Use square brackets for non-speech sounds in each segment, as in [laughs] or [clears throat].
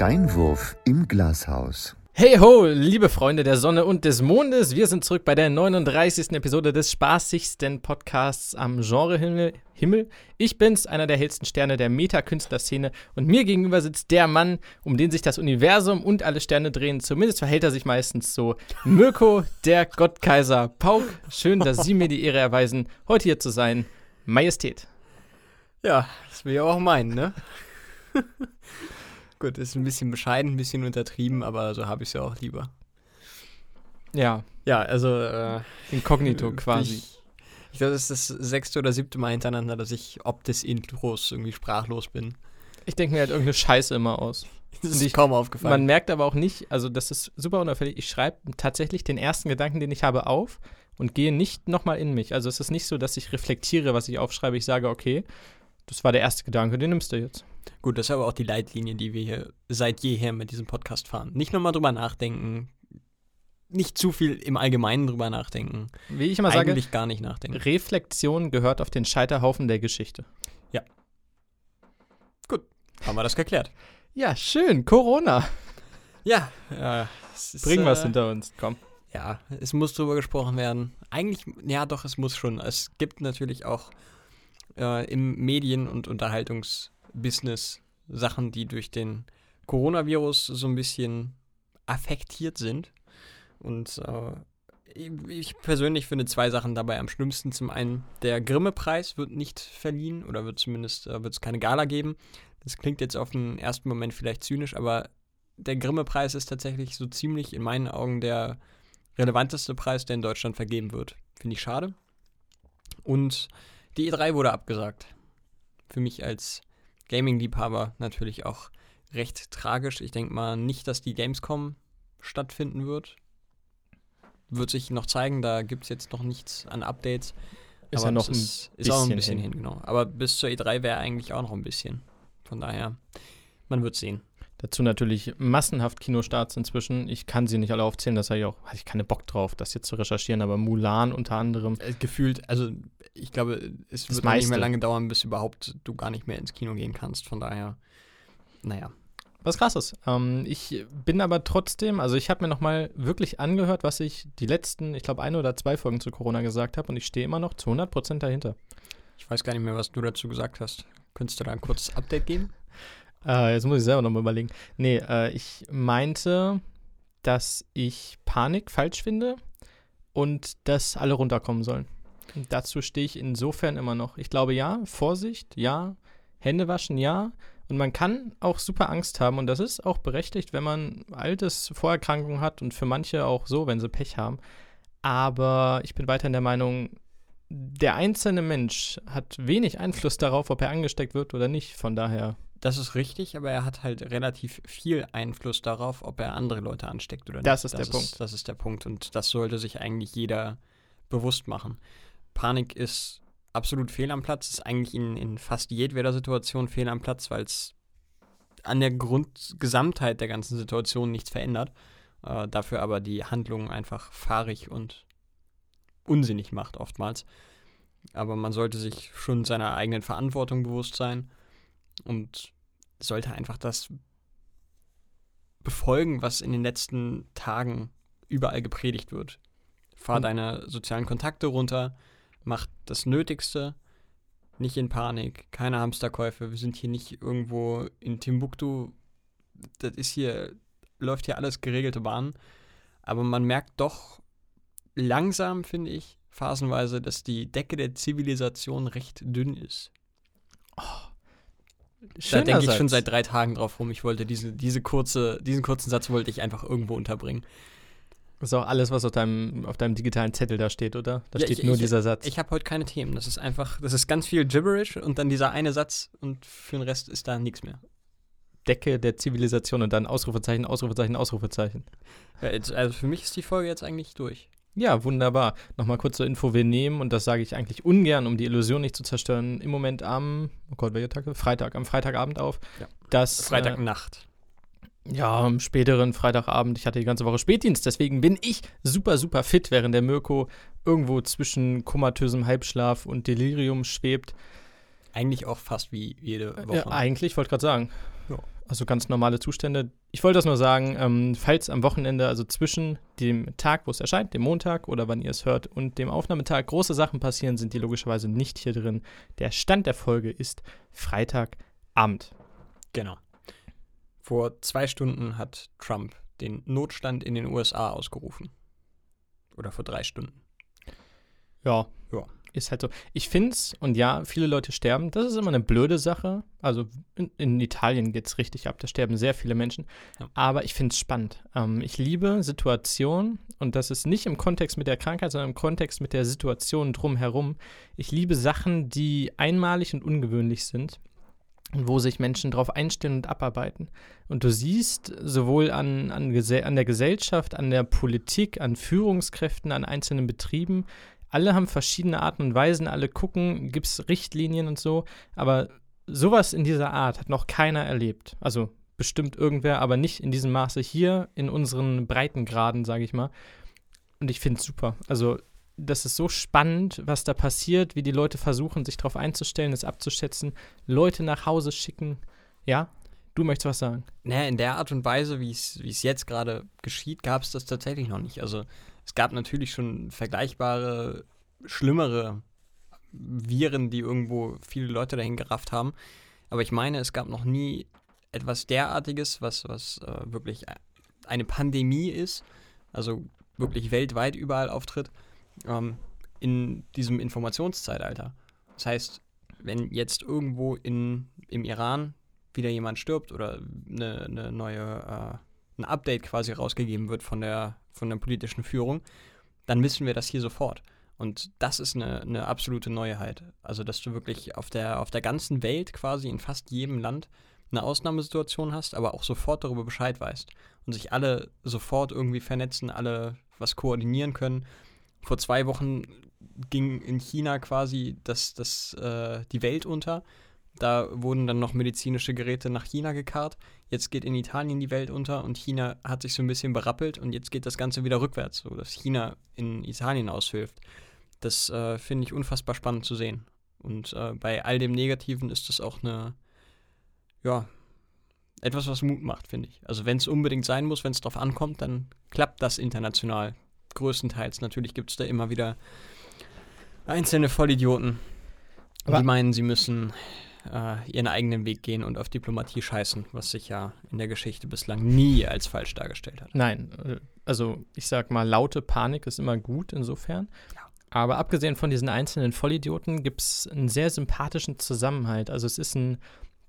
Steinwurf im Glashaus. Hey ho, liebe Freunde der Sonne und des Mondes, wir sind zurück bei der 39. Episode des spaßigsten Podcasts am Genrehimmel. Himmel. Ich bin's, einer der hellsten Sterne der Meta-Künstlerszene und mir gegenüber sitzt der Mann, um den sich das Universum und alle Sterne drehen. Zumindest verhält er sich meistens so. Mirko, der Gottkaiser Pauk. Schön, dass Sie mir die Ehre erweisen, heute hier zu sein. Majestät. Ja, das will ich auch meinen, ne? Gut, ist ein bisschen bescheiden, ein bisschen untertrieben, aber so habe ich es ja auch lieber. Ja. Ja, also äh, Inkognito quasi. Ich, ich glaube, das ist das sechste oder siebte Mal hintereinander, dass ich ob des Intros irgendwie sprachlos bin. Ich denke mir halt irgendeine Scheiße immer aus. Das ist ich, kaum aufgefallen. Man merkt aber auch nicht, also das ist super unauffällig, ich schreibe tatsächlich den ersten Gedanken, den ich habe, auf und gehe nicht nochmal in mich. Also es ist nicht so, dass ich reflektiere, was ich aufschreibe. Ich sage, okay, das war der erste Gedanke, den nimmst du jetzt. Gut, das ist aber auch die Leitlinie, die wir hier seit jeher mit diesem Podcast fahren. Nicht nochmal drüber nachdenken, nicht zu viel im Allgemeinen drüber nachdenken. Wie ich immer Eigentlich sage, gar nicht nachdenken. Reflexion gehört auf den Scheiterhaufen der Geschichte. Haben wir das geklärt? Ja, schön. Corona. Ja, [laughs] äh, es ist, Bringen wir es äh, hinter uns. Komm. Ja, es muss drüber gesprochen werden. Eigentlich, ja doch, es muss schon. Es gibt natürlich auch äh, im Medien- und Unterhaltungsbusiness Sachen, die durch den Coronavirus so ein bisschen affektiert sind. Und äh, ich- ich persönlich finde zwei Sachen dabei am schlimmsten. Zum einen, der Grimme-Preis wird nicht verliehen oder wird zumindest äh, wird es keine Gala geben. Das klingt jetzt auf den ersten Moment vielleicht zynisch, aber der Grimme-Preis ist tatsächlich so ziemlich in meinen Augen der relevanteste Preis, der in Deutschland vergeben wird. Finde ich schade. Und die E3 wurde abgesagt. Für mich als Gaming-Liebhaber natürlich auch recht tragisch. Ich denke mal nicht, dass die Gamescom stattfinden wird. Wird sich noch zeigen, da gibt es jetzt noch nichts an Updates. Ist Aber ja noch ein ist, ist auch ein bisschen bisschen hin. hin, genau. Aber bis zur E3 wäre eigentlich auch noch ein bisschen. Von daher, man wird sehen. Dazu natürlich massenhaft Kinostarts inzwischen. Ich kann sie nicht alle aufzählen, das habe ich auch, hatte ich keine Bock drauf, das jetzt zu recherchieren, aber Mulan unter anderem. Äh, gefühlt, also ich glaube, es Das wird auch nicht meiste. mehr lange dauern, bis überhaupt du gar nicht mehr ins Kino gehen kannst. Von daher, naja. Was krass ist. Ähm, ich bin aber trotzdem, also ich habe mir nochmal wirklich angehört, was ich die letzten, ich glaube, eine oder zwei Folgen zu Corona gesagt habe und ich stehe immer noch zu 100% dahinter. Ich weiß gar nicht mehr, was du dazu gesagt hast. Könntest du da ein kurzes Update geben? Äh, jetzt muss ich selber nochmal überlegen. Nee, äh, ich meinte, dass ich Panik falsch finde und dass alle runterkommen sollen. Und dazu stehe ich insofern immer noch. Ich glaube, ja, Vorsicht, ja, Hände waschen, ja. Und man kann auch super Angst haben und das ist auch berechtigt, wenn man altes Vorerkrankungen hat und für manche auch so, wenn sie Pech haben. Aber ich bin weiterhin der Meinung, der einzelne Mensch hat wenig Einfluss darauf, ob er angesteckt wird oder nicht. Von daher Das ist richtig, aber er hat halt relativ viel Einfluss darauf, ob er andere Leute ansteckt oder nicht. Das ist der Punkt. Das ist der Punkt und das sollte sich eigentlich jeder bewusst machen. Panik ist absolut fehl am Platz, ist eigentlich in, in fast jedweder Situation fehl am Platz, weil es an der Grundgesamtheit der ganzen Situation nichts verändert, äh, dafür aber die Handlung einfach fahrig und unsinnig macht oftmals. Aber man sollte sich schon seiner eigenen Verantwortung bewusst sein und sollte einfach das befolgen, was in den letzten Tagen überall gepredigt wird. Fahr Und- deine sozialen Kontakte runter, mach das Nötigste, nicht in Panik, keine Hamsterkäufe, wir sind hier nicht irgendwo in Timbuktu, das ist hier, läuft hier alles geregelte Bahn, aber man merkt doch langsam, finde ich, phasenweise, dass die Decke der Zivilisation recht dünn ist. Da denke ich schon seit drei Tagen drauf rum. Ich wollte diese, diese kurze, diesen kurzen Satz wollte ich einfach irgendwo unterbringen. Das ist auch alles, was auf deinem, auf deinem digitalen Zettel da steht, oder? Da Ja, steht ich- nur ich- dieser Satz. Ich habe heute keine Themen. Das ist einfach, das ist ganz viel Gibberish und dann dieser eine Satz und für den Rest ist da nichts mehr. Decke der Zivilisation und dann Ausrufezeichen, Ausrufezeichen, Ausrufezeichen. Ja, jetzt, also für mich ist die Folge jetzt eigentlich durch. Ja, wunderbar. Nochmal kurz zur Info. Wir nehmen, und das sage ich eigentlich ungern, um die Illusion nicht zu zerstören, im Moment am, oh Gott, welcher Tag? Freitag, am Freitagabend auf. Ja. Das, Freitagnacht. Äh, ja, am späteren Freitagabend. Ich hatte die ganze Woche Spätdienst, deswegen bin ich super, super fit, während der Mirko irgendwo zwischen komatösem Halbschlaf und Delirium schwebt. Eigentlich auch fast wie jede Woche. Ja, eigentlich, wollte gerade sagen. Ja. Also ganz normale Zustände. Ich wollte das nur sagen, ähm, falls am Wochenende, also zwischen dem Tag, wo es erscheint, dem Montag oder wann ihr es hört, und dem Aufnahmetag große Sachen passieren, sind die logischerweise nicht hier drin. Der Stand der Folge ist Freitagabend. Genau. Vor zwei Stunden hat Trump den Notstand in den USA ausgerufen. Oder vor drei Stunden. Ja. Ja. Ist halt so. Ich finde es, und ja, viele Leute sterben. Das ist immer eine blöde Sache. Also in, in Italien geht es richtig ab. Da sterben sehr viele Menschen. Ja. Aber ich finde es spannend. Ähm, ich liebe Situationen, und das ist nicht im Kontext mit der Krankheit, sondern im Kontext mit der Situation drumherum. Ich liebe Sachen, die einmalig und ungewöhnlich sind. Und wo sich Menschen darauf einstellen und abarbeiten. Und du siehst sowohl an, an, an der Gesellschaft, an der Politik, an Führungskräften, an einzelnen Betrieben, alle haben verschiedene Arten und Weisen, alle gucken, gibt es Richtlinien und so, aber sowas in dieser Art hat noch keiner erlebt. Also bestimmt irgendwer, aber nicht in diesem Maße hier in unseren Breitengraden, sage ich mal. Und ich finde es super. Also das ist so spannend, was da passiert, wie die Leute versuchen, sich darauf einzustellen, es abzuschätzen, Leute nach Hause schicken. Ja, du möchtest was sagen. Naja, in der Art und Weise, wie es jetzt gerade geschieht, gab es das tatsächlich noch nicht. Also es gab natürlich schon vergleichbare, schlimmere Viren, die irgendwo viele Leute dahin gerafft haben. Aber ich meine, es gab noch nie etwas derartiges, was, was äh, wirklich eine Pandemie ist, also wirklich weltweit überall auftritt, ähm, in diesem Informationszeitalter. Das heißt, wenn jetzt irgendwo in, im Iran wieder jemand stirbt oder eine, eine neue, äh, ein Update quasi rausgegeben wird von der von der politischen Führung, dann wissen wir das hier sofort. Und das ist eine, eine absolute Neuheit. Also, dass du wirklich auf der, auf der ganzen Welt quasi in fast jedem Land eine Ausnahmesituation hast, aber auch sofort darüber Bescheid weißt und sich alle sofort irgendwie vernetzen, alle was koordinieren können. Vor zwei Wochen ging in China quasi das, das, äh, die Welt unter da wurden dann noch medizinische Geräte nach China gekarrt. Jetzt geht in Italien die Welt unter und China hat sich so ein bisschen berappelt und jetzt geht das Ganze wieder rückwärts, so dass China in Italien aushilft. Das äh, finde ich unfassbar spannend zu sehen. Und äh, bei all dem Negativen ist das auch eine, ja, etwas, was Mut macht, finde ich. Also wenn es unbedingt sein muss, wenn es drauf ankommt, dann klappt das international. Größtenteils. Natürlich gibt es da immer wieder einzelne Vollidioten, Aber die meinen, sie müssen äh, ihren eigenen Weg gehen und auf Diplomatie scheißen, was sich ja in der Geschichte bislang nie als falsch dargestellt hat. Nein, äh, also ich sag mal, laute Panik ist immer gut insofern. Ja. Aber abgesehen von diesen einzelnen Vollidioten gibt es einen sehr sympathischen Zusammenhalt. Also es ist ein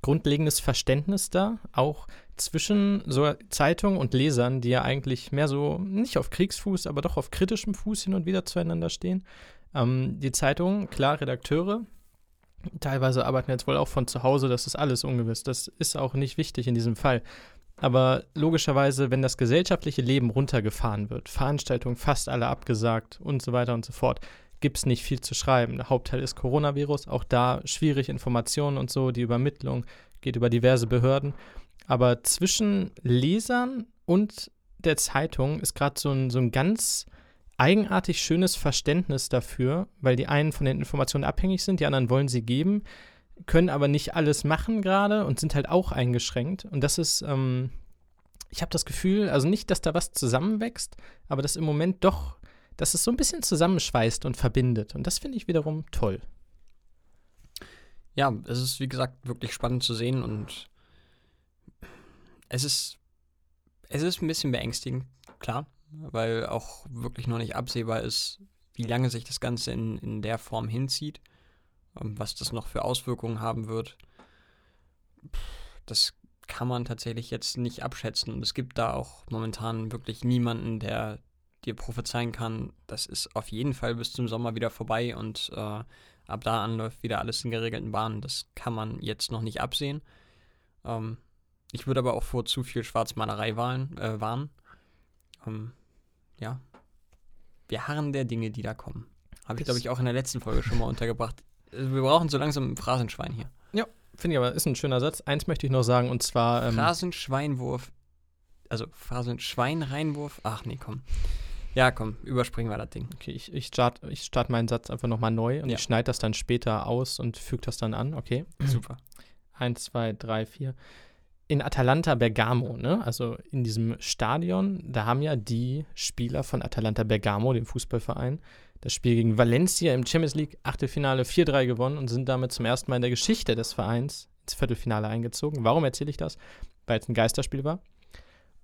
grundlegendes Verständnis da, auch zwischen so Zeitungen und Lesern, die ja eigentlich mehr so nicht auf Kriegsfuß, aber doch auf kritischem Fuß hin und wieder zueinander stehen. Ähm, die Zeitung, klar, Redakteure, Teilweise arbeiten jetzt wohl auch von zu Hause, das ist alles ungewiss. Das ist auch nicht wichtig in diesem Fall. Aber logischerweise, wenn das gesellschaftliche Leben runtergefahren wird, Veranstaltungen fast alle abgesagt und so weiter und so fort, gibt es nicht viel zu schreiben. Der Hauptteil ist Coronavirus, auch da schwierig Informationen und so, die Übermittlung geht über diverse Behörden. Aber zwischen Lesern und der Zeitung ist gerade so ein, so ein ganz eigenartig schönes Verständnis dafür, weil die einen von den Informationen abhängig sind, die anderen wollen sie geben, können aber nicht alles machen gerade und sind halt auch eingeschränkt. Und das ist, ähm, ich habe das Gefühl, also nicht, dass da was zusammenwächst, aber dass im Moment doch, dass es so ein bisschen zusammenschweißt und verbindet. Und das finde ich wiederum toll. Ja, es ist wie gesagt wirklich spannend zu sehen und es ist, es ist ein bisschen beängstigend, klar weil auch wirklich noch nicht absehbar ist, wie lange sich das Ganze in, in der Form hinzieht, ähm, was das noch für Auswirkungen haben wird. Das kann man tatsächlich jetzt nicht abschätzen. Und es gibt da auch momentan wirklich niemanden, der dir prophezeien kann, das ist auf jeden Fall bis zum Sommer wieder vorbei und äh, ab da an läuft wieder alles in geregelten Bahnen. Das kann man jetzt noch nicht absehen. Ähm, ich würde aber auch vor zu viel Schwarzmalerei warnen. Äh, warnen. Ähm, ja, wir harren der Dinge, die da kommen. Habe ich, glaube ich, auch in der letzten Folge schon mal untergebracht. Also, wir brauchen so langsam ein Phrasenschwein hier. Ja, finde ich aber, ist ein schöner Satz. Eins möchte ich noch sagen, und zwar. Ähm, Phrasenschweinwurf. Also Phrasenschweinreinwurf. Ach nee, komm. Ja, komm, überspringen wir das Ding. Okay, ich, ich starte ich start meinen Satz einfach nochmal neu und Ja. ich schneide das dann später aus und füge das dann an. Okay. Super. Eins, zwei, drei, vier. In Atalanta Bergamo, ne? Also in diesem Stadion, da haben ja die Spieler von Atalanta Bergamo, dem Fußballverein, das Spiel gegen Valencia im Champions League Achtelfinale 4-3 gewonnen und sind damit zum ersten Mal in der Geschichte des Vereins ins Viertelfinale eingezogen. Warum erzähle ich das? Weil es ein Geisterspiel war.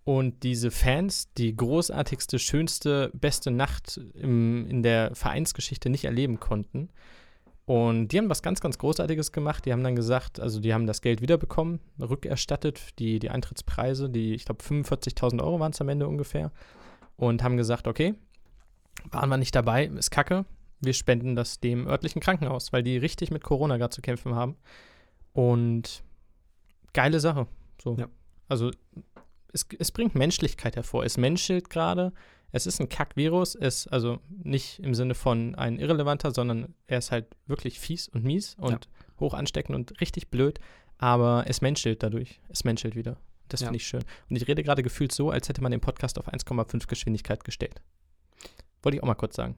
Und diese Fans die großartigste, schönste, beste Nacht im, in der Vereinsgeschichte nicht erleben konnten. Und die haben was ganz, ganz Großartiges gemacht. Die haben dann gesagt, also die haben das Geld wiederbekommen, rückerstattet, die, die Eintrittspreise, die, ich glaube, 45.000 Euro waren es am Ende ungefähr. Und haben gesagt, okay, waren wir nicht dabei, ist kacke. Wir spenden das dem örtlichen Krankenhaus, weil die richtig mit Corona gerade zu kämpfen haben. Und geile Sache. So. Ja. Also es, es bringt Menschlichkeit hervor. Es menschelt gerade. Es ist ein Kackvirus. Es, also nicht im Sinne von ein irrelevanter, sondern er ist halt wirklich fies und mies und hoch ansteckend und richtig blöd. Aber es menschelt dadurch. Es menschelt wieder. Das Ja. finde ich schön. Und ich rede gerade gefühlt so, als hätte man den Podcast auf 1,5 Geschwindigkeit gestellt. Wollte ich auch mal kurz sagen.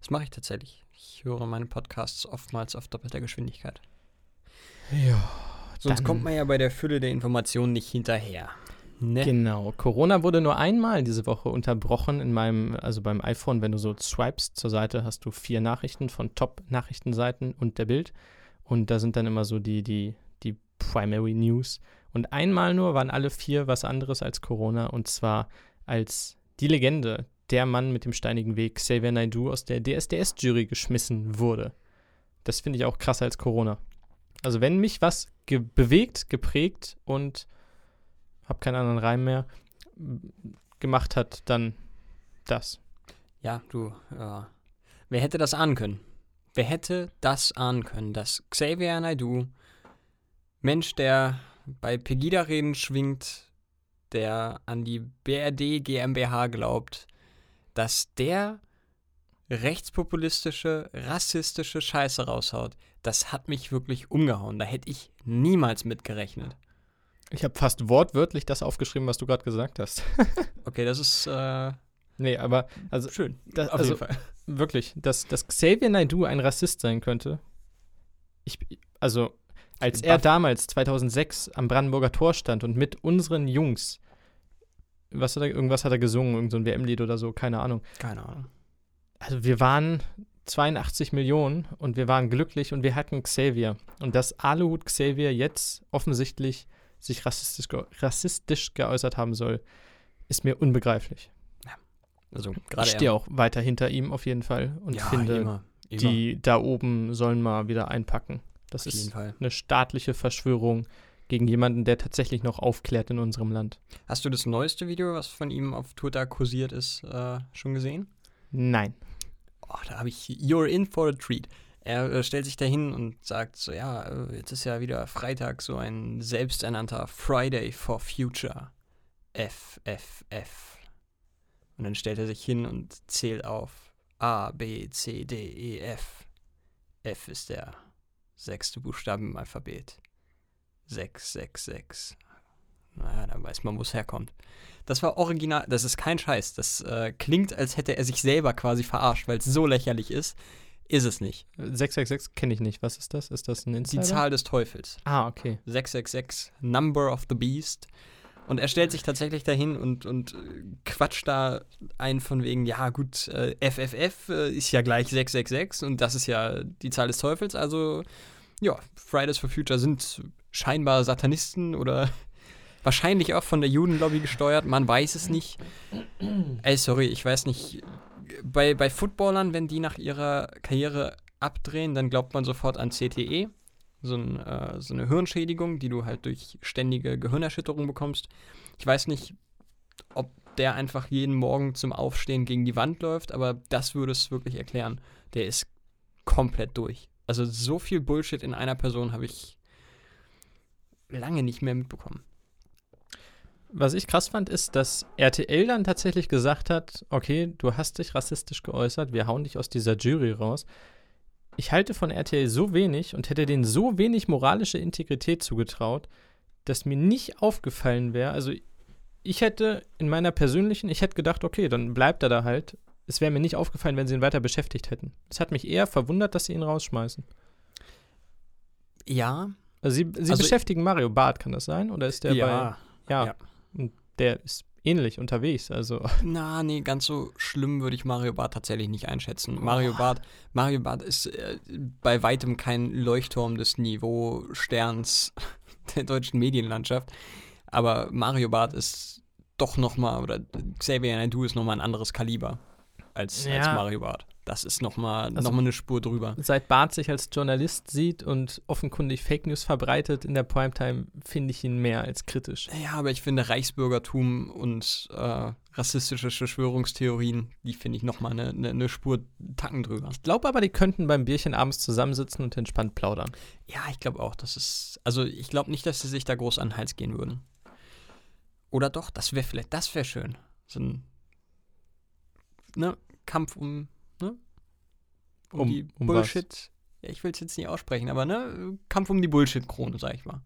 Das mache ich tatsächlich. Ich höre meine Podcasts oftmals auf doppelter Geschwindigkeit. Ja. Sonst kommt man ja bei der Fülle der Informationen nicht hinterher. Ne? Genau. Corona wurde nur einmal diese Woche unterbrochen in meinem, also beim iPhone, wenn du so swipest zur Seite, hast du vier Nachrichten von Top-Nachrichtenseiten und der Bild. Und da sind dann immer so die, die, die Primary News. Und einmal nur waren alle vier was anderes als Corona. Und zwar als die Legende, der Mann mit dem steinigen Weg, Xavier Naidoo, aus der DSDS-Jury geschmissen wurde. Das finde ich auch krasser als Corona. Also wenn mich was ge bewegt, geprägt und hab keinen anderen Reim mehr, gemacht hat, dann das. Ja, du, äh, wer hätte das ahnen können? Wer hätte das ahnen können, dass Xavier Naidoo, Mensch, der bei Pegida-Reden schwingt, der an die BRD GmbH glaubt, dass der rechtspopulistische, rassistische Scheiße raushaut, das hat mich wirklich umgehauen. Da hätte ich niemals mitgerechnet. Ich habe fast wortwörtlich das aufgeschrieben, was du gerade gesagt hast. [laughs] Okay, das ist äh, nee, aber also schön. das, Auf also jeden Fall. wirklich, dass, dass Xavier Naidoo ein Rassist sein könnte. Ich, also, als er damals 2006 am Brandenburger Tor stand und mit unseren Jungs, was hat er, irgendwas hat er gesungen, irgend so ein WM-Lied oder so, keine Ahnung. Keine Ahnung. Also wir waren 82 Millionen und wir waren glücklich und wir hatten Xavier. Und dass Aluhut Xavier jetzt offensichtlich sich rassistisch, ge rassistisch geäußert haben soll, ist mir unbegreiflich. Also Ich stehe auch weiter hinter ihm auf jeden Fall und ja, finde, immer, immer. die da oben sollen mal wieder einpacken. Das auf ist eine staatliche Verschwörung gegen jemanden, der tatsächlich noch aufklärt in unserem Land. Hast du das neueste Video, was von ihm auf Twitter kursiert ist, äh, schon gesehen? Nein. Oh, da habe ich You're in for a treat. Er äh, stellt sich dahin und sagt so, ja, äh, jetzt ist ja wieder Freitag, so ein selbsternannter Friday for Future. F, F, F. Und dann stellt er sich hin und zählt auf A, B, C, D, E, F. F ist der sechste Buchstabe im Alphabet. 6, 6, 6. Naja, dann weiß man, wo es herkommt. Das war original, das ist kein Scheiß. Das äh, klingt, als hätte er sich selber quasi verarscht, weil es so lächerlich ist. Ist es nicht. 666 kenne ich nicht. Was ist das? Ist das ein Die Insider? Zahl des Teufels. Ah, okay. 666, Number of the Beast. Und er stellt sich tatsächlich dahin und, und äh, quatscht da ein von wegen, ja gut, äh, FFF äh, ist ja gleich 666 und das ist ja die Zahl des Teufels. Also, ja, Fridays for Future sind scheinbar Satanisten oder [laughs] wahrscheinlich auch von der Judenlobby gesteuert, man weiß es nicht. Ey, sorry, ich weiß nicht. Bei, bei Footballern, wenn die nach ihrer Karriere abdrehen, dann glaubt man sofort an CTE so, ein, äh, so eine Hirnschädigung, die du halt durch ständige Gehirnerschütterung bekommst. Ich weiß nicht, ob der einfach jeden Morgen zum Aufstehen gegen die Wand läuft, aber das würde es wirklich erklären. Der ist komplett durch. Also so viel Bullshit in einer Person habe ich lange nicht mehr mitbekommen. Was ich krass fand, ist, dass RTL dann tatsächlich gesagt hat, okay, du hast dich rassistisch geäußert, wir hauen dich aus dieser Jury raus. Ich halte von RTL so wenig und hätte denen so wenig moralische Integrität zugetraut, dass mir nicht aufgefallen wäre. Also ich hätte in meiner persönlichen, ich hätte gedacht, okay, dann bleibt er da halt es wäre mir nicht aufgefallen, wenn sie ihn weiter beschäftigt hätten. Es hat mich eher verwundert, dass sie ihn rausschmeißen. Ja. Also sie, sie Also- beschäftigen Mario Barth, kann das sein? Oder ist der ja. bei. Ja. ja. Und der ist ähnlich unterwegs. Also. [laughs] Na, nee, ganz so schlimm würde ich Mario Barth tatsächlich nicht einschätzen. Mario Barth, Mario Barth ist äh, bei weitem kein Leuchtturm des Niveau-Sterns [laughs] der deutschen Medienlandschaft. Aber Mario Barth ist doch nochmal, oder Xavier Naidoo ist nochmal ein anderes Kaliber als, als Ja. Mario Barth. Das ist nochmal Also- noch mal eine Spur drüber. Seit Barth sich als Journalist sieht und offenkundig Fake News verbreitet in der Primetime, finde ich ihn mehr als kritisch. Ja, aber ich finde Reichsbürgertum und äh, rassistische Verschwörungstheorien, die finde ich nochmal eine, eine, eine Spur Tacken drüber. Ich glaube aber, die könnten beim Bierchen abends zusammensitzen und entspannt plaudern. Ja, ich glaube auch, das ist. Also ich glaube nicht, dass sie sich da groß an den Hals gehen würden. Oder doch, das wäre vielleicht, das wäre schön. So ein ne, Kampf um? Um, Um- die um? Bullshit. Ja, ich will es jetzt nicht aussprechen, aber ne, Kampf um die Bullshit-Krone, sag ich mal.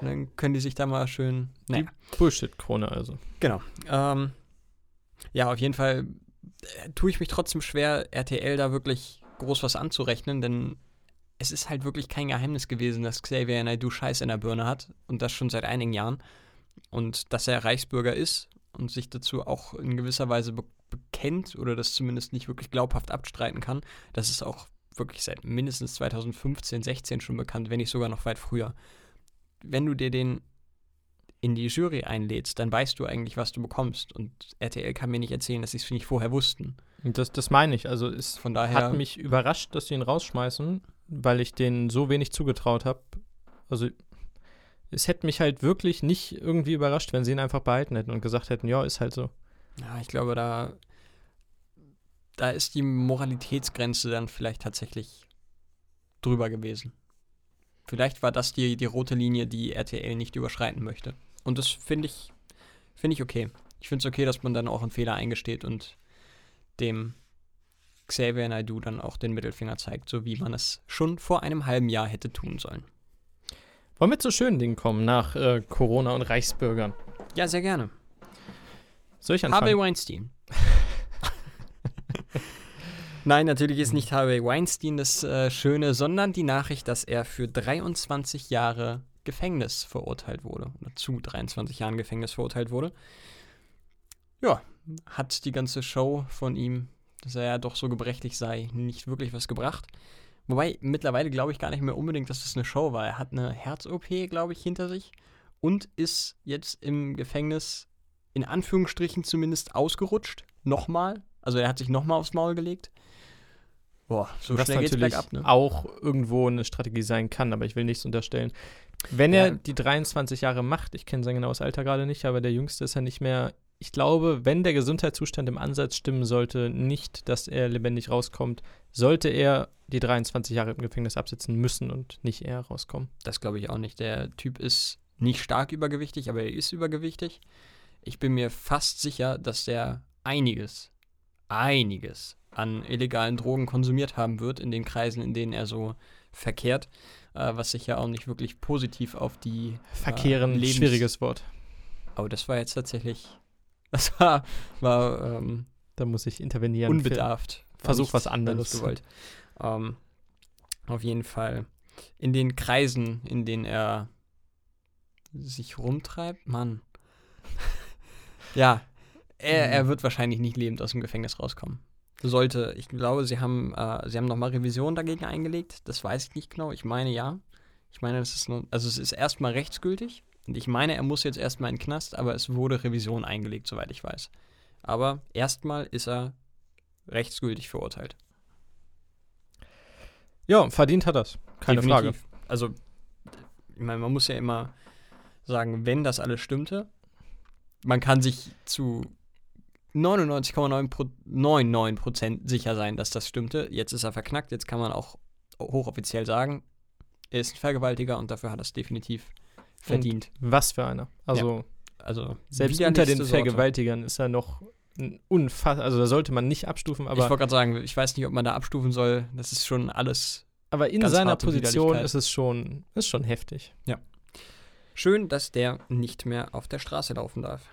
Und dann können die sich da mal schön. Naja. Bullshit-Krone also. Genau. Ähm, ja, auf jeden Fall äh, tue ich mich trotzdem schwer, RTL da wirklich groß was anzurechnen, denn es ist halt wirklich kein Geheimnis gewesen, dass Xavier Naidoo Scheiß in der Birne hat und das schon seit einigen Jahren. Und dass er Reichsbürger ist und sich dazu auch in gewisser Weise be bekennt oder das zumindest nicht wirklich glaubhaft abstreiten kann, das ist auch wirklich seit mindestens 2015, 16 schon bekannt, wenn nicht sogar noch weit früher. Wenn du dir den in die Jury einlädst, dann weißt du eigentlich, was du bekommst. Und RTL kann mir nicht erzählen, dass sie es nicht vorher wussten. Das, das meine ich. Also es Von daher. hat mich überrascht, dass sie ihn rausschmeißen, weil ich denen so wenig zugetraut habe. Also es hätte mich halt wirklich nicht irgendwie überrascht, wenn sie ihn einfach behalten hätten und gesagt hätten, ja, ist halt so. Ja, ich glaube, da, da ist die Moralitätsgrenze dann vielleicht tatsächlich drüber gewesen. Vielleicht war das die, die rote Linie, die RTL nicht überschreiten möchte. Und das finde ich, finde ich okay. Ich finde es okay, dass man dann auch einen Fehler eingesteht und dem Xavier Naidoo dann auch den Mittelfinger zeigt, so wie man es schon vor einem halben Jahr hätte tun sollen. Wollen wir zu schönen Dingen kommen, nach äh, Corona und Reichsbürgern? Ja, sehr gerne. Soll ich Harvey anfangen? Weinstein. [laughs] Nein, natürlich ist nicht Harvey Weinstein das äh, Schöne, sondern die Nachricht, dass er für 23 Jahre Gefängnis verurteilt wurde. Oder zu 23 Jahren Gefängnis verurteilt wurde. Ja, hat die ganze Show von ihm, dass er ja doch so gebrechlich sei, nicht wirklich was gebracht. Wobei mittlerweile glaube ich gar nicht mehr unbedingt, dass das eine Show war. Er hat eine Herz-OP, glaube ich, hinter sich und ist jetzt im Gefängnis in Anführungsstrichen zumindest ausgerutscht. Nochmal. Also er hat sich nochmal aufs Maul gelegt. Boah, so was schnell geht's natürlich bergab, ne? auch irgendwo eine Strategie sein kann, aber ich will nichts unterstellen. Wenn Ja. er die 23 Jahre macht, ich kenne sein genaues Alter gerade nicht, aber der Jüngste ist ja nicht mehr. Ich glaube, wenn der Gesundheitszustand im Ansatz stimmen sollte, nicht, dass er lebendig rauskommt, sollte er die 23 Jahre im Gefängnis absitzen müssen und nicht er rauskommen. Das glaube ich auch nicht. Der Typ ist nicht stark übergewichtig, aber er ist übergewichtig. Ich bin mir fast sicher, dass der einiges, einiges an illegalen Drogen konsumiert haben wird in den Kreisen, in denen er so verkehrt, äh, was sich ja auch nicht wirklich positiv auf die Verkehren, Lebens- schwieriges Wort. Oh, das war jetzt tatsächlich, das war, war ähm, Da muss ich intervenieren. Unbedarft. Versuch was anderes. Gewollt. Ähm, auf jeden Fall in den Kreisen, in denen er sich rumtreibt, Mann. [laughs] ja, er, er Mhm. wird wahrscheinlich nicht lebend aus dem Gefängnis rauskommen. Sollte, ich glaube, sie haben, äh, sie haben nochmal Revision dagegen eingelegt. Das weiß ich nicht genau. Ich meine ja. Ich meine, das ist nur, also es ist erstmal rechtsgültig. Und ich meine, er muss jetzt erstmal in den Knast, aber es wurde Revision eingelegt, soweit ich weiß. Aber erstmal ist er rechtsgültig verurteilt. Ja, verdient hat das. Keine Frage. Definitiv. Also, ich meine, man muss ja immer sagen, wenn das alles stimmte, man kann sich zu 99,99% sicher sein, dass das stimmte. Jetzt ist er verknackt, jetzt kann man auch hochoffiziell sagen, er ist ein Vergewaltiger und dafür hat er es definitiv verdient. Was für einer. Also Also, selbst unter den Sorte. Vergewaltigern ist er noch ein unfass, also da sollte man nicht abstufen, ich aber, wollte gerade sagen, ich weiß nicht, ob man da abstufen soll. Das ist schon alles aber in seiner Position ist es schon, ist schon heftig. schön, dass der nicht mehr auf der Straße laufen darf.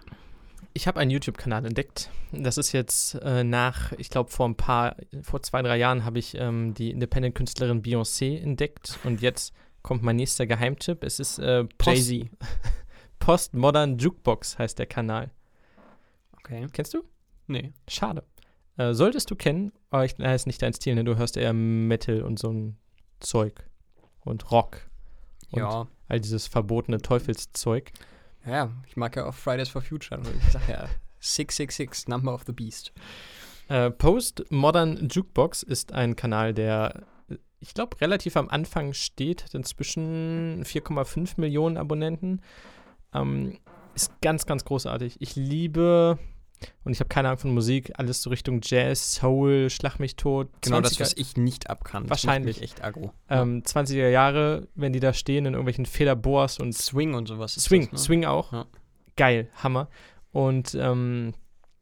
Ich habe einen YouTube-Kanal entdeckt. Das ist jetzt äh, nach, ich glaube, vor ein paar, vor zwei, drei Jahren habe ich ähm, die Independent-Künstlerin Beyoncé entdeckt und jetzt kommt mein nächster Geheimtipp. Es ist äh, Post. [laughs] Postmodern Jukebox heißt der Kanal. Okay. Kennst du? Nee. Schade. Äh, solltest du kennen, aber ich, äh, ist nicht dein Stil, ne? Du hörst eher Metal und so ein Zeug und Rock und Ja. all dieses verbotene Teufelszeug. Ja, ich mag ja auch Fridays for Future. und Ich sag ja, [laughs] 666, Number of the Beast. Äh, Postmodern Jukebox ist ein Kanal, der, ich glaube, relativ am Anfang steht, hat inzwischen 4,5 Millionen Abonnenten. Ähm, ist ganz, ganz großartig. Ich liebe, und ich habe keine Ahnung von Musik, alles so Richtung Jazz, Soul, Schlag mich tot. Genau das, 20er was ich nicht abkann. Wahrscheinlich. echt aggro. ähm, 20er Jahre, wenn die da stehen in irgendwelchen Federboas und Swing und sowas. Swing, das, ne? Swing auch. Ja. Geil, Hammer. Und ähm,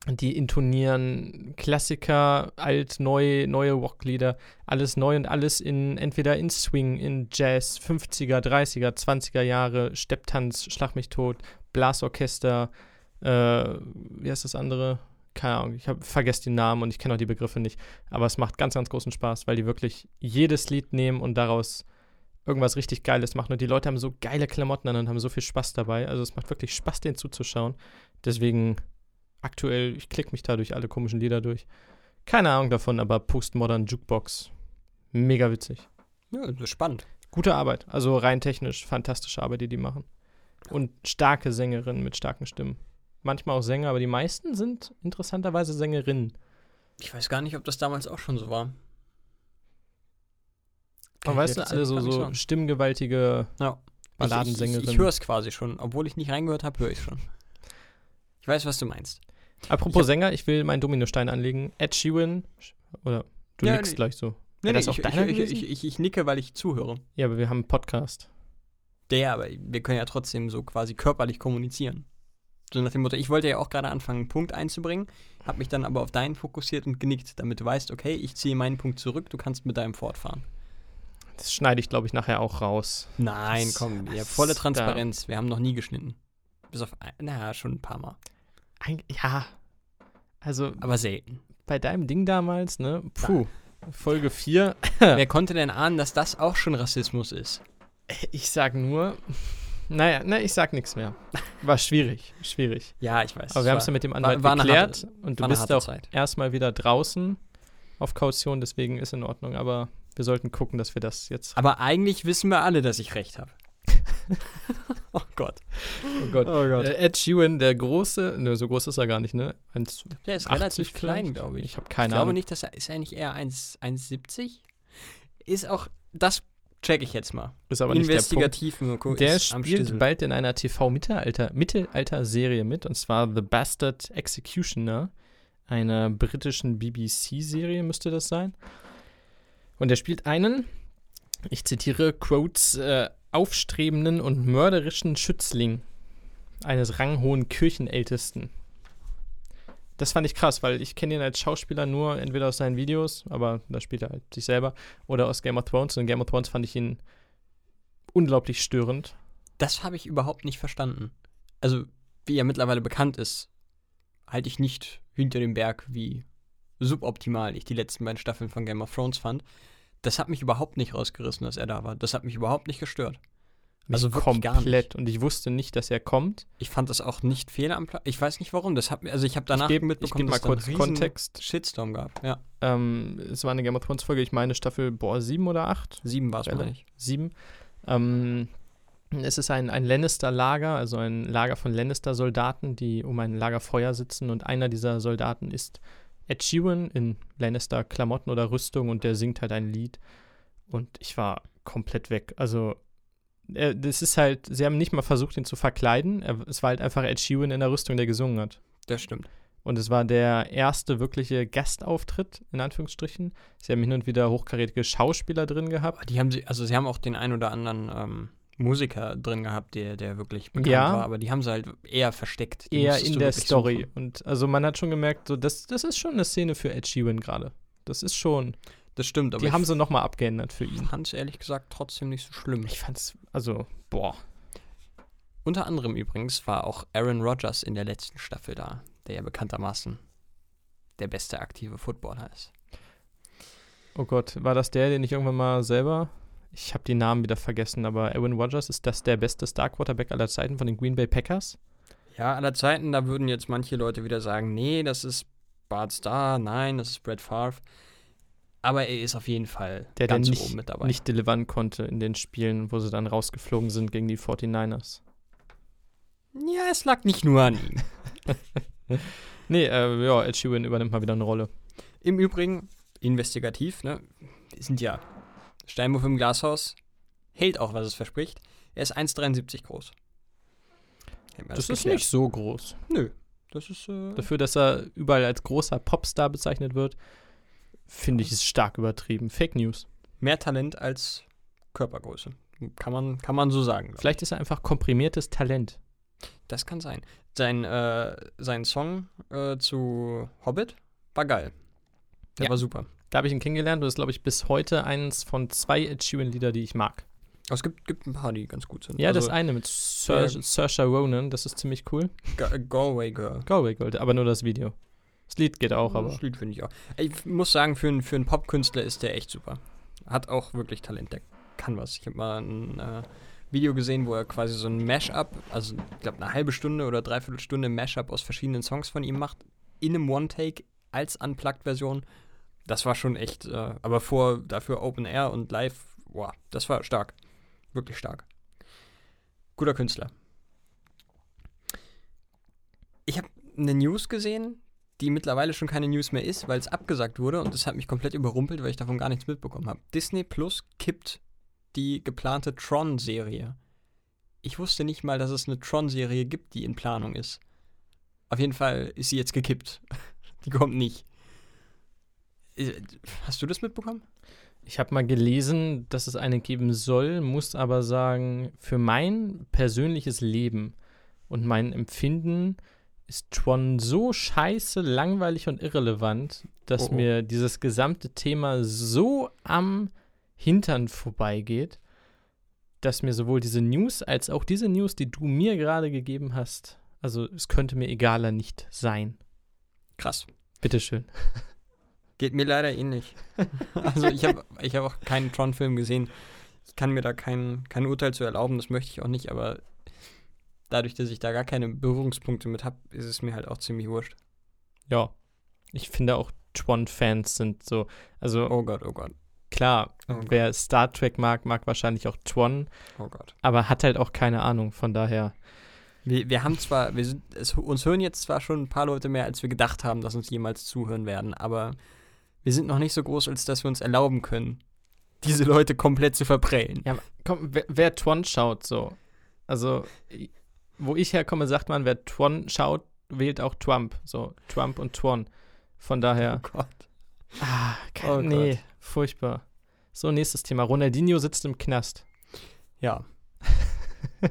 die intonieren Klassiker, alt, neu, neue Rocklieder, alles neu und alles in entweder in Swing, in Jazz, 50er, 30er, 20er Jahre, Stepptanz, Schlag mich tot, Blasorchester, äh, wie heißt das andere? Keine Ahnung, ich vergesse die Namen und ich kenne auch die Begriffe nicht. Aber es macht ganz, ganz großen Spaß, weil die wirklich jedes Lied nehmen und daraus irgendwas richtig Geiles machen. Und die Leute haben so geile Klamotten an und haben so viel Spaß dabei. Also es macht wirklich Spaß, denen zuzuschauen. Deswegen aktuell, ich klicke mich da durch alle komischen Lieder durch. Keine Ahnung davon, aber Postmodern Jukebox. Mega witzig. Ja, spannend. Gute Arbeit. Also rein technisch fantastische Arbeit, die die machen. Und starke Sängerinnen mit starken Stimmen. Manchmal auch Sänger, aber die meisten sind interessanterweise Sängerinnen. Ich weiß gar nicht, ob das damals auch schon so war. Aber weißt du, alle so, so stimmgewaltige Ja. Balladensängerin. Ich, ich, ich höre es quasi schon. Obwohl ich nicht reingehört habe, höre ich schon. Ich weiß, was du meinst. Apropos Ich Sänger, ich will meinen Dominostein anlegen. Ed Sheeran, oder du Ja, nickst nee. gleich so. Nee, das nee, auch ich, ich, ich, ich, nicke, weil ich zuhöre. Ja, aber wir haben einen Podcast. Der, aber wir können ja trotzdem so quasi körperlich kommunizieren. So nach dem Motto, ich wollte ja auch gerade anfangen, einen Punkt einzubringen, habe mich dann aber auf deinen fokussiert und genickt, damit du weißt, okay, ich ziehe meinen Punkt zurück, du kannst mit deinem fortfahren. Das schneide ich, glaube ich, nachher auch raus. Nein, Was- komm, ja, was volle da- Transparenz. Wir haben noch nie geschnitten. Bis auf, naja, schon ein paar Mal. Eig ja. Also Aber selten. bei deinem Ding damals, ne? Puh. Folge 4. [laughs] Wer [laughs] konnte denn ahnen, dass das auch schon Rassismus ist? Ich sag nur. Naja, ne, ich sag nichts mehr. War schwierig, schwierig. Ja, ich weiß. Aber wir haben es ja mit dem Anwalt war eine geklärt harte- und du war bist auch Zeit. erstmal wieder draußen auf Kaution, deswegen ist in Ordnung. Aber wir sollten gucken, dass wir das jetzt. Aber eigentlich wissen wir alle, dass ich recht habe. [laughs] oh Gott. Oh Gott. Oh Gott. Äh, Ed Sheeran, der große, ne, so groß ist er gar nicht, ne? 1, Der ist 80 relativ klein, glaube ich. Ich habe Ich keine glaube Ahnung. nicht, dass er, ist er nicht eher 1 1,70? Ist auch, das check ich jetzt mal. Ist aber nicht der Punkt. Investigativ Der ist am spielt bald in einer TV-Mittelalter Mittelalter-Serie mit, und zwar The Bastard Executioner, einer britischen BBC-Serie müsste das sein. Und er spielt einen, ich zitiere, Quotes, äh, aufstrebenden und mörderischen Schützling eines ranghohen Kirchenältesten. Das fand ich krass, weil ich kenne ihn als Schauspieler nur entweder aus seinen Videos, aber da spielt er halt sich selber, oder aus Game of Thrones. Und in Game of Thrones fand ich ihn unglaublich störend. Das habe ich überhaupt nicht verstanden. Also, wie ja mittlerweile bekannt ist, halte ich nicht hinter dem Berg, wie suboptimal ich die letzten beiden Staffeln von Game of Thrones fand. Das hat mich überhaupt nicht rausgerissen, dass er da war. Das hat mich überhaupt nicht gestört. Mich Also wirklich gar nicht. komplett. Und ich wusste nicht, dass er kommt. Ich fand das auch nicht fehl am Platz. Ich weiß nicht warum. Das hat mir, also ich habe danach ich gebe mitbekommen, geb mal dass kurz Kontext. Shitstorm gab. Ja, Ähm, es war eine Game of Thrones Folge, ich meine Staffel, boah, sieben oder acht? sieben war es, meine ich. Sieben. Ähm, es ist ein, ein Lannister-Lager, also ein Lager von Lannister-Soldaten, die um ein Lagerfeuer sitzen. Und einer dieser Soldaten ist Ed Sheeran in Lannister-Klamotten oder Rüstung und der singt halt ein Lied. Und ich war komplett weg. Also, äh, das ist halt, sie haben nicht mal versucht, ihn zu verkleiden. Er, es war halt einfach Ed Sheeran in der Rüstung, der gesungen hat. Das stimmt. Und es war der erste wirkliche Gastauftritt, in Anführungsstrichen. Sie haben hin und wieder hochkarätige Schauspieler drin gehabt. Die haben sie, also sie haben auch den ein oder anderen ähm, Musiker drin gehabt, der, der wirklich bekannt Ja. war, aber die haben sie halt eher versteckt. Die Eher in der Story. suchen. Und also man hat schon gemerkt, so, das, das ist schon eine Szene für Ed Sheeran gerade. Das ist schon. Das stimmt, aber die ich haben sie nochmal abgeändert für ihn. fand es ehrlich gesagt trotzdem nicht so schlimm. Ich fand's, also, boah. Unter anderem übrigens war auch Aaron Rodgers in der letzten Staffel da, der ja bekanntermaßen der beste aktive Footballer ist. Oh Gott, war das der, den ich irgendwann mal selber. Ich habe die Namen wieder vergessen, aber Aaron Rodgers, ist das der beste Star Quarterback aller Zeiten von den Green Bay Packers? Ja, aller Zeiten, da würden jetzt manche Leute wieder sagen, nee, das ist Bart Starr, nein, das ist Brett Favre. Aber er ist auf jeden Fall Der, der ganz nicht, oben mit dabei. nicht delivern konnte in den Spielen, wo sie dann rausgeflogen sind gegen die 49ers. ja, es lag nicht nur an ihm. [laughs] Nee, äh, ja, Ed Sheeran übernimmt mal wieder eine Rolle. Im Übrigen, investigativ, ne? Wir sind ja Steinwurf im Glashaus, hält auch, was es verspricht. Er ist 1,73 groß. Wir Das, ist nicht so groß. Nö. Das ist, äh, Dafür, dass er überall als großer Popstar bezeichnet wird, finde ich es stark übertrieben. Fake News. mehr Talent als Körpergröße. Kann man, kann man so sagen. Vielleicht ist er einfach komprimiertes Talent. Das kann sein. Sein, äh, sein Song äh, zu Hobbit war geil. Der Ja. war super. Da habe ich ihn kennengelernt und das ist, glaube ich, bis heute eins von zwei Ed Sheeran-Lieder, die ich mag. Es gibt, gibt ein paar, die ganz gut sind. Ja, das also, eine mit Sir, Ja. Saoirse Ronan, das ist ziemlich cool. Ga- Galway Girl. Galway Gold, aber nur das Video. Das Lied geht auch, aber Das Lied finde ich auch. Ich muss sagen, für, einen- für einen Popkünstler ist der echt super. Hat auch wirklich Talent. Der kann was. Ich habe mal ein äh, Video gesehen, wo er quasi so ein Mashup, also ich glaube eine halbe Stunde oder dreiviertel Stunde Mashup aus verschiedenen Songs von ihm macht, in einem One-Take als Unplugged-Version. Das war schon echt, äh, aber vor dafür Open Air und Live, boah, das war stark. Wirklich stark. Guter Künstler. Ich habe eine News gesehen, die mittlerweile schon keine News mehr ist, weil es abgesagt wurde und das hat mich komplett überrumpelt, weil ich davon gar nichts mitbekommen habe. Disney Plus kippt die geplante Tron-Serie. Ich wusste nicht mal, dass es eine Tron-Serie gibt, die in Planung ist. Auf jeden Fall ist sie jetzt gekippt. [laughs] die kommt nicht. Äh, Hast du das mitbekommen? ich habe mal gelesen, dass es eine geben soll, muss aber sagen, für mein persönliches Leben und mein Empfinden ist Tron so scheiße, langweilig und irrelevant, dass Oh, oh. mir dieses gesamte Thema so am Hintern vorbeigeht, dass mir sowohl diese News als auch diese News, die du mir gerade gegeben hast, also es könnte mir egaler nicht sein. Krass. Bitteschön. [laughs] Geht mir leider ähnlich. [laughs] also ich habe ich hab auch keinen Tron-Film gesehen. Ich kann mir da kein, kein Urteil zu erlauben, das möchte ich auch nicht, aber dadurch, dass ich da gar keine Berührungspunkte mit habe, ist es mir halt auch ziemlich wurscht. Ja. Ich finde auch Tron-Fans sind so, also Oh Gott, oh Gott, klar, Oh Gott. wer Star Trek mag, mag wahrscheinlich auch Tron, oh Gott. aber hat halt auch keine Ahnung, von daher. Wir, wir haben zwar, wir sind, es, uns hören jetzt zwar schon ein paar Leute mehr, als wir gedacht haben, dass uns jemals zuhören werden, aber wir sind noch nicht so groß, als dass wir uns erlauben können, diese Leute komplett zu verprellen. Ja, komm, wer, wer Tron schaut, so. Also, wo ich herkomme, sagt man, wer Tron schaut, wählt auch Trump. So, Trump und Tron. Von daher. Oh Gott. Ah, kein, Oh nee, Gott. furchtbar. So, nächstes Thema. Ronaldinho sitzt im Knast. Ja. [laughs]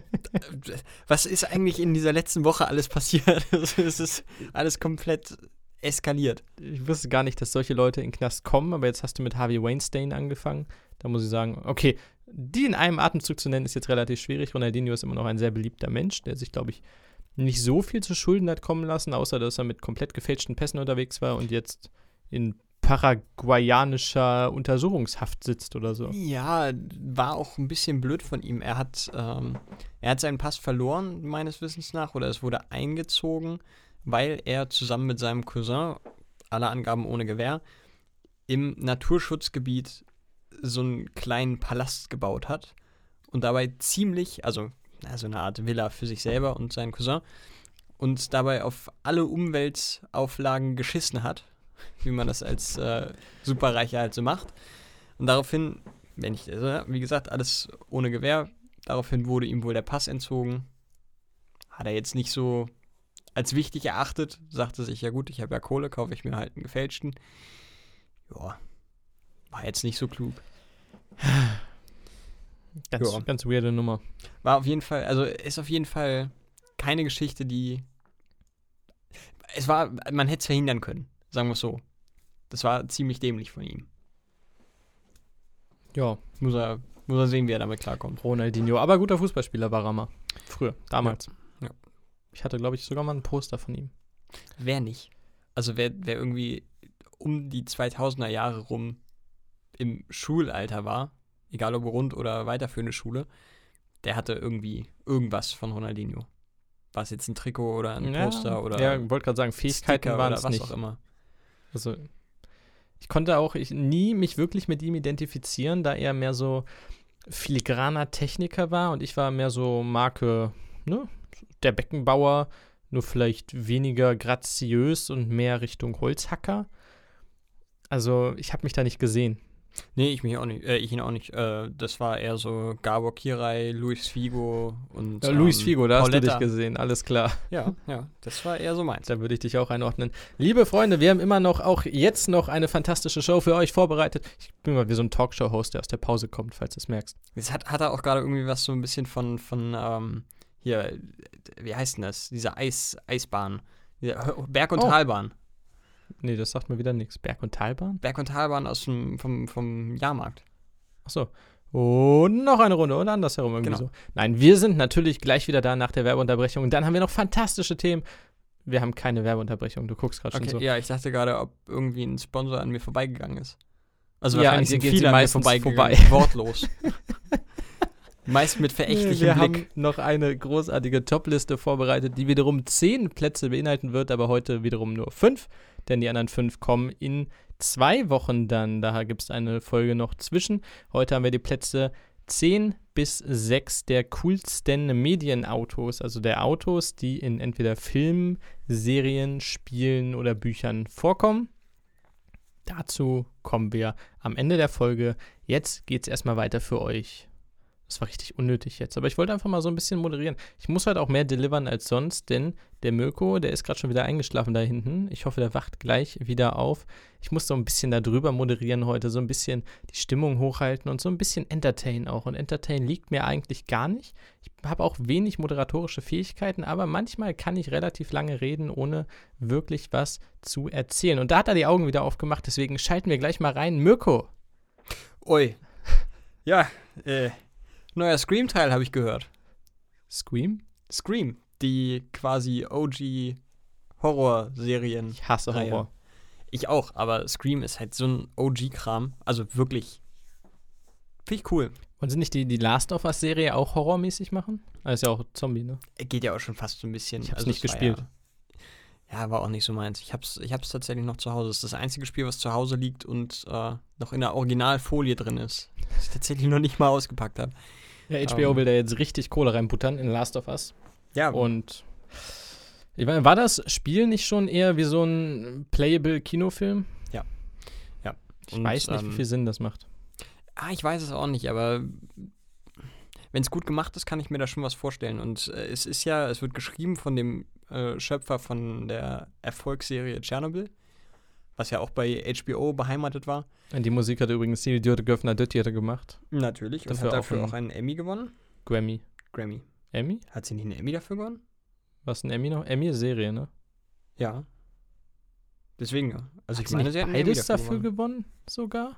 Was ist eigentlich in dieser letzten Woche alles passiert? [laughs] es ist alles komplett eskaliert. Ich wusste gar nicht, dass solche Leute in den Knast kommen, aber jetzt hast du mit Harvey Weinstein angefangen. Da muss ich sagen, okay, die in einem Atemzug zu nennen, ist jetzt relativ schwierig. Ronaldinho ist immer noch ein sehr beliebter Mensch, der sich, glaube ich, nicht so viel zu Schulden hat kommen lassen, außer dass er mit komplett gefälschten Pässen unterwegs war und jetzt in paraguayanischer Untersuchungshaft sitzt oder so. Ja, war auch ein bisschen blöd von ihm. Er hat, ähm, er hat seinen Pass verloren, meines Wissens nach, oder es wurde eingezogen, weil er zusammen mit seinem Cousin, alle Angaben ohne Gewähr, im Naturschutzgebiet so einen kleinen Palast gebaut hat und dabei ziemlich, also so eine Art Villa für sich selber und seinen Cousin und dabei auf alle Umweltauflagen geschissen hat, wie man das als äh, Superreicher halt so macht. Und daraufhin, wenn ich, also, wie gesagt, alles ohne Gewehr, daraufhin wurde ihm wohl der Pass entzogen. Hat er jetzt nicht so als wichtig erachtet, sagte sich, ja gut, ich habe ja Kohle, kaufe ich mir halt einen gefälschten. Ja, war jetzt nicht so klug. Ganz, Ja. ganz weirde Nummer. War auf jeden Fall, also ist auf jeden Fall keine Geschichte, die. Es war, man hätte es verhindern können, sagen wir es so. Das war ziemlich dämlich von ihm. Ja, Muss er, muss er sehen, wie er damit klarkommt. Ronaldinho. Aber guter Fußballspieler war mal. Früher, damals. Ja. Ich hatte, glaube ich, sogar mal ein Poster von ihm. Wer nicht? Also wer, wer irgendwie um die 2000er Jahre rum im Schulalter war, egal ob Grund- oder weiterführende Schule, der hatte irgendwie irgendwas von Ronaldinho. War es jetzt ein Trikot oder ein Poster oder Ja, wollte gerade sagen, Fähigkeiten waren oder es was nicht. auch immer. Also, ich konnte auch ich, nie mich wirklich mit ihm identifizieren, da er mehr so filigraner Techniker war und ich war mehr so Marke, ne, der Beckenbauer, nur vielleicht weniger graziös und mehr Richtung Holzhacker. Also, ich habe mich da nicht gesehen. Nee, ich mich auch nicht. Äh, ich ihn auch nicht. Äh, das war eher so Gabor Kirai, Luis Figo und. Ja, Luis ähm, Figo, da hast du Pauletta. dich gesehen, alles klar. Ja, ja, das war eher so meins. Da würde ich dich auch einordnen. Liebe Freunde, wir haben immer noch, auch jetzt noch eine fantastische Show für euch vorbereitet. Ich bin mal wie so ein Talkshow-Host, der aus der Pause kommt, falls du es merkst. Jetzt hat, hat er auch gerade irgendwie was so ein bisschen von, von ähm, hier, wie heißt denn das? Diese Eis, Eisbahn. Berg- und Oh. Talbahn. Nee, das sagt mir wieder nichts. Berg- und Talbahn? Berg- und Talbahn aus dem, vom, vom Jahrmarkt. Achso. Und noch eine Runde und andersherum irgendwie Genau. so. Nein, wir sind natürlich gleich wieder da nach der Werbeunterbrechung. Und dann haben wir noch fantastische Themen. Wir haben keine Werbeunterbrechung. Du guckst gerade Okay, schon so. ja, ich dachte gerade, ob irgendwie ein Sponsor an mir vorbeigegangen ist. Also Ja, wahrscheinlich sind viele an mir vorbeigegangen. vorbei. Wortlos. [laughs] Meist mit verächtlichem wir Blick. haben noch eine großartige Top-Liste vorbereitet, die wiederum zehn Plätze beinhalten wird, aber heute wiederum nur fünf, denn die anderen fünf kommen in zwei Wochen dann. Daher gibt es eine Folge noch zwischen. Heute haben wir die Plätze 10 bis 6 der coolsten Medienautos, also der Autos, die in entweder Filmen, Serien, Spielen oder Büchern vorkommen. Dazu kommen wir am Ende der Folge. Jetzt geht es erstmal weiter für euch. Das war richtig unnötig jetzt, aber ich wollte einfach mal so ein bisschen moderieren. Ich muss heute auch mehr delivern als sonst, denn der Mirko, der ist gerade schon wieder eingeschlafen da hinten. Ich hoffe, der wacht gleich wieder auf. Ich muss so ein bisschen darüber moderieren heute, so ein bisschen die Stimmung hochhalten und so ein bisschen entertain auch. Und entertain liegt mir eigentlich gar nicht. Ich habe auch wenig moderatorische Fähigkeiten, aber manchmal kann ich relativ lange reden, ohne wirklich was zu erzählen. Und da hat er die Augen wieder aufgemacht, deswegen schalten wir gleich mal rein. Mirko, Ui. Ja, äh, neuer Scream-Teil habe ich gehört. Scream? Scream, die quasi OG Horrorserien. Ich hasse Reihe. Horror. Ich auch, aber Scream ist halt so ein OG-Kram. Also wirklich. Finde ich cool. Wollen sie nicht die, die Last of Us-Serie auch horrormäßig machen? Ah, ist ja auch Zombie, ne? Geht ja auch schon fast so ein bisschen. Ich hab's also nicht es war gespielt. Ja, ja, war auch nicht so meins. Ich hab's, ich hab's tatsächlich noch zu Hause. Das ist das einzige Spiel, was zu Hause liegt und äh, noch in der Originalfolie drin ist. Das ich tatsächlich noch nicht mal ausgepackt habe. Ja, HBO Ähm. will da jetzt richtig Kohle reinbuttern in Last of Us. Ja, Und ich meine, war das Spiel nicht schon eher wie so ein playable Kinofilm? Ja. Ja. Ich Und, weiß nicht, wie ähm, viel Sinn das macht. Ah, ich weiß es auch nicht, aber wenn es gut gemacht ist, kann ich mir da schon was vorstellen. Und äh, es ist ja, es wird geschrieben von dem äh, Schöpfer von der Erfolgsserie Tschernobyl, was ja auch bei HBO beheimatet war. Und die Musik hat übrigens Sil Dürte Göffner Döttjähre gemacht. Natürlich. Und Dafür hat auch dafür ein- auch einen Emmy gewonnen. Grammy. Grammy. Emmy? Hat sie nicht einen Emmy dafür gewonnen? Was ein Emmy noch? Emmy ist Serie, ne? Ja. Deswegen, ja. Also Hat ich meine, sie hat beides dafür gewonnen. gewonnen, sogar?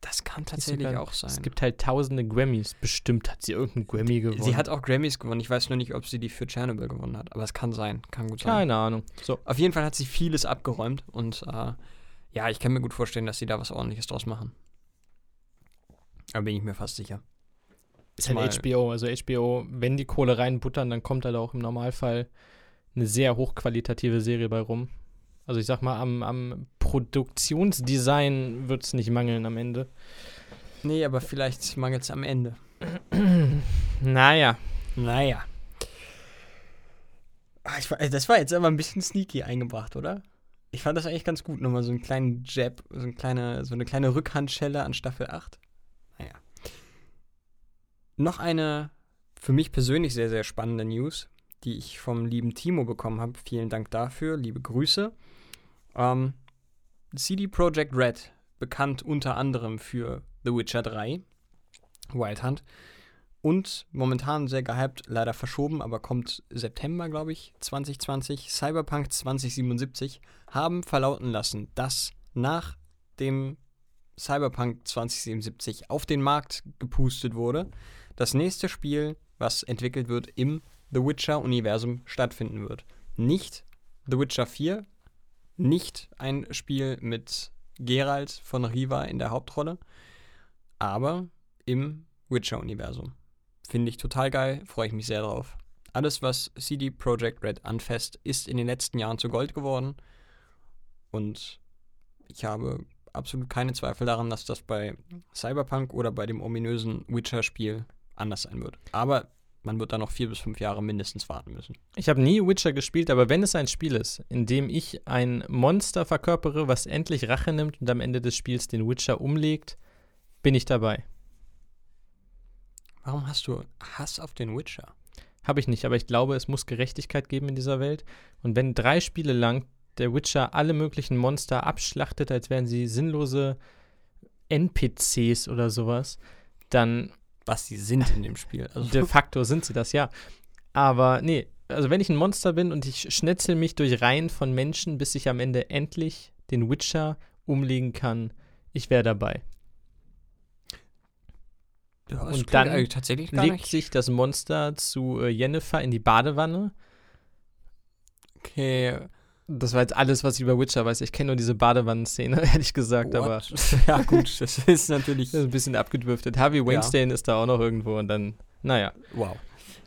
Das kann tatsächlich sogar- auch sein. Es gibt halt tausende Grammys. Bestimmt hat sie irgendeinen Grammy gewonnen. sie hat auch Grammys gewonnen. Ich weiß nur nicht, ob sie die für Chernobyl gewonnen hat. Aber es kann sein. Kann gut sein. Keine Ahnung. So, Auf jeden Fall hat sie vieles abgeräumt und äh, ja, ich kann mir gut vorstellen, dass sie da was ordentliches draus machen. Da bin ich mir fast sicher. ist halt HBO. Also HBO, wenn die Kohle reinbuttern, dann kommt halt auch im Normalfall eine sehr hochqualitative Serie bei rum. Also ich sag mal, am, am Produktionsdesign wird es nicht mangeln am Ende. Nee, aber vielleicht mangelt es am Ende. [clears throat] Naja, Naja. Ah, ich, das war jetzt aber ein bisschen sneaky eingebracht, oder? Ich fand das eigentlich ganz gut. Nochmal so einen kleinen Jab, so, ein kleine, so eine kleine Rückhandschelle an Staffel 8. Naja. Noch eine für mich persönlich sehr, sehr spannende News, die ich vom lieben Timo bekommen habe. Vielen Dank dafür. Liebe Grüße. Ähm, CD Projekt Red, bekannt unter anderem für The Witcher 3, Wild Hunt, und momentan sehr gehypt, leider verschoben, aber kommt September, glaube ich, 2020, Cyberpunk 2077, haben verlauten lassen, dass nach dem Cyberpunk 2077 auf den Markt gepustet wurde, das nächste Spiel was entwickelt wird, im The Witcher-Universum stattfinden wird. Nicht The Witcher 4, nicht ein Spiel mit Geralt von Riva in der Hauptrolle, aber im Witcher-Universum. Finde ich total geil, freue ich mich sehr drauf. Alles, was CD Projekt Red anfasst, ist in den letzten Jahren zu Gold geworden. Und ich habe absolut keine Zweifel daran, dass das bei Cyberpunk oder bei dem ominösen Witcher-Spiel anders sein wird. Aber man wird da noch vier bis fünf Jahre mindestens warten müssen. Ich habe nie Witcher gespielt, aber wenn es ein Spiel ist, in dem ich ein Monster verkörpere, was endlich Rache nimmt und am Ende des Spiels den Witcher umlegt, bin ich dabei. Warum hast du Hass auf den Witcher? Habe ich nicht, aber ich glaube, es muss Gerechtigkeit geben in dieser Welt. Und wenn drei Spiele lang der Witcher alle möglichen Monster abschlachtet, als wären sie sinnlose NPCs oder sowas, dann. Was sie sind in dem Spiel. Also. De [laughs] facto sind sie das, ja. Aber nee, also wenn ich ein Monster bin und ich schnetzel mich durch Reihen von Menschen, bis ich am Ende endlich den Witcher umlegen kann, ich wäre dabei. Ja, und dann legt nicht. sich das Monster zu äh, Jennifer in die Badewanne. Okay. Das war jetzt alles, was ich über Witcher weiß. Ich kenne nur diese Badewannenszene, [laughs] ehrlich gesagt, What? aber [laughs] ja, gut, das ist natürlich. [laughs] das ist ein bisschen abgedriftet. Harvey Weinstein ist da auch noch irgendwo und dann, naja. Wow.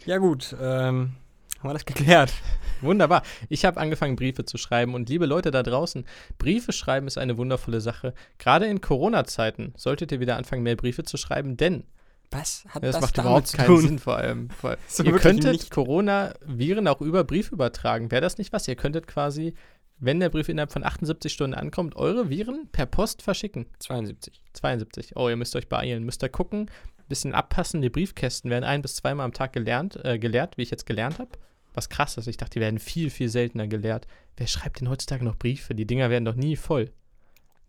Ja, gut, ähm, haben wir das geklärt. Wunderbar. Ich habe angefangen, Briefe zu schreiben. Und liebe Leute da draußen, Briefe schreiben ist eine wundervolle Sache. Gerade in Corona-Zeiten solltet ihr wieder anfangen, mehr Briefe zu schreiben, denn Was hat das, das, macht damit überhaupt zu keinen tun? Sinn, vor allem. [laughs] Vor, So ihr könntet nicht. Corona-Viren auch über Brief übertragen. Wäre das nicht was? Ihr könntet quasi, wenn der Brief innerhalb von 78 Stunden ankommt, eure Viren per Post verschicken. 72. 72. Oh, ihr müsst euch beeilen. Müsst ihr gucken. Bisschen abpassen. Die Briefkästen werden ein- bis zweimal am Tag gelernt, äh, geleert, wie ich jetzt gelernt habe. Was krass ist. Ich dachte, die werden viel, viel seltener geleert. Wer schreibt denn heutzutage noch Briefe? Die Dinger werden doch nie voll.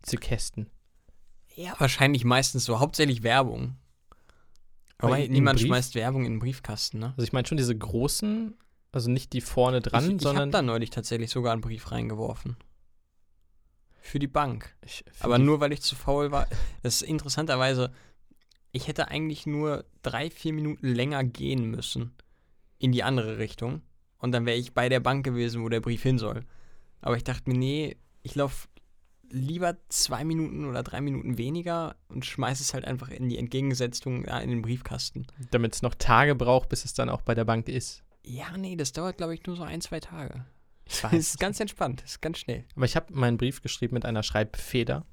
Diese Kästen. Ja, wahrscheinlich meistens so, hauptsächlich Werbung. In niemand schmeißt Werbung in den Briefkasten, ne? Also ich meine schon diese großen, also nicht die vorne dran, ich ich habe sondern. da neulich tatsächlich sogar einen Brief reingeworfen. Für die Bank. ich, für Aber die- nur, weil ich zu faul war. Das ist interessanterweise, ich hätte eigentlich nur drei, vier Minuten länger gehen müssen in die andere Richtung. Und dann wäre ich bei der Bank gewesen, wo der Brief hin soll. Aber ich dachte mir, nee, ich laufe lieber zwei Minuten oder drei Minuten weniger und schmeiße es halt einfach in die Entgegensetzung ja, in den Briefkasten. Damit es noch Tage braucht, bis es dann auch bei der Bank ist. Ja, nee, das dauert, glaube ich, nur so ein, zwei Tage. Ich [laughs] Das ist ganz entspannt, ist ganz schnell. Aber ich habe meinen Brief geschrieben mit einer Schreibfeder.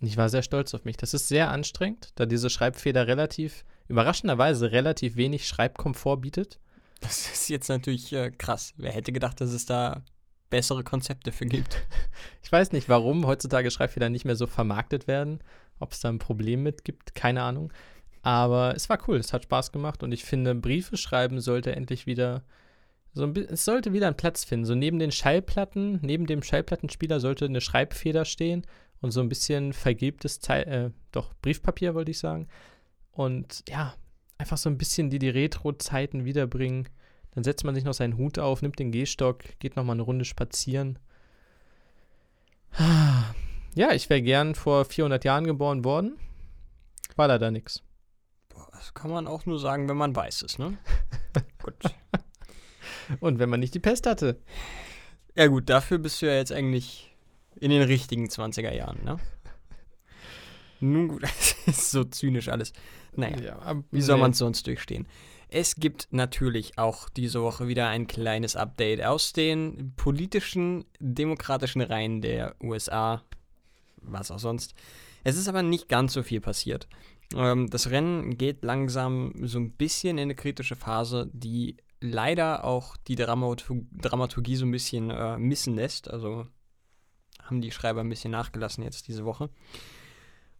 Und ich war sehr stolz auf mich. Das ist sehr anstrengend, da diese Schreibfeder relativ, überraschenderweise relativ wenig Schreibkomfort bietet. Das ist jetzt natürlich äh, krass. Wer hätte gedacht, dass es da bessere Konzepte für gibt? [laughs] Ich weiß nicht, warum heutzutage Schreibfedern nicht mehr so vermarktet werden. Ob es da ein Problem mit gibt, keine Ahnung. Aber es war cool, es hat Spaß gemacht und ich finde, Briefe schreiben sollte endlich wieder so ein es sollte wieder einen Platz finden. So neben den Schallplatten, neben dem Schallplattenspieler sollte eine Schreibfeder stehen und so ein bisschen vergilbtes Zei äh, doch Briefpapier wollte ich sagen. Und ja, einfach so ein bisschen die, die Retro-Zeiten wiederbringen. Dann setzt man sich noch seinen Hut auf, nimmt den Gehstock, geht noch mal eine Runde spazieren. Ja, ich wäre gern vor 400 Jahren geboren worden. War leider nix. Das kann man auch nur sagen, wenn man weiß es, ne? [laughs] gut. Und wenn man nicht die Pest hatte. Ja gut, dafür bist du ja jetzt eigentlich in den richtigen 20er Jahren, ne? Nun gut, [laughs] das ist so zynisch alles. Naja. ab- Wie soll nee. man es sonst durchstehen? Es gibt natürlich auch diese Woche wieder ein kleines Update aus den politischen, demokratischen Reihen der USA. Was auch sonst. Es ist aber nicht ganz so viel passiert. Ähm, das Rennen geht langsam so ein bisschen in eine kritische Phase, die leider auch die Dramatur Dramaturgie so ein bisschen äh, missen lässt. Also haben die Schreiber ein bisschen nachgelassen jetzt diese Woche.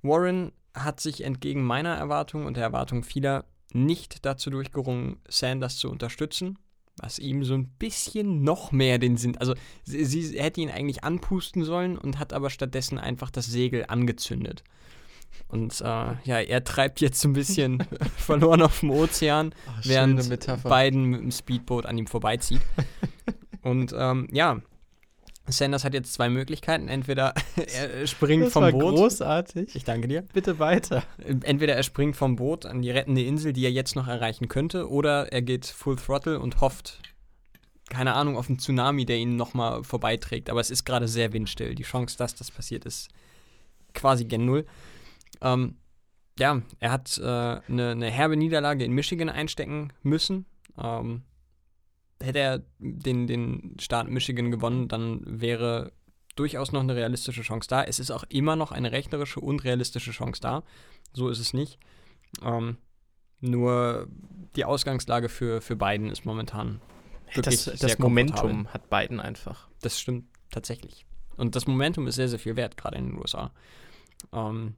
Warren hat sich entgegen meiner Erwartung und der Erwartung vieler nicht dazu durchgerungen, Sanders zu unterstützen, was ihm so ein bisschen noch mehr den Sinn. Also sie, sie hätte ihn eigentlich anpusten sollen und hat aber stattdessen einfach das Segel angezündet. Und äh, ja, er treibt jetzt so ein bisschen [laughs] verloren auf dem Ozean, Ach, während Metapher. Biden mit dem Speedboot an ihm vorbeizieht. und ähm, ja, Sanders hat jetzt zwei Möglichkeiten. Entweder [laughs] er springt Das vom war Boot. großartig. Ich danke dir. Bitte weiter. Entweder er springt vom Boot an die rettende Insel, die er jetzt noch erreichen könnte, oder er geht Full Throttle und hofft, keine Ahnung, auf einen Tsunami, der ihn nochmal vorbeiträgt. Aber es ist gerade sehr windstill. Die Chance, dass das passiert, ist quasi gen Null. Ähm, ja, er hat äh, eine, eine herbe Niederlage in Michigan einstecken müssen. Ähm, hätte er den, den Staat Michigan gewonnen, dann wäre durchaus noch eine realistische Chance da. Es ist auch immer noch eine rechnerische und realistische Chance da. So ist es nicht. Ähm, nur die Ausgangslage für, für Biden ist momentan wirklich Das, das Momentum hat Biden einfach. das stimmt tatsächlich. Und das Momentum ist sehr, sehr viel wert, gerade in den USA. Ähm,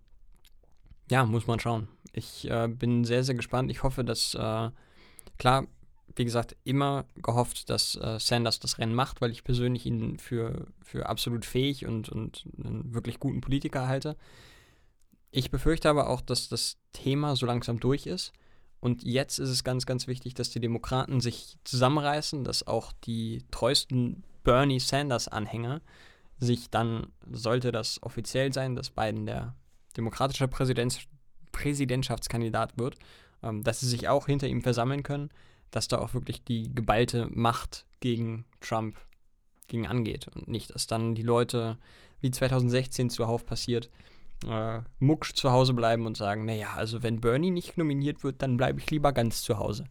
ja, muss man schauen. Ich äh, bin sehr, sehr gespannt. Ich hoffe, dass, äh, klar, wie gesagt, immer gehofft, dass äh, Sanders das Rennen macht, weil ich persönlich ihn für, für absolut fähig und, und einen wirklich guten Politiker halte. Ich befürchte aber auch, dass das Thema so langsam durch ist. Und jetzt ist es ganz, ganz wichtig, dass die Demokraten sich zusammenreißen, dass auch die treuesten Bernie Sanders-Anhänger sich dann, sollte das offiziell sein, dass Biden der demokratische Präsidents Präsidentschaftskandidat wird, ähm, dass sie sich auch hinter ihm versammeln können, dass da auch wirklich die geballte Macht gegen Trump gegen angeht und nicht, dass dann die Leute, wie 2016 zuhauf passiert, äh, mucksch zu Hause bleiben und sagen, naja, also wenn Bernie nicht nominiert wird, dann bleibe ich lieber ganz zu Hause.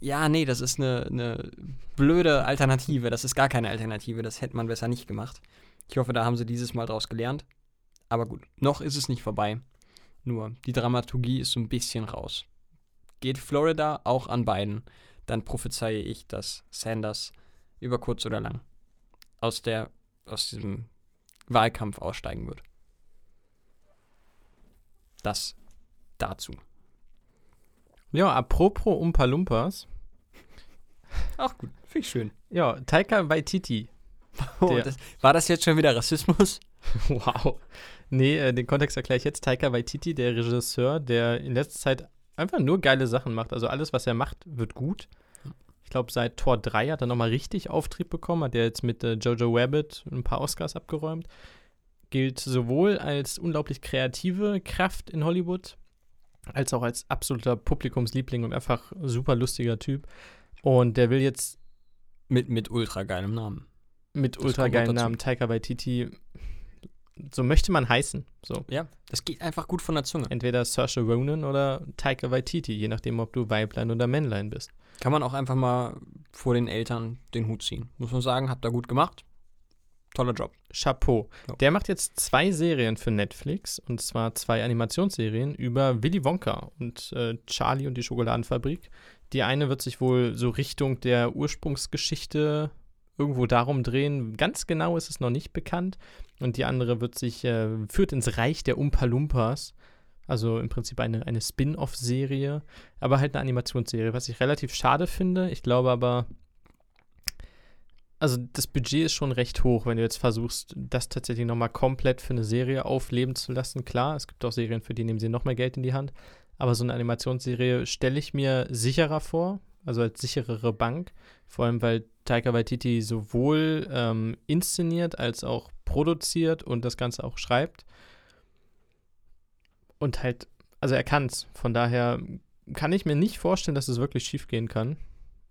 Ja, nee, das ist eine, eine blöde Alternative, das ist gar keine Alternative, das hätte man besser nicht gemacht. Ich hoffe, da haben sie dieses Mal draus gelernt. Aber gut, noch ist es nicht vorbei. Nur, die Dramaturgie ist so ein bisschen raus. Geht Florida auch an beiden, dann prophezeie ich, dass Sanders über kurz oder lang aus, der, aus diesem Wahlkampf aussteigen wird. Das dazu. Ja, apropos Umpa Lumpas. Auch gut, finde ich schön. Ja, Taika Waititi. Oh, das, war das jetzt schon wieder Rassismus? [laughs] Wow. Nee, äh, den Kontext erkläre ich jetzt. Taika Waititi, der Regisseur, der in letzter Zeit einfach nur geile Sachen macht. Also alles, was er macht, wird gut. Ich glaube, seit Tor 3 hat er nochmal richtig Auftrieb bekommen. Hat er jetzt mit äh, Jojo Rabbit ein paar Oscars abgeräumt. Gilt sowohl als unglaublich kreative Kraft in Hollywood, als auch als absoluter Publikumsliebling und einfach super lustiger Typ. Und der will jetzt Mit, mit ultra geilem Namen. mit Das ultra dazu. Namen Taika Waititi, so möchte man heißen. So. Ja, das geht einfach gut von der Zunge. Entweder Saoirse Ronan oder Taika Waititi, je nachdem, ob du Weiblein oder Männlein bist. Kann man auch einfach mal vor den Eltern den Hut ziehen. Muss man sagen, habt ihr gut gemacht. Toller Job. Chapeau. Ja. Der macht jetzt zwei Serien für Netflix, und zwar zwei Animationsserien über Willy Wonka und äh, Charlie und die Schokoladenfabrik. Die eine wird sich wohl so Richtung der Ursprungsgeschichte irgendwo darum drehen. Ganz genau ist es noch nicht bekannt. Und die andere wird sich, äh, führt ins Reich der Umpa Lumpas. Also im Prinzip eine, eine Spin-off-Serie, aber halt eine Animationsserie, was ich relativ schade finde. Ich glaube aber, also das Budget ist schon recht hoch, wenn du jetzt versuchst, das tatsächlich nochmal komplett für eine Serie aufleben zu lassen. Klar, es gibt auch Serien, für die nehmen sie noch mehr Geld in die Hand. Aber so eine Animationsserie stelle ich mir sicherer vor, also als sicherere Bank. Vor allem, weil Taika Waititi sowohl ähm, inszeniert als auch produziert und das Ganze auch schreibt. Und halt, also er kann's. Von daher kann ich mir nicht vorstellen, dass es wirklich schief gehen kann.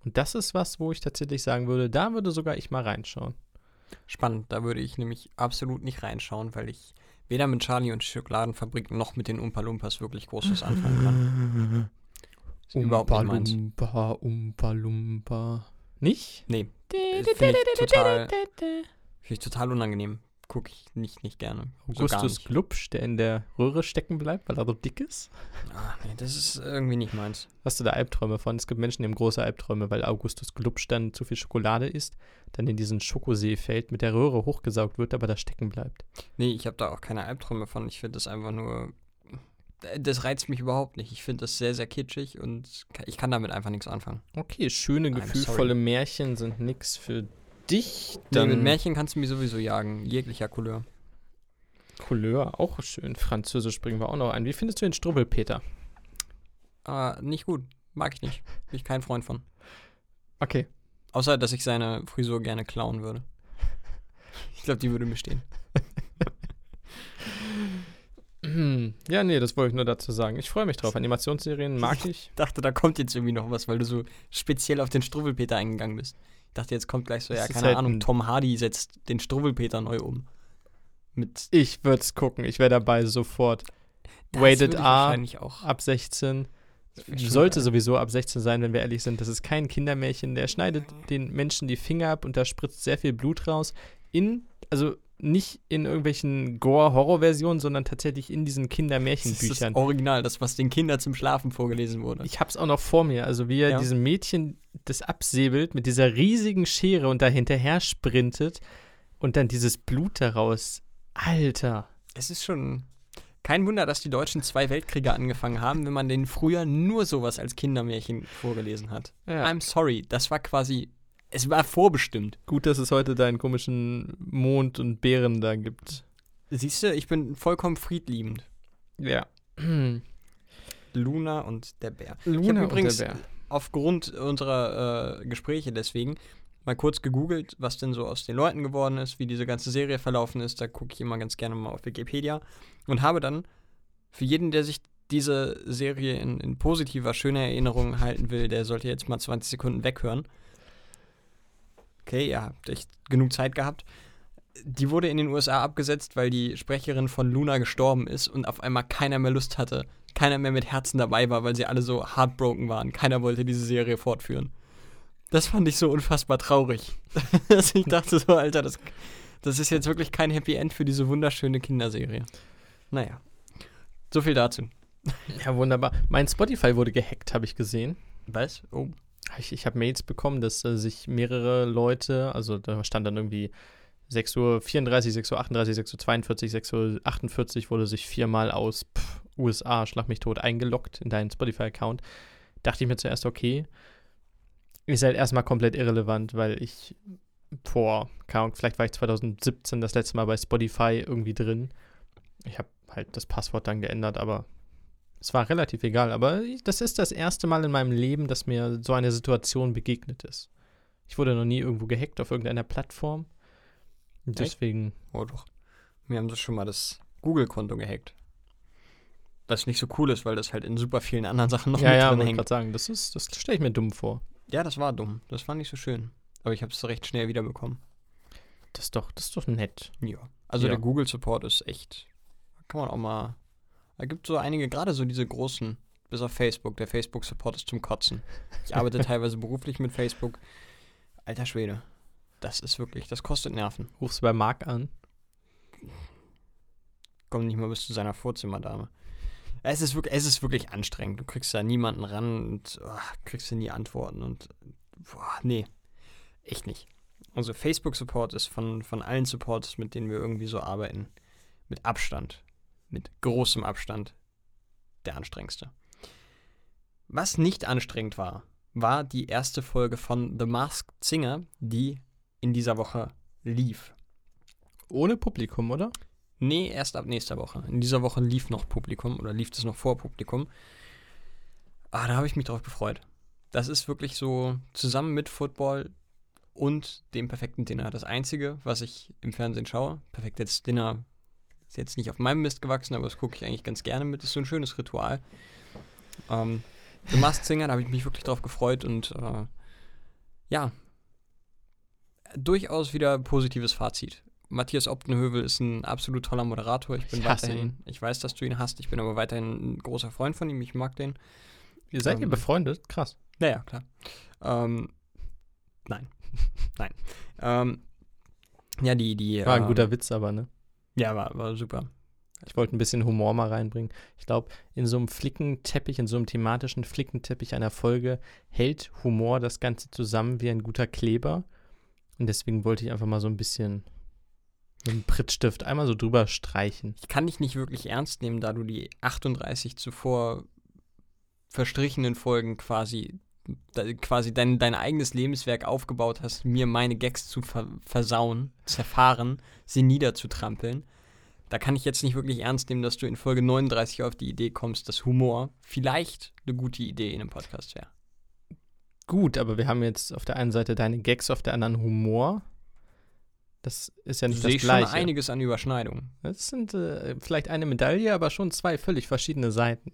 Und das ist was, wo ich tatsächlich sagen würde, da würde sogar ich mal reinschauen. Spannend, da würde ich nämlich absolut nicht reinschauen, weil ich weder mit Charlie und Schokoladenfabrik noch mit den Umpa Lumpas wirklich Großes anfangen kann. [laughs] Meins. Lumpa, Umpa Lumpa. Nicht? Nee, finde ich total, finde ich total unangenehm. Gucke ich nicht, nicht gerne. So Augustus nicht. Glubsch, der in der Röhre stecken bleibt, weil er so dick ist? Ah, nee, das ist irgendwie nicht meins. Hast du da Albträume von? Es gibt Menschen, die haben große Albträume, weil Augustus Glubsch dann zu viel Schokolade isst, dann in diesen Schokosee fällt, mit der Röhre hochgesaugt wird, aber da stecken bleibt. Nee, ich habe da auch keine Albträume von. Ich finde das einfach nur. Das reizt mich überhaupt nicht. Ich finde das sehr, sehr kitschig und ich kann damit einfach nichts anfangen. Okay, schöne, gefühlvolle. Märchen sind nix für dich. Nee, Dann mit Märchen kannst du mich sowieso jagen. Jeglicher Couleur. Couleur, auch schön. Französisch bringen wir auch noch ein. Wie findest du den Strubbelpeter? Ah, nicht gut. Mag ich nicht. Bin ich kein Freund von. Okay. Außer, dass ich seine Frisur gerne klauen würde. Ich glaube, die würde mir stehen. [laughs] Ja, nee, das wollte ich nur dazu sagen. Ich freue mich drauf. Animationsserien mag ich. Ich dachte, da kommt jetzt irgendwie noch was, weil du so speziell auf den Struwwelpeter eingegangen bist. Ich dachte, jetzt kommt gleich so, ja, Das keine halt Ahnung, Tom Hardy setzt den Struwwelpeter neu um. Mit Ich würde es gucken. Ich wäre dabei sofort. Das Rated ich R. Ab 16. Das wär schon Sollte sowieso ab 16 sein, wenn wir ehrlich sind. Das ist kein Kindermärchen. Der schneidet den Menschen die Finger ab und da spritzt sehr viel Blut raus. In, also nicht in irgendwelchen Gore-Horror-Versionen, sondern tatsächlich in diesen Das ist das Kindermärchenbüchern. Original, das, was den Kindern zum Schlafen vorgelesen wurde. Ich hab's auch noch vor mir. Also wie er Ja. diesem Mädchen das absäbelt mit dieser riesigen Schere und da hinterher sprintet und dann dieses Blut daraus. Alter. Es ist schon kein Wunder, dass die Deutschen zwei Weltkriege angefangen haben, wenn man denen früher nur sowas als Kindermärchen vorgelesen hat. Ja. I'm sorry, das war quasi, es war vorbestimmt. Gut, dass es heute deinen komischen Mond und Bären da gibt. Siehst du, ich bin vollkommen friedliebend. Ja. [clears throat] Luna und der Bär. Luna ich habe und übrigens der Bär. aufgrund unserer äh, Gespräche deswegen mal kurz gegoogelt, was denn so aus den Leuten geworden ist, wie diese ganze Serie verlaufen ist. Da gucke ich immer ganz gerne mal auf Wikipedia und habe dann für jeden, der sich diese Serie in, in positiver, schöner Erinnerung halten will, der sollte jetzt mal 20 Sekunden weghören. Okay, ihr habt echt genug Zeit gehabt. Die wurde in den USA abgesetzt, weil die Sprecherin von Luna gestorben ist und auf einmal keiner mehr Lust hatte. Keiner mehr mit Herzen dabei war, weil sie alle so heartbroken waren. Keiner wollte diese Serie fortführen. Das fand ich so unfassbar traurig. [laughs] Dass ich dachte so, Alter, das, das ist jetzt wirklich kein Happy End für diese wunderschöne Kinderserie. Naja. So viel dazu. Ja, wunderbar. Mein Spotify wurde gehackt, habe ich gesehen. Was? Oh. Ich, ich habe Mails bekommen, dass äh, sich mehrere Leute, also da stand dann irgendwie 6.34 Uhr, 6.38 Uhr, 6.42 Uhr, 6.48 Uhr wurde sich viermal aus pff, USA, schlag mich tot, eingeloggt in deinen Spotify-Account. Dachte ich mir zuerst, okay, ist halt erstmal komplett irrelevant, weil ich vor, keine Ahnung, vielleicht war ich 2017 das letzte Mal bei Spotify irgendwie drin. Ich habe halt das Passwort dann geändert, aber es war relativ egal. Aber ich, das ist das erste Mal in meinem Leben, dass mir so eine Situation begegnet ist. Ich wurde noch nie irgendwo gehackt auf irgendeiner Plattform. Und? Deswegen, Oh doch. Wir haben schon mal das Google-Konto gehackt. Was nicht so cool ist, weil das halt in super vielen anderen Sachen noch ja, mit ja, drin hängt. gerade sagen, das ist, das stelle ich mir dumm vor. Ja, das war dumm. Das war nicht so schön. Aber ich habe es recht schnell wiederbekommen. Das ist doch, das ist doch nett. Ja. Also Ja. der Google-Support ist echt. Kann man auch mal. Da gibt so einige, gerade so diese großen, bis auf Facebook. Der Facebook-Support ist zum Kotzen. Ich arbeite [laughs] teilweise beruflich mit Facebook. Alter Schwede. Das ist wirklich, das kostet Nerven. Rufst du bei Marc an? Komm nicht mal bis zu seiner Vorzimmerdame. Es ist wirklich, es ist wirklich anstrengend. Du kriegst da niemanden ran und oh, kriegst du nie Antworten und boah, nee, echt nicht. Also Facebook-Support ist von, von allen Supports, mit denen wir irgendwie so arbeiten, mit Abstand, mit großem Abstand der anstrengendste. Was nicht anstrengend war, war die erste Folge von The Masked Singer, die in dieser Woche lief. Ohne Publikum, oder? Nee, erst ab nächster Woche. In dieser Woche lief noch Publikum oder lief es noch vor Publikum. Ah, da habe ich mich drauf gefreut. Das ist wirklich so zusammen mit Football und dem perfekten Dinner. Das einzige, was ich im Fernsehen schaue. Perfektes Dinner ist jetzt nicht auf meinem Mist gewachsen, aber das gucke ich eigentlich ganz gerne mit. Ist so ein schönes Ritual. Ähm, The Masked Singer, da habe ich mich wirklich drauf gefreut und äh, ja, durchaus wieder positives Fazit. Matthias Optenhövel ist ein absolut toller Moderator. Ich bin Ich weiterhin, ihn. ich weiß, dass du ihn hast. Ich bin aber weiterhin ein großer Freund von ihm. Ich mag den. Ihr seid ihr Ähm, befreundet? Krass. Naja, klar. Ähm, nein. [laughs] nein. Ähm, ja, die, die. War ein äh, guter Witz, aber, ne? Ja, war, war super. Ich wollte ein bisschen Humor mal reinbringen. Ich glaube, in so einem Flickenteppich, in so einem thematischen Flickenteppich einer Folge hält Humor das Ganze zusammen wie ein guter Kleber. Und deswegen wollte ich einfach mal so ein bisschen mit einem Prittstift einmal so drüber streichen. Ich kann dich nicht wirklich ernst nehmen, da du die 38 zuvor verstrichenen Folgen quasi, quasi dein, dein eigenes Lebenswerk aufgebaut hast, mir meine Gags zu ver versauen, zerfahren, sie niederzutrampeln. Da kann ich jetzt nicht wirklich ernst nehmen, dass du in Folge 39 auf die Idee kommst, dass Humor vielleicht eine gute Idee in einem Podcast wäre. Gut, aber wir haben jetzt auf der einen Seite deine Gags, auf der anderen Humor. Das ist ja nicht Sehe das ich schon Gleiche. einiges an Überschneidungen. Das sind äh, vielleicht eine Medaille, aber schon zwei völlig verschiedene Seiten.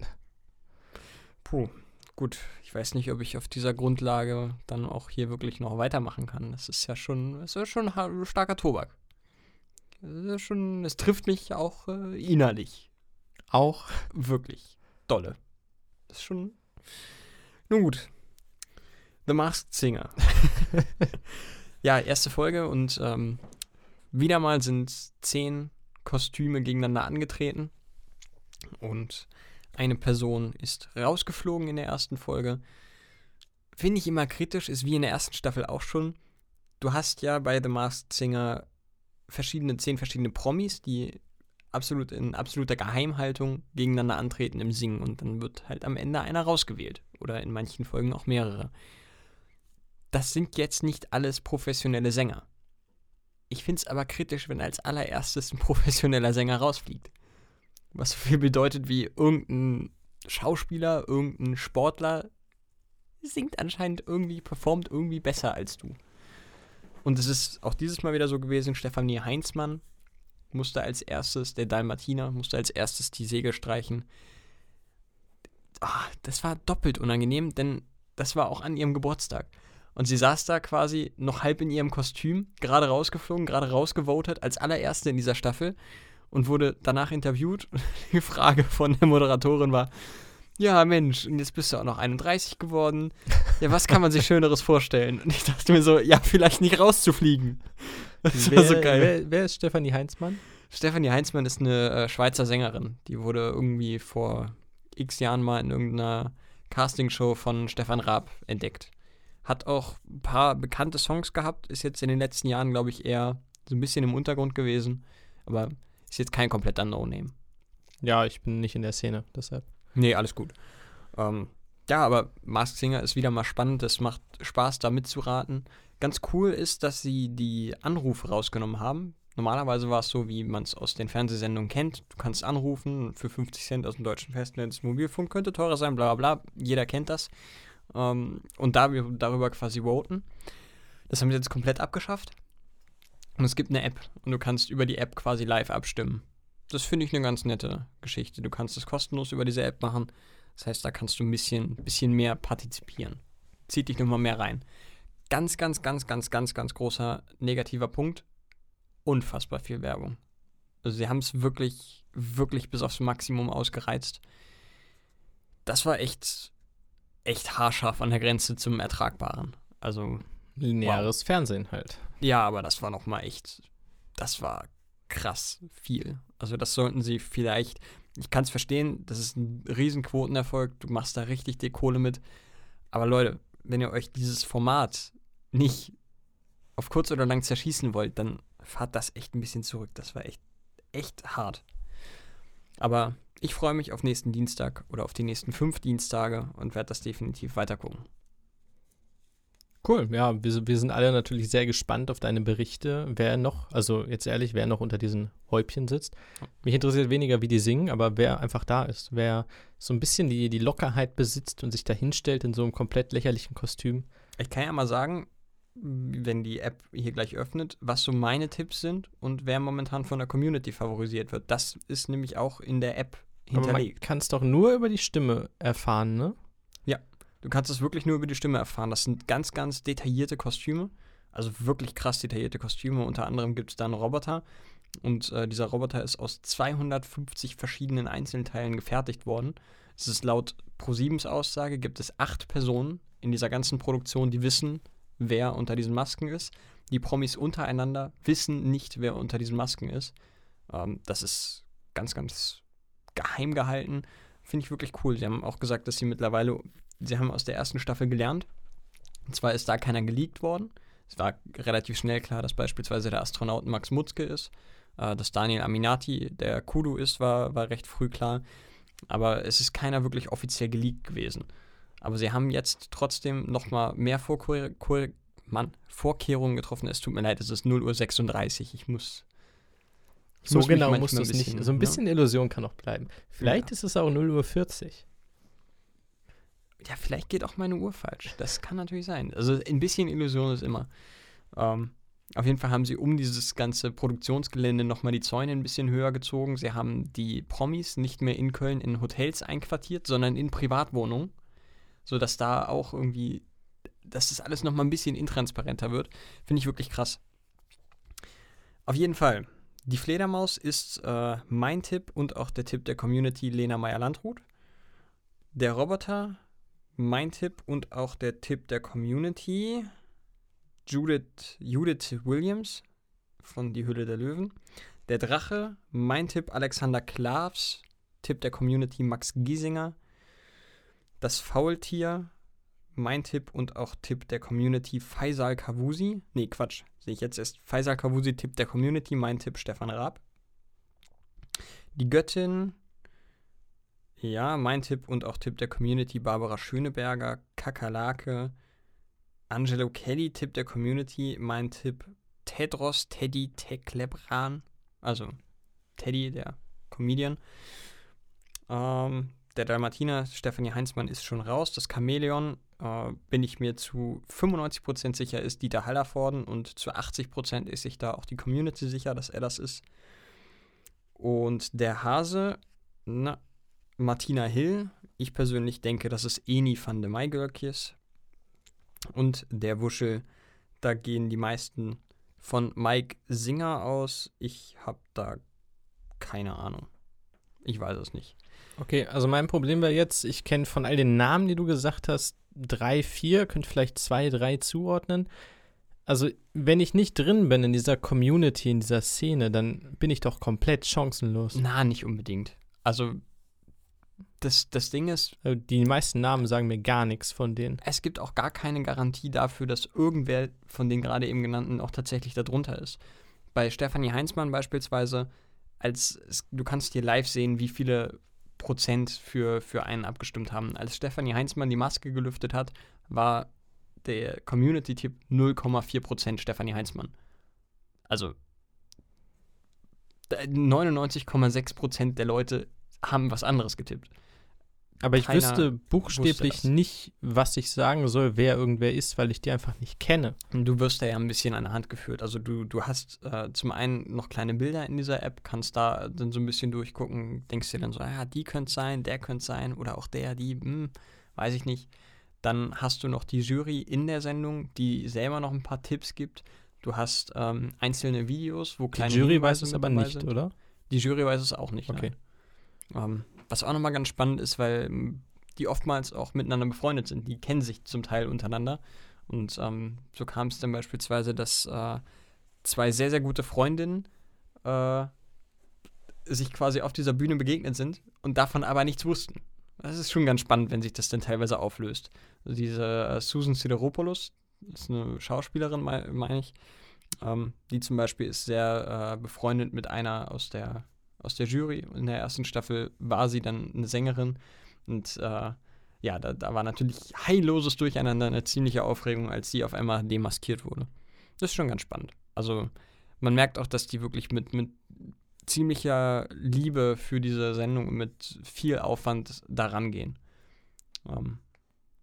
Puh, gut. Ich weiß nicht, ob ich auf dieser Grundlage dann auch hier wirklich noch weitermachen kann. Das ist ja schon, das ist schon starker Tobak. Das ist schon, es trifft mich auch äh, innerlich. Auch Wirklich dolle. Das ist schon. Nun gut. The Masked Singer. [laughs] ja, erste Folge und ähm, wieder mal sind zehn Kostüme gegeneinander angetreten. Und eine Person ist rausgeflogen in der ersten Folge. Finde ich immer kritisch, ist wie in der ersten Staffel auch schon. Du hast ja bei The Masked Singer verschiedene, zehn verschiedene Promis, die absolut in absoluter Geheimhaltung gegeneinander antreten im Singen und dann wird halt am Ende einer rausgewählt oder in manchen Folgen auch mehrere. Das sind jetzt nicht alles professionelle Sänger. Ich finde es aber kritisch, wenn als allererstes ein [laughs] professioneller Sänger rausfliegt. Was so viel bedeutet wie irgendein Schauspieler, irgendein Sportler singt anscheinend irgendwie, performt irgendwie besser als du. Und es ist auch dieses Mal wieder so gewesen, Stefanie Heinzmann musste als erstes, der Dalmatiner, musste als erstes die Segel streichen. Ah, das war doppelt unangenehm, denn das war auch an ihrem Geburtstag. Und sie saß da quasi noch halb in ihrem Kostüm, gerade rausgeflogen, gerade rausgevotet, als allererste in dieser Staffel und wurde danach interviewt. [laughs] Die Frage von der Moderatorin war: Ja, Mensch, und jetzt bist du auch noch 31 geworden. Ja, was kann man sich Schöneres vorstellen? Und ich dachte mir so: Ja, vielleicht nicht rauszufliegen. Das war wer, so geil. Wer, wer ist Stefanie Heinzmann? Stefanie Heinzmann ist eine äh, Schweizer Sängerin. Die wurde irgendwie vor x Jahren mal in irgendeiner Castingshow von Stefan Raab entdeckt. Hat auch ein paar bekannte Songs gehabt, ist jetzt in den letzten Jahren, glaube ich, eher so ein bisschen im Untergrund gewesen. Aber ist jetzt kein kompletter No-Name. Ja, ich bin nicht in der Szene, deshalb. Nee, alles gut. Ähm, ja, aber Masked Singer ist wieder mal spannend. Es macht Spaß, da mitzuraten. Ganz cool ist, dass sie die Anrufe rausgenommen haben. Normalerweise war es so, wie man es aus den Fernsehsendungen kennt. Du kannst anrufen für 50 Cent aus dem deutschen Festnetz. Mobilfunk könnte teurer sein, bla bla bla. Jeder kennt das. Ähm, und da wir darüber quasi voten. Das haben sie jetzt komplett abgeschafft. Und es gibt eine App und du kannst über die App quasi live abstimmen. Das finde ich eine ganz nette Geschichte. Du kannst es kostenlos über diese App machen. Das heißt, da kannst du ein bisschen, bisschen mehr partizipieren. Zieht dich nochmal mehr rein. Ganz, ganz, ganz, ganz, ganz, ganz großer negativer Punkt. Unfassbar viel Werbung. Also sie haben es wirklich, wirklich bis aufs Maximum ausgereizt. Das war echt, echt haarscharf an der Grenze zum Ertragbaren. Also Lineares Fernsehen halt. ja, aber das war noch mal echt, das war krass viel. Also das sollten sie vielleicht, ich kann es verstehen, das ist ein Riesenquotenerfolg, du machst da richtig die Kohle mit. Aber Leute, wenn ihr euch dieses Format nicht auf kurz oder lang zerschießen wollt, dann fahrt das echt ein bisschen zurück. Das war echt, echt hart. Aber ich freue mich auf nächsten Dienstag oder auf die nächsten fünf Dienstage und werde das definitiv weiter gucken. Cool, ja, wir, wir sind alle natürlich sehr gespannt auf deine Berichte. Wer noch, also jetzt ehrlich, wer noch unter diesen Häubchen sitzt. Mich interessiert weniger, wie die singen, aber wer einfach da ist. Wer so ein bisschen die, die Lockerheit besitzt und sich da hinstellt in so einem komplett lächerlichen Kostüm. Ich kann ja mal sagen, wenn die App hier gleich öffnet, was so meine Tipps sind und wer momentan von der Community favorisiert wird. Das ist nämlich auch in der App Aber man hinterlegt. kann es doch nur über die Stimme erfahren, ne? Du kannst es wirklich nur über die Stimme erfahren. Das sind ganz, ganz detaillierte Kostüme. Also wirklich krass detaillierte Kostüme. Unter anderem gibt es da einen Roboter. Und äh, dieser Roboter ist aus 250 verschiedenen Einzelteilen gefertigt worden. Es ist laut ProSiebens Aussage, gibt es acht Personen in dieser ganzen Produktion, die wissen, wer unter diesen Masken ist. Die Promis untereinander wissen nicht, wer unter diesen Masken ist. Ähm, das ist ganz, ganz geheim gehalten. Finde ich wirklich cool. Sie haben auch gesagt, dass sie mittlerweile, sie haben aus der ersten Staffel gelernt. Und zwar ist da keiner geleakt worden. Es war relativ schnell klar, dass beispielsweise der Astronaut Max Mutzke ist. Äh, dass Daniel Aminati der Kudu ist, war, war recht früh klar. Aber es ist keiner wirklich offiziell geleakt gewesen. Aber sie haben jetzt trotzdem nochmal mehr Vorkehr Kur Mann, Vorkehrungen getroffen. Es tut mir leid, es ist 0 Uhr 36. Ich muss. ich So muss genau manchmal muss ein es nicht. So ein ne? bisschen Illusion kann noch bleiben. Vielleicht Ja. ist es auch 0 Uhr 40. Ja, vielleicht geht auch meine Uhr falsch. Das kann natürlich sein. Also ein bisschen Illusion ist immer. Ähm, Auf jeden Fall haben sie um dieses ganze Produktionsgelände nochmal die Zäune ein bisschen höher gezogen. Sie haben die Promis nicht mehr in Köln in Hotels einquartiert, sondern in Privatwohnungen, sodass da auch irgendwie, dass das alles nochmal ein bisschen intransparenter wird. Finde ich wirklich krass. Auf jeden Fall, die Fledermaus ist äh, mein Tipp und auch der Tipp der Community Lena Meyer-Landrut. Der Roboter, mein Tipp und auch der Tipp der Community Judith, Judith Williams von Die Hülle der Löwen. Der Drache, mein Tipp Alexander Klavs, Tipp der Community Max Giesinger. Das Faultier, mein Tipp und auch Tipp der Community Faisal Kavusi. Nee, Quatsch, sehe ich jetzt erst. Faisal Kavusi, Tipp der Community, mein Tipp Stefan Raab. Die Göttin, ja, mein Tipp und auch Tipp der Community Barbara Schöneberger, Kakerlake, Angelo Kelly, Tipp der Community, mein Tipp Tedros Teddy Teklebran, also Teddy, der Comedian. Ähm, der Dalmatiner, Stefanie Heinzmann, ist schon raus. Das Chamäleon, äh, bin ich mir zu 95% sicher, ist Dieter Hallervorden und zu 80% ist sich da auch die Community sicher, dass er das ist. Und der Hase, na, Martina Hill. Ich persönlich denke, dass es Eni van de Maigurkjes. Und der Wuschel, da gehen die meisten von Mike Singer aus. Ich habe da keine Ahnung. Ich weiß es nicht. Okay, also mein Problem wäre jetzt, ich kenne von all den Namen, die du gesagt hast, drei, vier, könnte vielleicht zwei, drei zuordnen. Also, wenn ich nicht drin bin in dieser Community, in dieser Szene, dann bin ich doch komplett chancenlos. Na, nicht unbedingt. Also, das, das Ding ist, Also Die meisten Namen sagen mir gar nichts von denen. es gibt auch gar keine Garantie dafür, dass irgendwer von den gerade eben genannten auch tatsächlich darunter ist. Bei Stefanie Heinzmann beispielsweise, als du kannst hier live sehen, wie viele Prozent für, für einen abgestimmt haben. Als Stefanie Heinzmann die Maske gelüftet hat, war der Community-Tipp 0,4 Prozent Stefanie Heinzmann. Also da- 99,6 Prozent der Leute haben was anderes getippt. Aber ich wüsste buchstäblich das. nicht, was ich sagen soll, wer irgendwer ist, weil ich die einfach nicht kenne. Du wirst da ja ein bisschen an der Hand geführt. Also du, du hast äh, zum einen noch kleine Bilder in dieser App, kannst da dann so ein bisschen durchgucken, denkst dir dann so, ja, die könnte sein, der könnte sein oder auch der, die, hm, weiß ich nicht. Dann hast du noch die Jury in der Sendung, die selber noch ein paar Tipps gibt. Du hast ähm, einzelne Videos, wo Die kleine Jury Hinweise weiß es aber nicht, sind. oder? Die Jury weiß es auch nicht. Okay. nein. Ähm, was auch nochmal ganz spannend ist, weil ähm, die oftmals auch miteinander befreundet sind. Die kennen sich zum Teil untereinander. Und ähm, so kam es dann beispielsweise, dass äh, zwei sehr, sehr gute Freundinnen äh, sich quasi auf dieser Bühne begegnet sind und davon aber nichts wussten. Das ist schon ganz spannend, wenn sich das dann teilweise auflöst. Also diese äh, Susan Sideropoulos, ist eine Schauspielerin, mei- meine ich, ähm, die zum Beispiel ist sehr äh, befreundet mit einer aus der, aus der Jury. In der ersten Staffel war sie dann eine Sängerin und äh, ja, da, da war natürlich heilloses Durcheinander, eine ziemliche Aufregung, als sie auf einmal demaskiert wurde. Das ist schon ganz spannend. Also man merkt auch, dass die wirklich mit, mit ziemlicher Liebe für diese Sendung und mit viel Aufwand daran gehen. Ähm,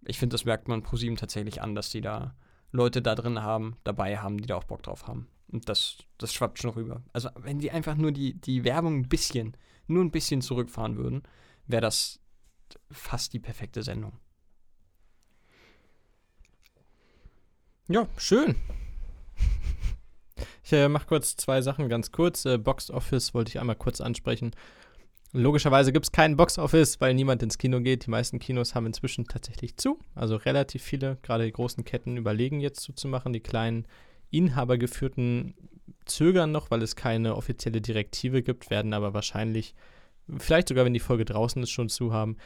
ich finde, das merkt man ProSieben tatsächlich an, dass die da Leute da drin haben, dabei haben, die da auch Bock drauf haben. Und das, das schwappt schon rüber. Also wenn die einfach nur die, die Werbung ein bisschen, nur ein bisschen zurückfahren würden, wäre das fast die perfekte Sendung. Ja, schön. [laughs] Ich äh, mache kurz zwei Sachen ganz kurz. Äh, Box Office wollte ich einmal kurz ansprechen. Logischerweise gibt es keinen Box Office, weil niemand ins Kino geht. Die meisten Kinos haben inzwischen tatsächlich zu. Also relativ viele, gerade die großen Ketten überlegen jetzt zuzumachen. Die kleinen inhabergeführten zögern noch, weil es keine offizielle Direktive gibt, werden aber wahrscheinlich, vielleicht sogar wenn die Folge draußen ist, schon zu haben.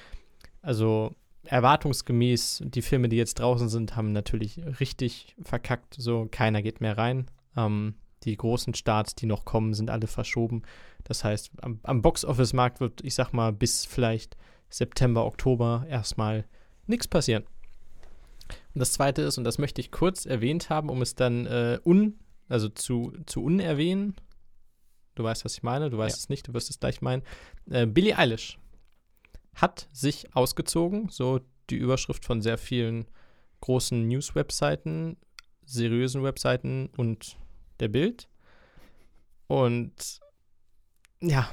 Also erwartungsgemäß, die Filme, die jetzt draußen sind, haben natürlich richtig verkackt. So, keiner geht mehr rein. Ähm, die großen Starts, die noch kommen, sind alle verschoben. Das heißt, am, am Box-Office-Markt wird, ich sag mal, bis vielleicht September, Oktober erstmal nichts passieren. Und das zweite ist, und das möchte ich kurz erwähnt haben, um es dann äh, un, also zu, zu unerwähnen. Du weißt, was ich meine, du weißt Ja. es nicht, du wirst es gleich meinen. Äh, Billie Eilish hat sich ausgezogen, so die Überschrift von sehr vielen großen News-Webseiten, seriösen Webseiten und der Bild. Und ja,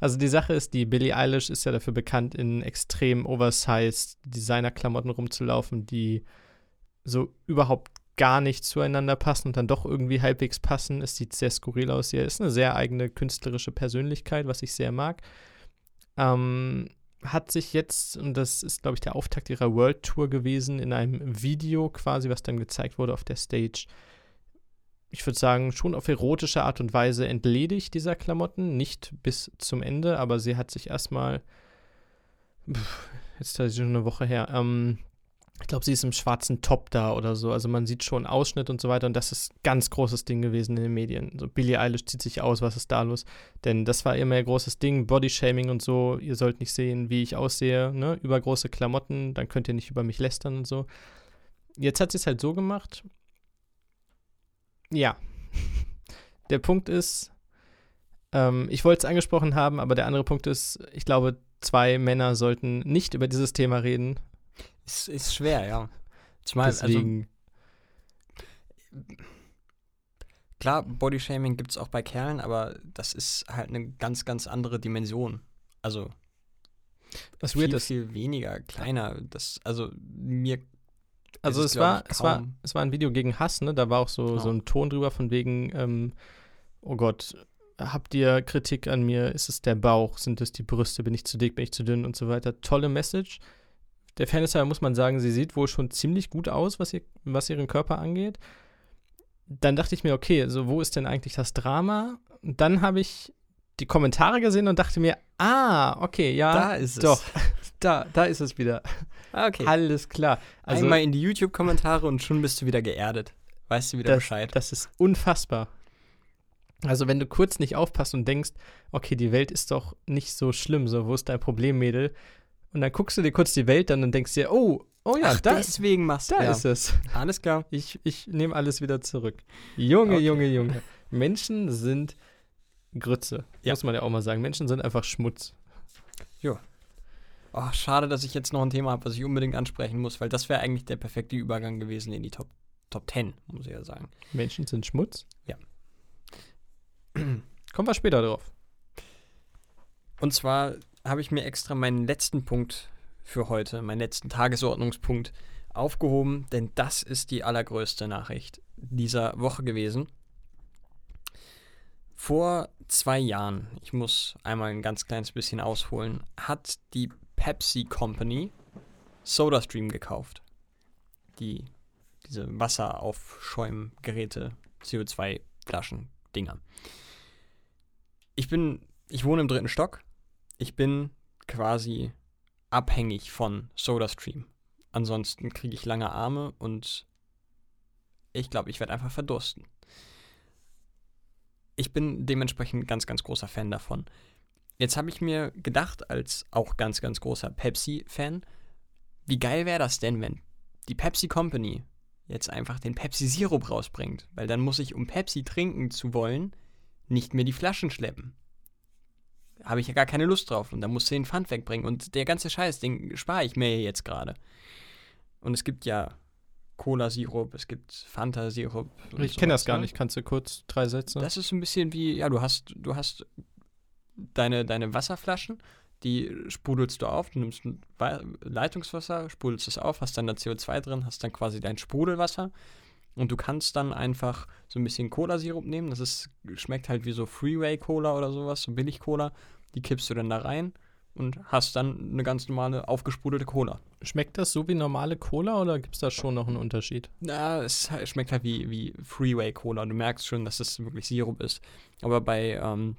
also die Sache ist, die Billie Eilish ist ja dafür bekannt, in extrem oversized Designerklamotten rumzulaufen, die so überhaupt gar nicht zueinander passen und dann doch irgendwie halbwegs passen. Es sieht sehr skurril aus. Sie ist eine sehr eigene künstlerische Persönlichkeit, was ich sehr mag. Ähm, hat sich jetzt, und das ist, glaube ich, der Auftakt ihrer World Tour gewesen, in einem Video quasi, was dann gezeigt wurde auf der Stage, ich würde sagen, schon auf erotische Art und Weise entledigt dieser Klamotten. Nicht bis zum Ende, aber sie hat sich erstmal, jetzt ist schon eine Woche her, ähm, ich glaube, sie ist im schwarzen Top da oder so. Also man sieht schon Ausschnitt und so weiter. Und das ist ein ganz großes Ding gewesen in den Medien. So Billie Eilish zieht sich aus, was ist da los? Denn das war immer ein großes Ding, Bodyshaming und so. Ihr sollt nicht sehen, wie ich aussehe, ne? Übergroße Klamotten, dann könnt ihr nicht über mich lästern und so. Jetzt hat sie es halt so gemacht. Ja. der Punkt ist, ähm, ich wollte es angesprochen haben, aber der andere Punkt ist, ich glaube, zwei Männer sollten nicht über dieses Thema reden, ist, ist schwer, ja. Zumal, also Deswegen. Also, klar, Bodyshaming gibt es auch bei Kerlen, aber das ist halt eine ganz, ganz andere Dimension. Also was viel, weird ist. viel weniger, kleiner. Das, also mir Also ist es war, es war, es war ein Video gegen Hass, ne? Da war auch so, Genau. so ein Ton drüber von wegen, ähm, oh Gott, habt ihr Kritik an mir? Ist es der Bauch? Sind es die Brüste? Bin ich zu dick? Bin ich zu dünn? Und so weiter. Tolle Message. Der Fairness muss man sagen, sie sieht wohl schon ziemlich gut aus, was, ihr, was ihren Körper angeht. Dann dachte ich mir, okay, also wo ist denn eigentlich das Drama? Und dann habe ich die Kommentare gesehen und dachte mir, ah, okay, ja, da ist es. [laughs] da, da ist es wieder. Ah, okay. Alles klar. Also, Einmal in die YouTube-Kommentare und schon bist du wieder geerdet. Weißt du wieder das, Bescheid. Das ist unfassbar. Also, wenn du kurz nicht aufpasst und denkst, okay, die Welt ist doch nicht so schlimm, so, wo ist dein Problem, Mädel? Und dann guckst du dir kurz die Welt an und denkst dir, oh, oh ja, Ach, da, deswegen machst du da ja. ist es. Alles klar. Ich, ich nehme alles wieder zurück. Junge, Okay. Junge, Junge. Menschen sind Grütze. Ja. Muss man ja auch mal sagen. Menschen sind einfach Schmutz. Oh, schade, dass ich jetzt noch ein Thema habe, was ich unbedingt ansprechen muss, weil das wäre eigentlich der perfekte Übergang gewesen in die Top, Top 10, muss ich ja sagen. Menschen sind Schmutz? Ja. [clears throat] Kommen wir später drauf. Und zwar habe ich mir extra meinen letzten Punkt für heute, meinen letzten Tagesordnungspunkt aufgehoben, denn das ist die allergrößte Nachricht dieser Woche gewesen. Vor zwei Jahren, ich muss einmal ein ganz kleines bisschen ausholen, hat die Pepsi Company SodaStream gekauft. Die, diese Wasseraufschäumgeräte, CO2-Flaschen, Dinger. Ich bin, ich wohne im dritten Stock. Ich bin quasi abhängig von SodaStream. Ansonsten kriege ich lange Arme und ich glaube, ich werde einfach verdursten. Ich bin dementsprechend ganz, ganz großer Fan davon. Jetzt habe ich mir gedacht, als auch ganz, ganz großer Pepsi-Fan, wie geil wäre das denn, wenn die Pepsi Company jetzt einfach den Pepsi-Sirup rausbringt? Weil dann muss ich, um Pepsi trinken zu wollen, nicht mehr die Flaschen schleppen. Habe ich ja gar keine Lust drauf. Und dann musst du den Pfand wegbringen. Und der ganze Scheiß, den spare ich mir jetzt gerade. Und es gibt ja Cola-Sirup, es gibt Fanta-Sirup. Ich kenne das gar ne? nicht. Kannst du kurz drei Sätze? Das ist ein bisschen wie, ja, du hast, du hast deine, deine Wasserflaschen, die sprudelst du auf, du nimmst Leitungswasser, sprudelst es auf, hast dann da CO2 drin, hast dann quasi dein Sprudelwasser und du kannst dann einfach so ein bisschen Cola-Sirup nehmen, das ist, schmeckt halt wie so Freeway-Cola oder sowas, so Billig-Cola, die kippst du dann da rein und hast dann eine ganz normale aufgesprudelte Cola. Schmeckt das so wie normale Cola oder gibt es da schon noch einen Unterschied? Na, es halt- schmeckt halt wie, wie Freeway-Cola. Du merkst schon, dass es wirklich Sirup ist. Aber bei, ähm,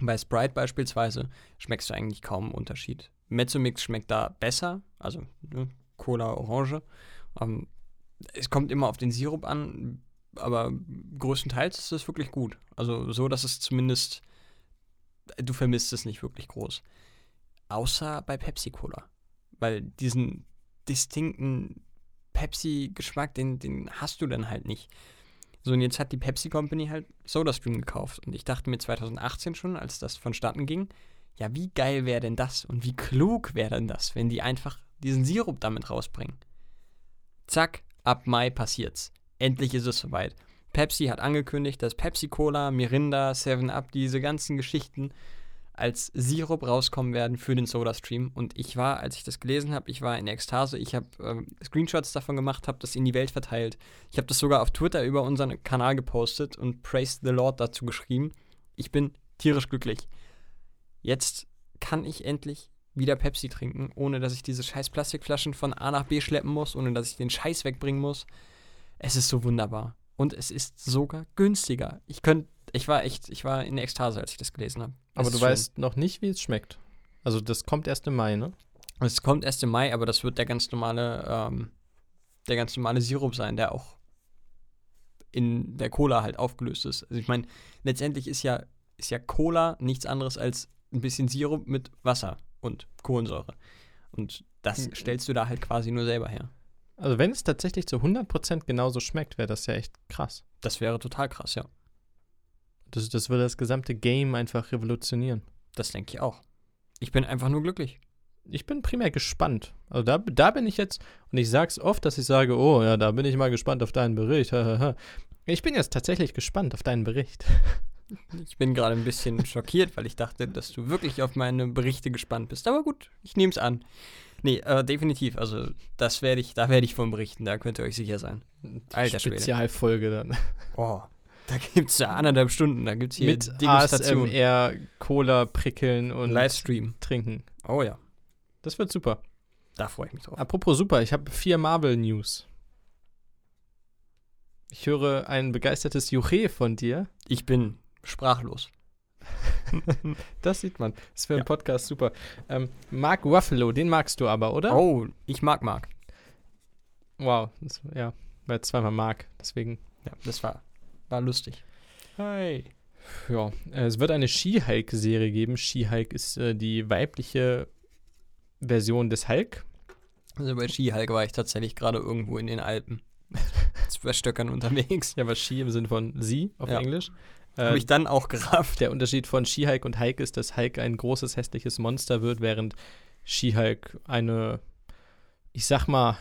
bei Sprite beispielsweise schmeckst du eigentlich kaum einen Unterschied. Mezzomix schmeckt da besser, also ne, Cola Orange. Ähm, es kommt immer auf den Sirup an, aber größtenteils ist es wirklich gut. Also so, dass es zumindest, du vermisst es nicht wirklich groß. Außer bei Pepsi Cola. Weil diesen distinkten Pepsi-Geschmack, den, den hast du dann halt nicht. So, und jetzt hat die Pepsi Company halt SodaStream gekauft. Und ich dachte mir 2018 schon, als das vonstatten ging, ja, wie geil wäre denn das und wie klug wäre denn das, wenn die einfach diesen Sirup damit rausbringen. Zack, ab Mai passiert's. Endlich ist es soweit. Pepsi hat angekündigt, dass Pepsi Cola, Mirinda, 7 Up, diese ganzen Geschichten als Sirup rauskommen werden für den Soda-Stream. Und ich war, als ich das gelesen habe, ich war in Ekstase. Ich habe ähm, Screenshots davon gemacht, habe das in die Welt verteilt. Ich habe das sogar auf Twitter über unseren Kanal gepostet und Praise the Lord dazu geschrieben. Ich bin tierisch glücklich. Jetzt kann ich endlich wieder Pepsi trinken, ohne dass ich diese scheiß Plastikflaschen von A nach B schleppen muss, ohne dass ich den Scheiß wegbringen muss. Es ist so wunderbar. Und es ist sogar günstiger. Ich könnte, ich war echt, ich war in Ekstase, als ich das gelesen habe. Aber du schön. weißt noch nicht, wie es schmeckt. Also das kommt erst im Mai, ne? Es kommt erst im Mai, aber das wird der ganz normale, ähm, der ganz normale Sirup sein, der auch in der Cola halt aufgelöst ist. Also ich meine, letztendlich ist ja, ist ja Cola nichts anderes als ein bisschen Sirup mit Wasser und Kohlensäure. Und das Mhm. stellst du da halt quasi nur selber her. Also wenn es tatsächlich zu 100% genauso schmeckt, wäre das ja echt krass. Das wäre total krass, ja. Das, das würde das gesamte Game einfach revolutionieren. Das denke ich auch. Ich bin einfach nur glücklich. Ich bin primär gespannt. Also da, da bin ich jetzt, und ich sag's oft, dass ich sage, oh ja, da bin ich mal gespannt auf deinen Bericht. Ich bin jetzt tatsächlich gespannt auf deinen Bericht. [laughs] Ich bin gerade ein bisschen schockiert, weil ich dachte, dass du wirklich auf meine Berichte gespannt bist. Aber gut, ich nehme es an. Nee, äh, definitiv. Also, das werde ich, da werde ich von berichten, da könnt ihr euch sicher sein. Alter. Spezialfolge dann. Oh, da gibt es ja anderthalb Stunden, da gibt es hier Mit Degustation. ASMR, Cola prickeln und Livestream. trinken. Oh ja, Das wird super. da freue ich mich drauf. Apropos super, ich habe vier Marvel-News. Ich höre ein begeistertes Juche von dir. Ich bin sprachlos. [laughs] Das sieht man. Das ist für einen Ja. Podcast super. Ähm, Mark Ruffalo, den magst du aber, oder? Oh, ich mag Mark. Wow. Das, ja, weil zweimal Mark. Deswegen. Ja, das war, war lustig. Hi. Ja, äh, es wird eine She-Hulk-Serie geben. She-Hulk ist äh, die weibliche Version des Hulk. Also bei Skihulk war ich tatsächlich gerade irgendwo in den Alpen. [laughs] Zwei Stöckern unterwegs. Ja, aber She im Sinne von sie auf Ja. Englisch. Habe Äh, ich dann auch gerafft. der Unterschied von She-Hulk und Hulk ist, dass Hulk ein großes, hässliches Monster wird, während She-Hulk eine, ich sag mal,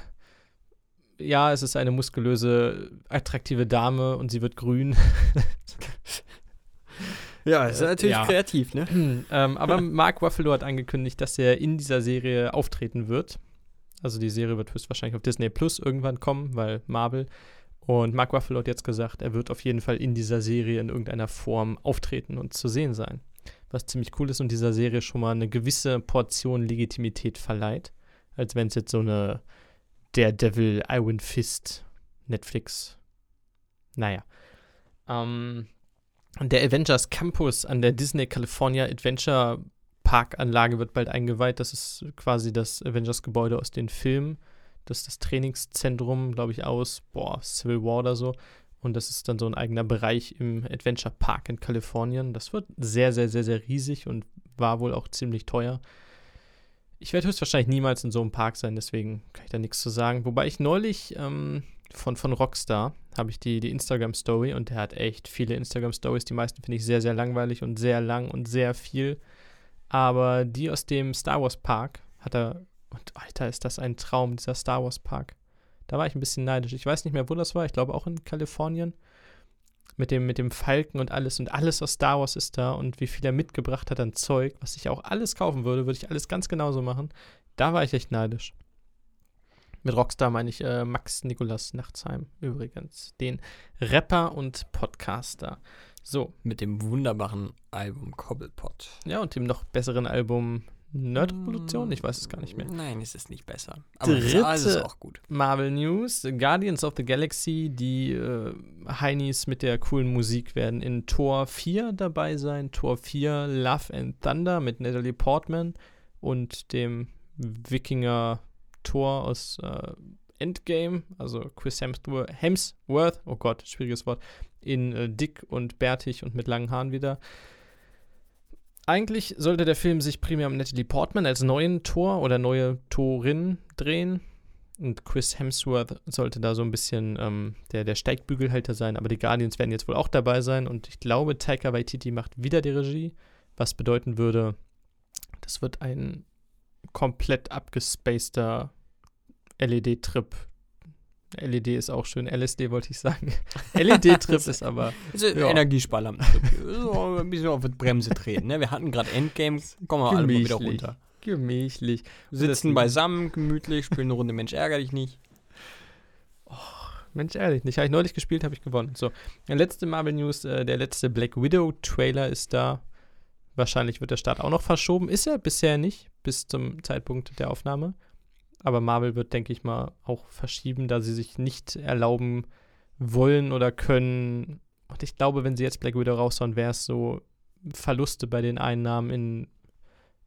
ja, es ist eine muskulöse, attraktive Dame und sie wird grün. [laughs] Ja, ist Äh, natürlich ja. kreativ, ne? [clears throat] ähm, aber Mark Ruffalo hat angekündigt, dass er in dieser Serie auftreten wird. Also die Serie wird höchstwahrscheinlich auf Disney Plus irgendwann kommen, weil Marvel. Und Mark Ruffalo hat jetzt gesagt, er wird auf jeden Fall in dieser Serie in irgendeiner Form auftreten und zu sehen sein. Was ziemlich cool ist und dieser Serie schon mal eine gewisse Portion Legitimität verleiht. Als wenn es jetzt so eine Daredevil, Iron Fist, Netflix. Naja. Ähm, der Avengers Campus an der Disney California Adventure Park Anlage wird bald eingeweiht. Das ist quasi das Avengers Gebäude aus den Filmen. Das ist das Trainingszentrum, glaube ich, aus boah, Civil War oder so. Und das ist dann so ein eigener Bereich im Adventure Park in Kalifornien. Das wird sehr, sehr, sehr, sehr riesig und war wohl auch ziemlich teuer. Ich werde höchstwahrscheinlich niemals in so einem Park sein, deswegen kann ich da nichts zu sagen. Wobei ich neulich ähm, von, von Rockstar habe ich die, die Instagram-Story und der hat echt viele Instagram-Stories. Die meisten finde ich sehr, sehr langweilig und sehr lang und sehr viel. Aber die aus dem Star Wars Park hat er. Und Alter, ist das ein Traum, dieser Star Wars Park. Da war ich ein bisschen neidisch. Ich weiß nicht mehr, wo das war. Ich glaube auch in Kalifornien. Mit dem, mit dem Falken und alles. Und alles aus Star Wars ist da. Und wie viel er mitgebracht hat an Zeug, was ich auch alles kaufen würde, würde ich alles ganz genauso machen. Da war ich echt neidisch. Mit Rockstar meine ich äh, Max Nikolas Nachtsheim übrigens. Den Rapper und Podcaster. So, Mit dem wunderbaren Album Cobblepot. ja, und dem noch besseren Album Nerd-Revolution? Ich weiß es gar nicht mehr. Nein, es ist nicht besser. Aber Dritte- es ist auch gut. Marvel News, Guardians of the Galaxy, die äh, Heinis mit der coolen Musik werden in Tor 4 dabei sein. Tor 4 Love and Thunder mit Natalie Portman und dem Wikinger Thor aus äh, Endgame, also Chris Hemsworth, Hemsworth, oh Gott, schwieriges Wort, in äh, dick und bärtig und mit langen Haaren wieder. Eigentlich sollte der Film sich primär um Natalie Portman als neuen Tor oder neue Torin drehen. Und Chris Hemsworth sollte da so ein bisschen ähm, der, der Steigbügelhalter sein, aber die Guardians werden jetzt wohl auch dabei sein und ich glaube, Taika Waititi macht wieder die Regie, was bedeuten würde, das wird ein komplett abgespaceter LED-Trip, LED ist auch schön. LSD wollte ich sagen. [laughs] LED-Trip ist aber. [laughs] Also Ja. Energiesparlampen. so ein bisschen auf die Bremse treten. Ne? Wir hatten gerade Endgame, kommen wir alle mal wieder runter. gemächlich. Sitzen beisammen, gemütlich, spielen eine Runde Mensch ärger dich nicht. Mensch, ehrlich, nicht. Habe ich neulich gespielt, habe ich gewonnen. So, der letzte Marvel News, äh, der letzte Black Widow Trailer ist da. Wahrscheinlich wird der Start auch noch verschoben. Ist er bisher nicht, bis zum Zeitpunkt der Aufnahme. Aber Marvel wird, denke ich mal, auch verschieben, da sie sich nicht erlauben wollen oder können. Und ich glaube, wenn sie jetzt Black Widow raushauen, wäre es so Verluste bei den Einnahmen in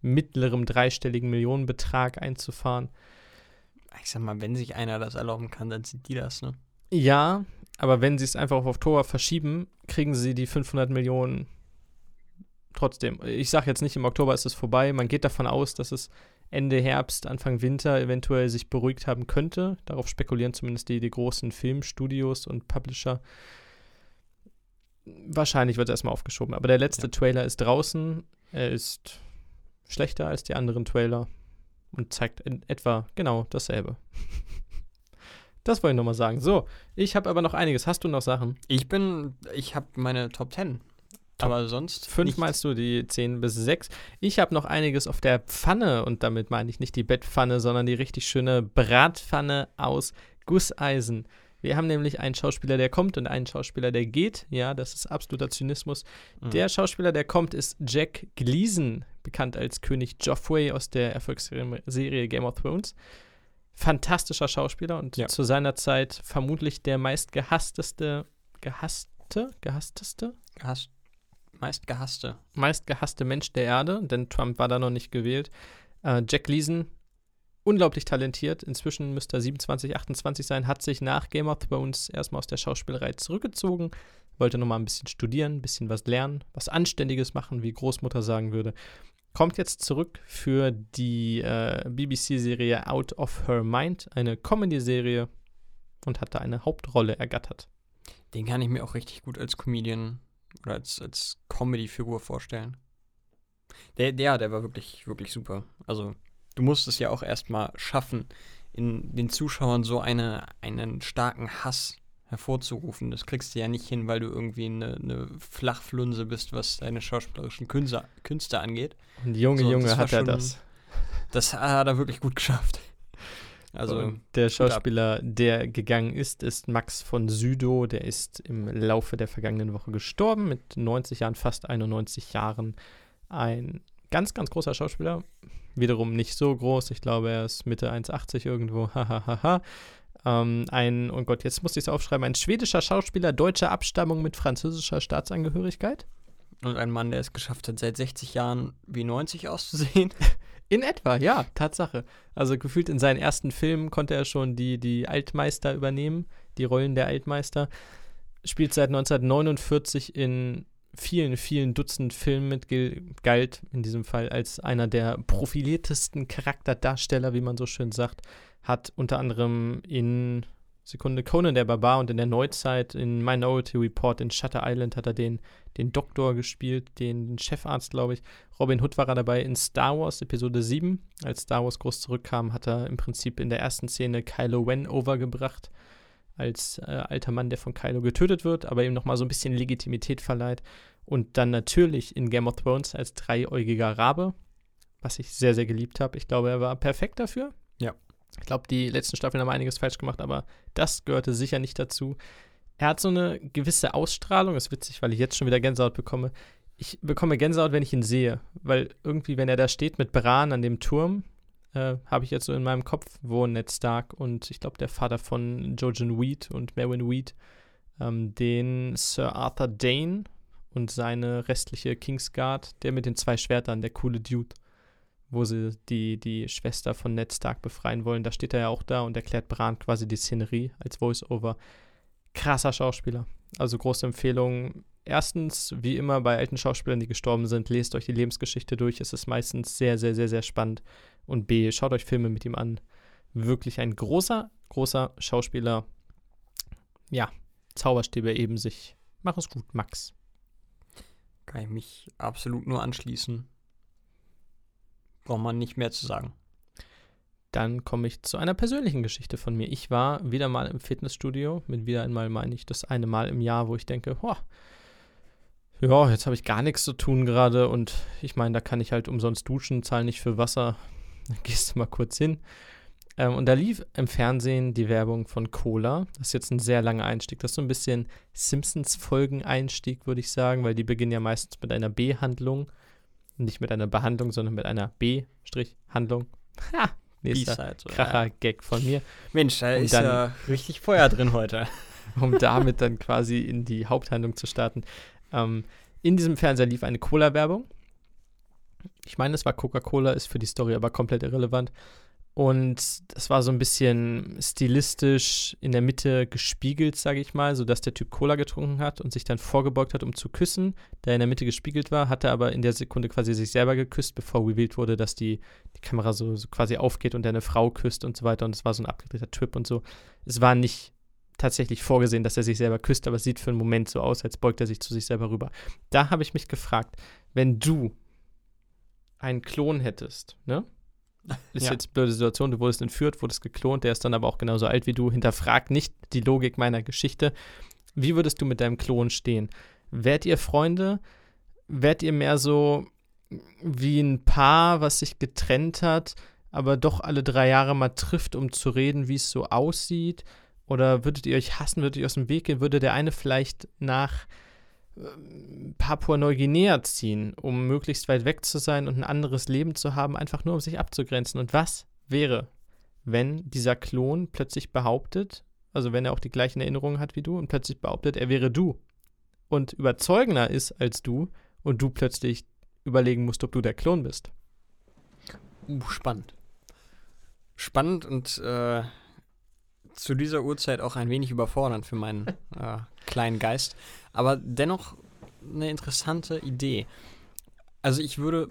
mittlerem dreistelligen Millionenbetrag einzufahren. Ich sag mal, wenn sich einer das erlauben kann, dann sind die das, ne? Ja, aber wenn sie es einfach auf Oktober verschieben, kriegen sie die 500 Millionen trotzdem. Ich sage jetzt nicht, im Oktober ist es vorbei. Man geht davon aus, dass es Ende Herbst, Anfang Winter eventuell sich beruhigt haben könnte. Darauf spekulieren zumindest die, die großen Filmstudios und Publisher. Wahrscheinlich wird es erstmal aufgeschoben. Aber der letzte Ja. Trailer ist draußen. Er ist schlechter als die anderen Trailer und zeigt in etwa genau dasselbe. [laughs] Das wollte ich nochmal sagen. So, ich habe aber noch einiges. Hast du noch Sachen? Ich bin, ich habe meine Top 10. Top aber sonst Fünf nicht. meinst du die 10 bis 6? Ich habe noch einiges auf der Pfanne und damit meine ich nicht die Bettpfanne, sondern die richtig schöne Bratpfanne aus Gusseisen. Wir haben nämlich einen Schauspieler, der kommt und einen Schauspieler, der geht. Ja, das ist absoluter Zynismus. Mhm. Der Schauspieler, der kommt, ist Jack Gleason, bekannt als König Joffrey aus der Erfolgsserie Game of Thrones. Fantastischer Schauspieler und Ja. zu seiner Zeit vermutlich der meistgehassteste, gehasste, gehassteste, Gehasst, meist gehasste. meistgehasste Mensch der Erde, denn Trump war da noch nicht gewählt. Äh, Jack Leeson, unglaublich talentiert. Inzwischen müsste er 27, 28 sein, hat sich nach Game of Thrones erstmal aus der Schauspielerei zurückgezogen, wollte nochmal ein bisschen studieren, ein bisschen was lernen, was Anständiges machen, wie Großmutter sagen würde. Kommt jetzt zurück für die äh, BBC-Serie Out of Her Mind, eine Comedy-Serie und hat da eine Hauptrolle ergattert. Den kann ich mir auch richtig gut als Comedian oder als, als Comedy-Figur vorstellen. Der, der, der war wirklich, wirklich super. Also, du musst es ja auch erstmal schaffen, in den Zuschauern so eine, einen starken Hass hervorzurufen. Das kriegst du ja nicht hin, weil du irgendwie eine, eine Flachflunse bist, was deine schauspielerischen Künste, Künste angeht. Und Junge, So, Junge, hat er das. [laughs] Das hat er wirklich gut geschafft. Also, Und der. Schauspieler, der gegangen ist, ist Max von Südow. Der ist im Laufe der vergangenen Woche gestorben, mit 90 Jahren, fast 91 Jahren. Ein ganz, ganz großer Schauspieler. Wiederum nicht so groß. Ich glaube, er ist Mitte 1,80 irgendwo. Hahaha. ähm, ein, oh Gott, jetzt muss ich es aufschreiben, ein schwedischer Schauspieler deutscher Abstammung mit französischer Staatsangehörigkeit. und ein Mann, der es geschafft hat, seit 60 Jahren wie 90 auszusehen. [laughs] In etwa, ja, Tatsache. Also gefühlt in seinen ersten Filmen konnte er schon die, die Altmeister übernehmen, die Rollen der Altmeister. Spielt seit 1949 in vielen, vielen Dutzend Filmen mit, galt in diesem Fall als einer der profiliertesten Charakterdarsteller, wie man so schön sagt. Hat unter anderem in Sekunde Conan der Barbar und in der Neuzeit in Minority Report in Shutter Island hat er den, den Doktor gespielt, den, den Chefarzt, glaube ich. Robin Hood war er dabei in Star Wars Episode 7. Als Star Wars groß zurückkam, hat er im Prinzip in der ersten Szene Kylo Ren overgebracht. Als äh, alter Mann, der von Kylo getötet wird, aber ihm nochmal so ein bisschen Legitimität verleiht. Und dann natürlich in Game of Thrones als dreiäugiger Rabe, was ich sehr, sehr geliebt habe. Ich glaube, er war perfekt dafür. Ich glaube, die letzten Staffeln haben einiges falsch gemacht, aber das gehörte sicher nicht dazu. Er hat so eine gewisse Ausstrahlung, ist witzig, weil ich jetzt schon wieder Gänsehaut bekomme. Ich bekomme Gänsehaut, wenn ich ihn sehe, weil irgendwie, wenn er da steht mit Bran an dem Turm, äh, habe ich jetzt so in meinem Kopf, wo Ned Stark und ich glaube der Vater von Jojen Weed und Merwin Weed, ähm, den Sir Arthur Dane und seine restliche Kingsguard, der mit den zwei Schwertern, der coole Dude, wo sie die, die Schwester von Ned Stark befreien wollen. Da steht er ja auch da und erklärt Bran quasi die Szenerie als Voice-Over. Krasser Schauspieler. Also große Empfehlung. Erstens, wie immer bei alten Schauspielern, die gestorben sind, lest euch die Lebensgeschichte durch. Es ist meistens sehr, sehr, sehr, sehr spannend. Und B, schaut euch Filme mit ihm an. Wirklich ein großer, großer Schauspieler. Ja, Zauberstäbe eben sich. Mach es gut, Max. Kann ich mich absolut nur anschließen. Braucht man nicht mehr zu sagen. dann komme ich zu einer persönlichen Geschichte von mir. Ich war wieder mal im Fitnessstudio. Mit wieder einmal meine ich das eine Mal im Jahr, wo ich denke, boah, ja, jetzt habe ich gar nichts zu tun gerade und ich meine, da kann ich halt umsonst duschen, zahle nicht für Wasser. [laughs] Dann gehst du mal kurz hin. Ähm, und da lief im Fernsehen die Werbung von Cola. Das ist jetzt ein sehr langer Einstieg. Das ist so ein bisschen Simpsons-Folgen-Einstieg, würde ich sagen, weil die beginnen ja meistens mit einer B-Handlung. Nicht mit einer Behandlung, sondern mit einer B-Handlung. Ha! Nächster Kracher-Gag von mir. Mensch, da ist dann- ja richtig Feuer drin heute. [laughs] um damit dann quasi in die Haupthandlung zu starten. Ähm, in diesem Fernseher lief eine Cola-Werbung. Ich meine, es war Coca-Cola, ist für die Story aber komplett irrelevant. Und das war so ein bisschen stilistisch in der Mitte gespiegelt, sage ich mal, sodass der Typ Cola getrunken hat und sich dann vorgebeugt hat, um zu küssen. Der in der Mitte gespiegelt war, hatte aber in der Sekunde quasi sich selber geküsst, bevor revealed wurde, dass die, die Kamera so, so quasi aufgeht und er eine Frau küsst und so weiter. Und es war so ein abgedrehter Trip und so. Es war nicht tatsächlich vorgesehen, dass er sich selber küsst, aber es sieht für einen Moment so aus, als beugt er sich zu sich selber rüber. Da habe ich mich gefragt, wenn du einen Klon hättest, ne? Ist Ja. jetzt eine blöde Situation, du wurdest entführt, wurdest geklont, der ist dann aber auch genauso alt wie du, hinterfrag nicht die Logik meiner Geschichte. Wie würdest du mit deinem Klon stehen? Wärt ihr Freunde? Wärt ihr mehr so wie ein Paar, was sich getrennt hat, aber doch alle drei Jahre mal trifft, um zu reden, wie es so aussieht? Oder würdet ihr euch hassen, würdet ihr aus dem Weg gehen? Würde der eine vielleicht nach Papua-Neuguinea ziehen, um möglichst weit weg zu sein und ein anderes Leben zu haben, einfach nur um sich abzugrenzen? Und was wäre, wenn dieser Klon plötzlich behauptet, also wenn er auch die gleichen Erinnerungen hat wie du und plötzlich behauptet, er wäre du und überzeugender ist als du und du plötzlich überlegen musst, ob du der Klon bist? Uh, spannend. Spannend und äh, zu dieser Uhrzeit auch ein wenig überfordernd für meinen [laughs] äh, kleinen Geist. Aber dennoch eine interessante Idee. Also ich würde,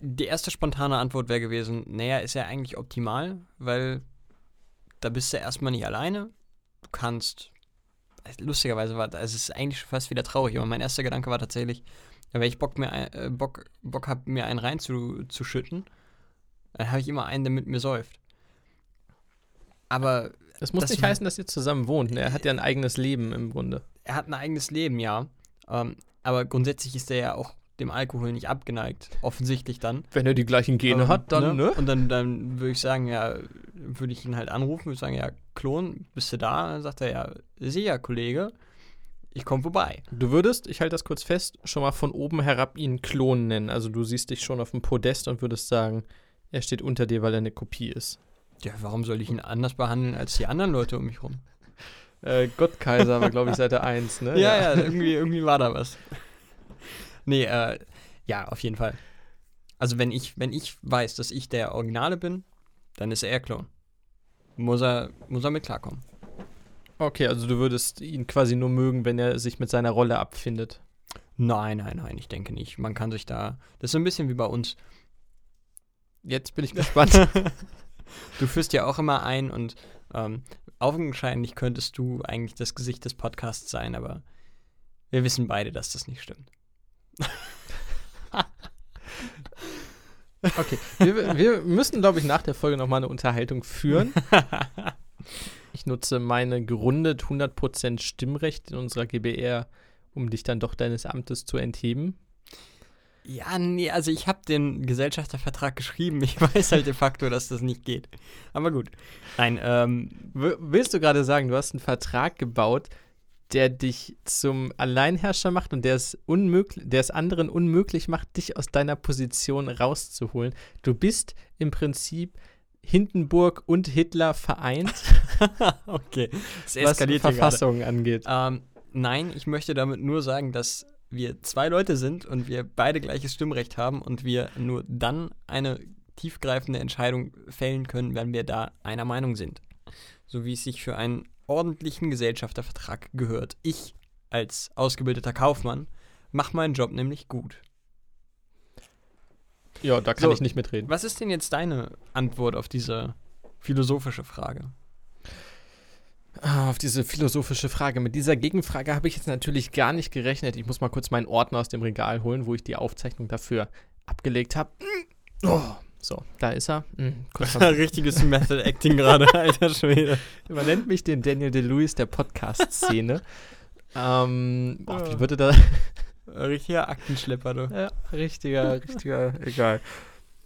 die erste spontane Antwort wäre gewesen, naja, ist ja eigentlich optimal, weil da bist du erstmal nicht alleine. Du kannst, lustigerweise war es ist eigentlich schon fast wieder traurig, aber mein erster Gedanke war tatsächlich, ja, wenn ich Bock, mir äh, Bock, Bock habe, mir einen reinzuschütten, dann habe ich immer einen, der mit mir säuft. Aber Das muss Das nicht heißen, dass ihr zusammen wohnt. ne? Er hat ja ein eigenes Leben im Grunde. er hat ein eigenes Leben, ja. Ähm, aber grundsätzlich ist er ja auch dem Alkohol nicht abgeneigt. Offensichtlich dann. Wenn er die gleichen Gene Ähm, hat, dann, ne? Und dann, dann würde ich sagen, ja, würde ich ihn halt anrufen, würde sagen, ja, Klon, bist du da? Dann sagt er, ja, sicher, Kollege, ich komme vorbei. Du würdest, ich halte das kurz fest, schon mal von oben herab ihn Klon nennen. Also du siehst dich schon auf dem Podest und würdest sagen, er steht unter dir, weil er eine Kopie ist. Ja, warum soll ich ihn anders behandeln als die anderen Leute um mich rum? [laughs] Äh, Gottkaiser war, glaube ich, Seite 1, ne? [laughs] Ja, ja, irgendwie, irgendwie war da was. Nee, äh, ja, auf jeden Fall. Also wenn ich, wenn ich weiß, dass ich der Originale bin, dann ist er Klon. Muss er, muss er mit klarkommen. Okay, also du würdest ihn quasi nur mögen, wenn er sich mit seiner Rolle abfindet. Nein, nein, nein, ich denke nicht. Man kann sich da. Das ist so ein bisschen wie bei uns. Jetzt bin ich gespannt. [laughs] Du führst ja auch immer ein und ähm, augenscheinlich könntest du eigentlich das Gesicht des Podcasts sein, aber wir wissen beide, dass das nicht stimmt. [laughs] Okay, wir, wir müssen, glaube ich, nach der Folge nochmal eine Unterhaltung führen. [laughs] Ich nutze meine gerundet 100% Stimmrecht in unserer GBR, um dich dann doch deines Amtes zu entheben. Ja, nee, also ich habe den Gesellschaftervertrag geschrieben. Ich [laughs] weiß halt de facto, dass das nicht geht. Aber gut. Nein, ähm, willst du gerade sagen, du hast einen Vertrag gebaut, der dich zum Alleinherrscher macht und der es, unmöglich, der es anderen unmöglich macht, dich aus deiner Position rauszuholen? Du bist im Prinzip Hindenburg und Hitler vereint, [laughs] okay. Es was eskaliert hier gerade. Verfassung angeht. Ähm, nein, ich möchte damit nur sagen, dass wir zwei Leute sind und wir beide gleiches Stimmrecht haben und wir nur dann eine tiefgreifende Entscheidung fällen können, wenn wir da einer Meinung sind. So wie es sich für einen ordentlichen Gesellschaftervertrag gehört. Ich als ausgebildeter Kaufmann mache meinen Job nämlich gut. Ja, da kann So. ich nicht mitreden. Was ist denn jetzt deine Antwort auf diese philosophische Frage? Ah, Auf diese philosophische Frage. Mit dieser Gegenfrage habe ich jetzt natürlich gar nicht gerechnet. Ich muss mal kurz meinen Ordner aus dem Regal holen, wo ich die Aufzeichnung dafür abgelegt habe. Oh, So, da ist er. Hm, [laughs] mal- Richtiges Method Acting gerade, [laughs] alter Schwede. Man nennt mich den Daniel DeLuis der Podcast-Szene. [laughs] ähm, boah, wie würde da. Richtiger Aktenschlepper, du. ja, richtiger, richtiger, egal.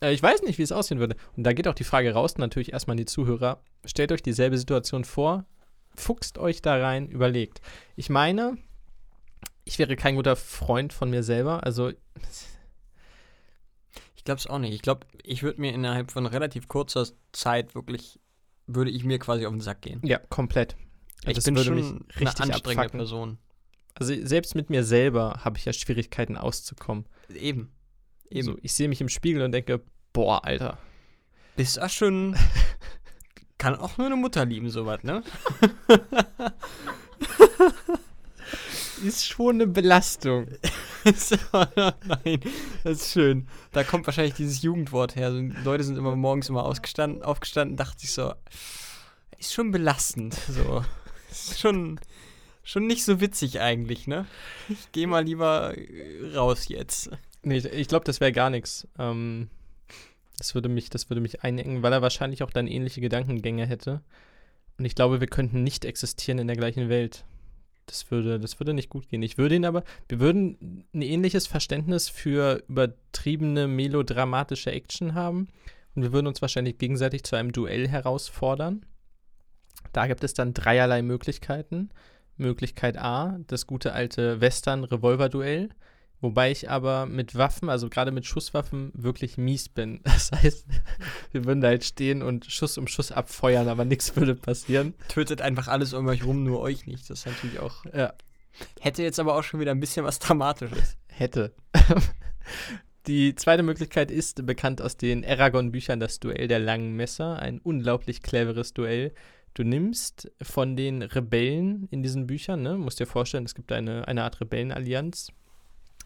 Äh, ich weiß nicht, wie es aussehen würde. Und da geht auch die Frage raus, natürlich erstmal an die Zuhörer. Stellt euch dieselbe Situation vor, fuchst euch da rein, überlegt. Ich meine, ich wäre kein guter Freund von mir selber. Also, Ich glaube es auch nicht. Ich glaube, ich würde mir innerhalb von relativ kurzer Zeit wirklich, würde ich mir quasi auf den Sack gehen. ja, komplett. Ich das bin würde schon mich eine richtig anstrengende abfacken. Person. Also, selbst mit mir selber habe ich ja Schwierigkeiten auszukommen. Eben. Eben. So, ich sehe mich im Spiegel und denke, boah, Alter. Bist du schon. [laughs] Kann auch nur eine Mutter lieben, sowas, ne? [laughs] Ist schon eine Belastung. [laughs] Nein, das ist schön. Da kommt wahrscheinlich dieses Jugendwort her. So, Leute sind immer morgens immer ausgestanden, aufgestanden, dachte ich so, ist schon belastend. So, [laughs] ist schon, schon nicht so witzig eigentlich, ne? Ich gehe mal lieber äh, raus jetzt. Nee, ich, ich glaube, das wäre gar nichts. Ähm, das würde mich, das würde mich einengen, weil er wahrscheinlich auch dann ähnliche Gedankengänge hätte. Und ich glaube, wir könnten nicht existieren in der gleichen Welt. Das würde, das würde nicht gut gehen. Ich würde ihn aber, wir würden ein ähnliches Verständnis für übertriebene melodramatische Action haben. Und wir würden uns wahrscheinlich gegenseitig zu einem Duell herausfordern. Da gibt es dann dreierlei Möglichkeiten. Möglichkeit A, das gute alte Western-Revolver-Duell. Wobei ich aber mit Waffen, also gerade mit Schusswaffen, wirklich mies bin. [laughs] Das heißt, wir würden da halt stehen und Schuss um Schuss abfeuern, aber nichts würde passieren. Tötet einfach alles um euch rum, nur euch nicht. Das ist natürlich auch. Ja. Hätte jetzt aber auch schon wieder ein bisschen was Dramatisches. Hätte. [laughs] Die zweite Möglichkeit ist bekannt aus den Aragon-Büchern das Duell der langen Messer. Ein unglaublich cleveres Duell. Du nimmst von den Rebellen in diesen Büchern, ne, musst dir vorstellen, es gibt eine, eine Art Rebellenallianz,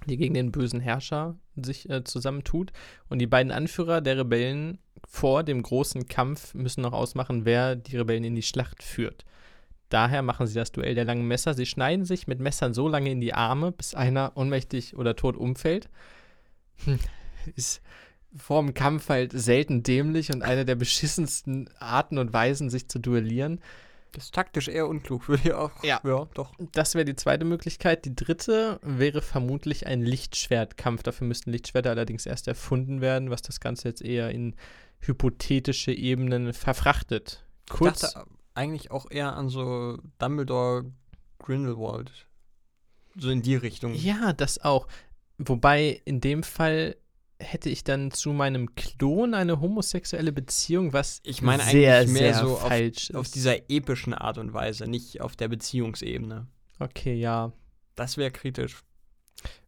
die gegen den bösen Herrscher sich äh, zusammentut. Und die beiden Anführer der Rebellen vor dem großen Kampf müssen noch ausmachen, wer die Rebellen in die Schlacht führt. Daher machen sie das Duell der langen Messer. Sie schneiden sich mit Messern so lange in die Arme, bis einer ohnmächtig oder tot umfällt. Hm, Ist vor dem Kampf halt selten dämlich und eine der beschissensten Arten und Weisen, sich zu duellieren. Das ist taktisch eher unklug, würde ich auch. Ja. ja doch. Das wäre die zweite Möglichkeit. Die dritte wäre vermutlich ein Lichtschwertkampf. Dafür müssten Lichtschwerter allerdings erst erfunden werden, was das Ganze jetzt eher in hypothetische Ebenen verfrachtet. Kurz, Ich dachte eigentlich auch eher an so Dumbledore Grindelwald. So in die Richtung. ja, das auch. Wobei in dem Fall hätte ich dann zu meinem Klon eine homosexuelle Beziehung, was Ich meine sehr, eigentlich mehr sehr so auf- falsch Auf ist. dieser epischen Art und Weise, nicht auf der Beziehungsebene. Okay, ja. Das wäre kritisch.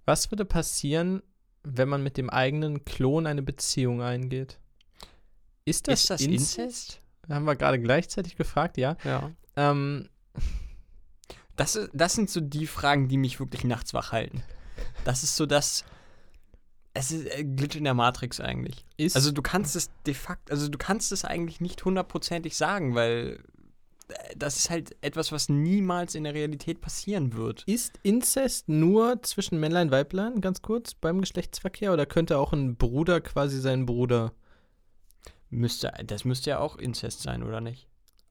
Was würde passieren, wenn man mit dem eigenen Klon eine Beziehung eingeht? Ist das, ist das Inzest? Inzest? Haben wir gerade gleichzeitig gefragt, ja. Ja. Ähm, Das, das sind so die Fragen, die mich wirklich nachts wach halten. Das ist so das. Es ist äh, Glitch in der Matrix eigentlich. ist, Also du kannst es de facto, also du kannst es eigentlich nicht hundertprozentig sagen, weil äh, das ist halt etwas, was niemals in der Realität passieren wird. ist Inzest nur zwischen Männlein und Weiblein, ganz kurz, beim Geschlechtsverkehr? Oder könnte auch ein Bruder quasi seinen Bruder. Müsste, das müsste ja auch Inzest sein, oder nicht?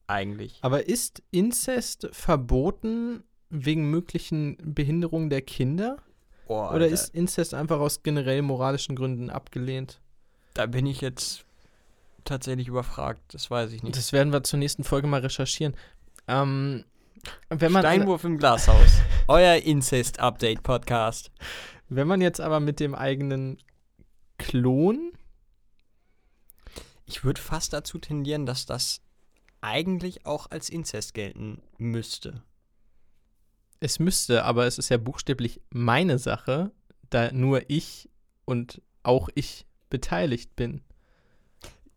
Eigentlich. Aber ist Inzest verboten wegen möglichen Behinderungen der Kinder? Oh, Oder ist Inzest einfach aus generell moralischen Gründen abgelehnt? da bin ich jetzt tatsächlich überfragt. Das weiß ich nicht. Das werden wir zur nächsten Folge mal recherchieren. Ähm, wenn, man, Steinwurf im Glashaus. [laughs] Euer Incest-Update-Podcast. wenn man jetzt aber mit dem eigenen Klon Ich würde fast dazu tendieren, dass das eigentlich auch als Inzest gelten müsste. Es müsste, aber es ist ja buchstäblich meine Sache, da nur ich und auch ich beteiligt bin.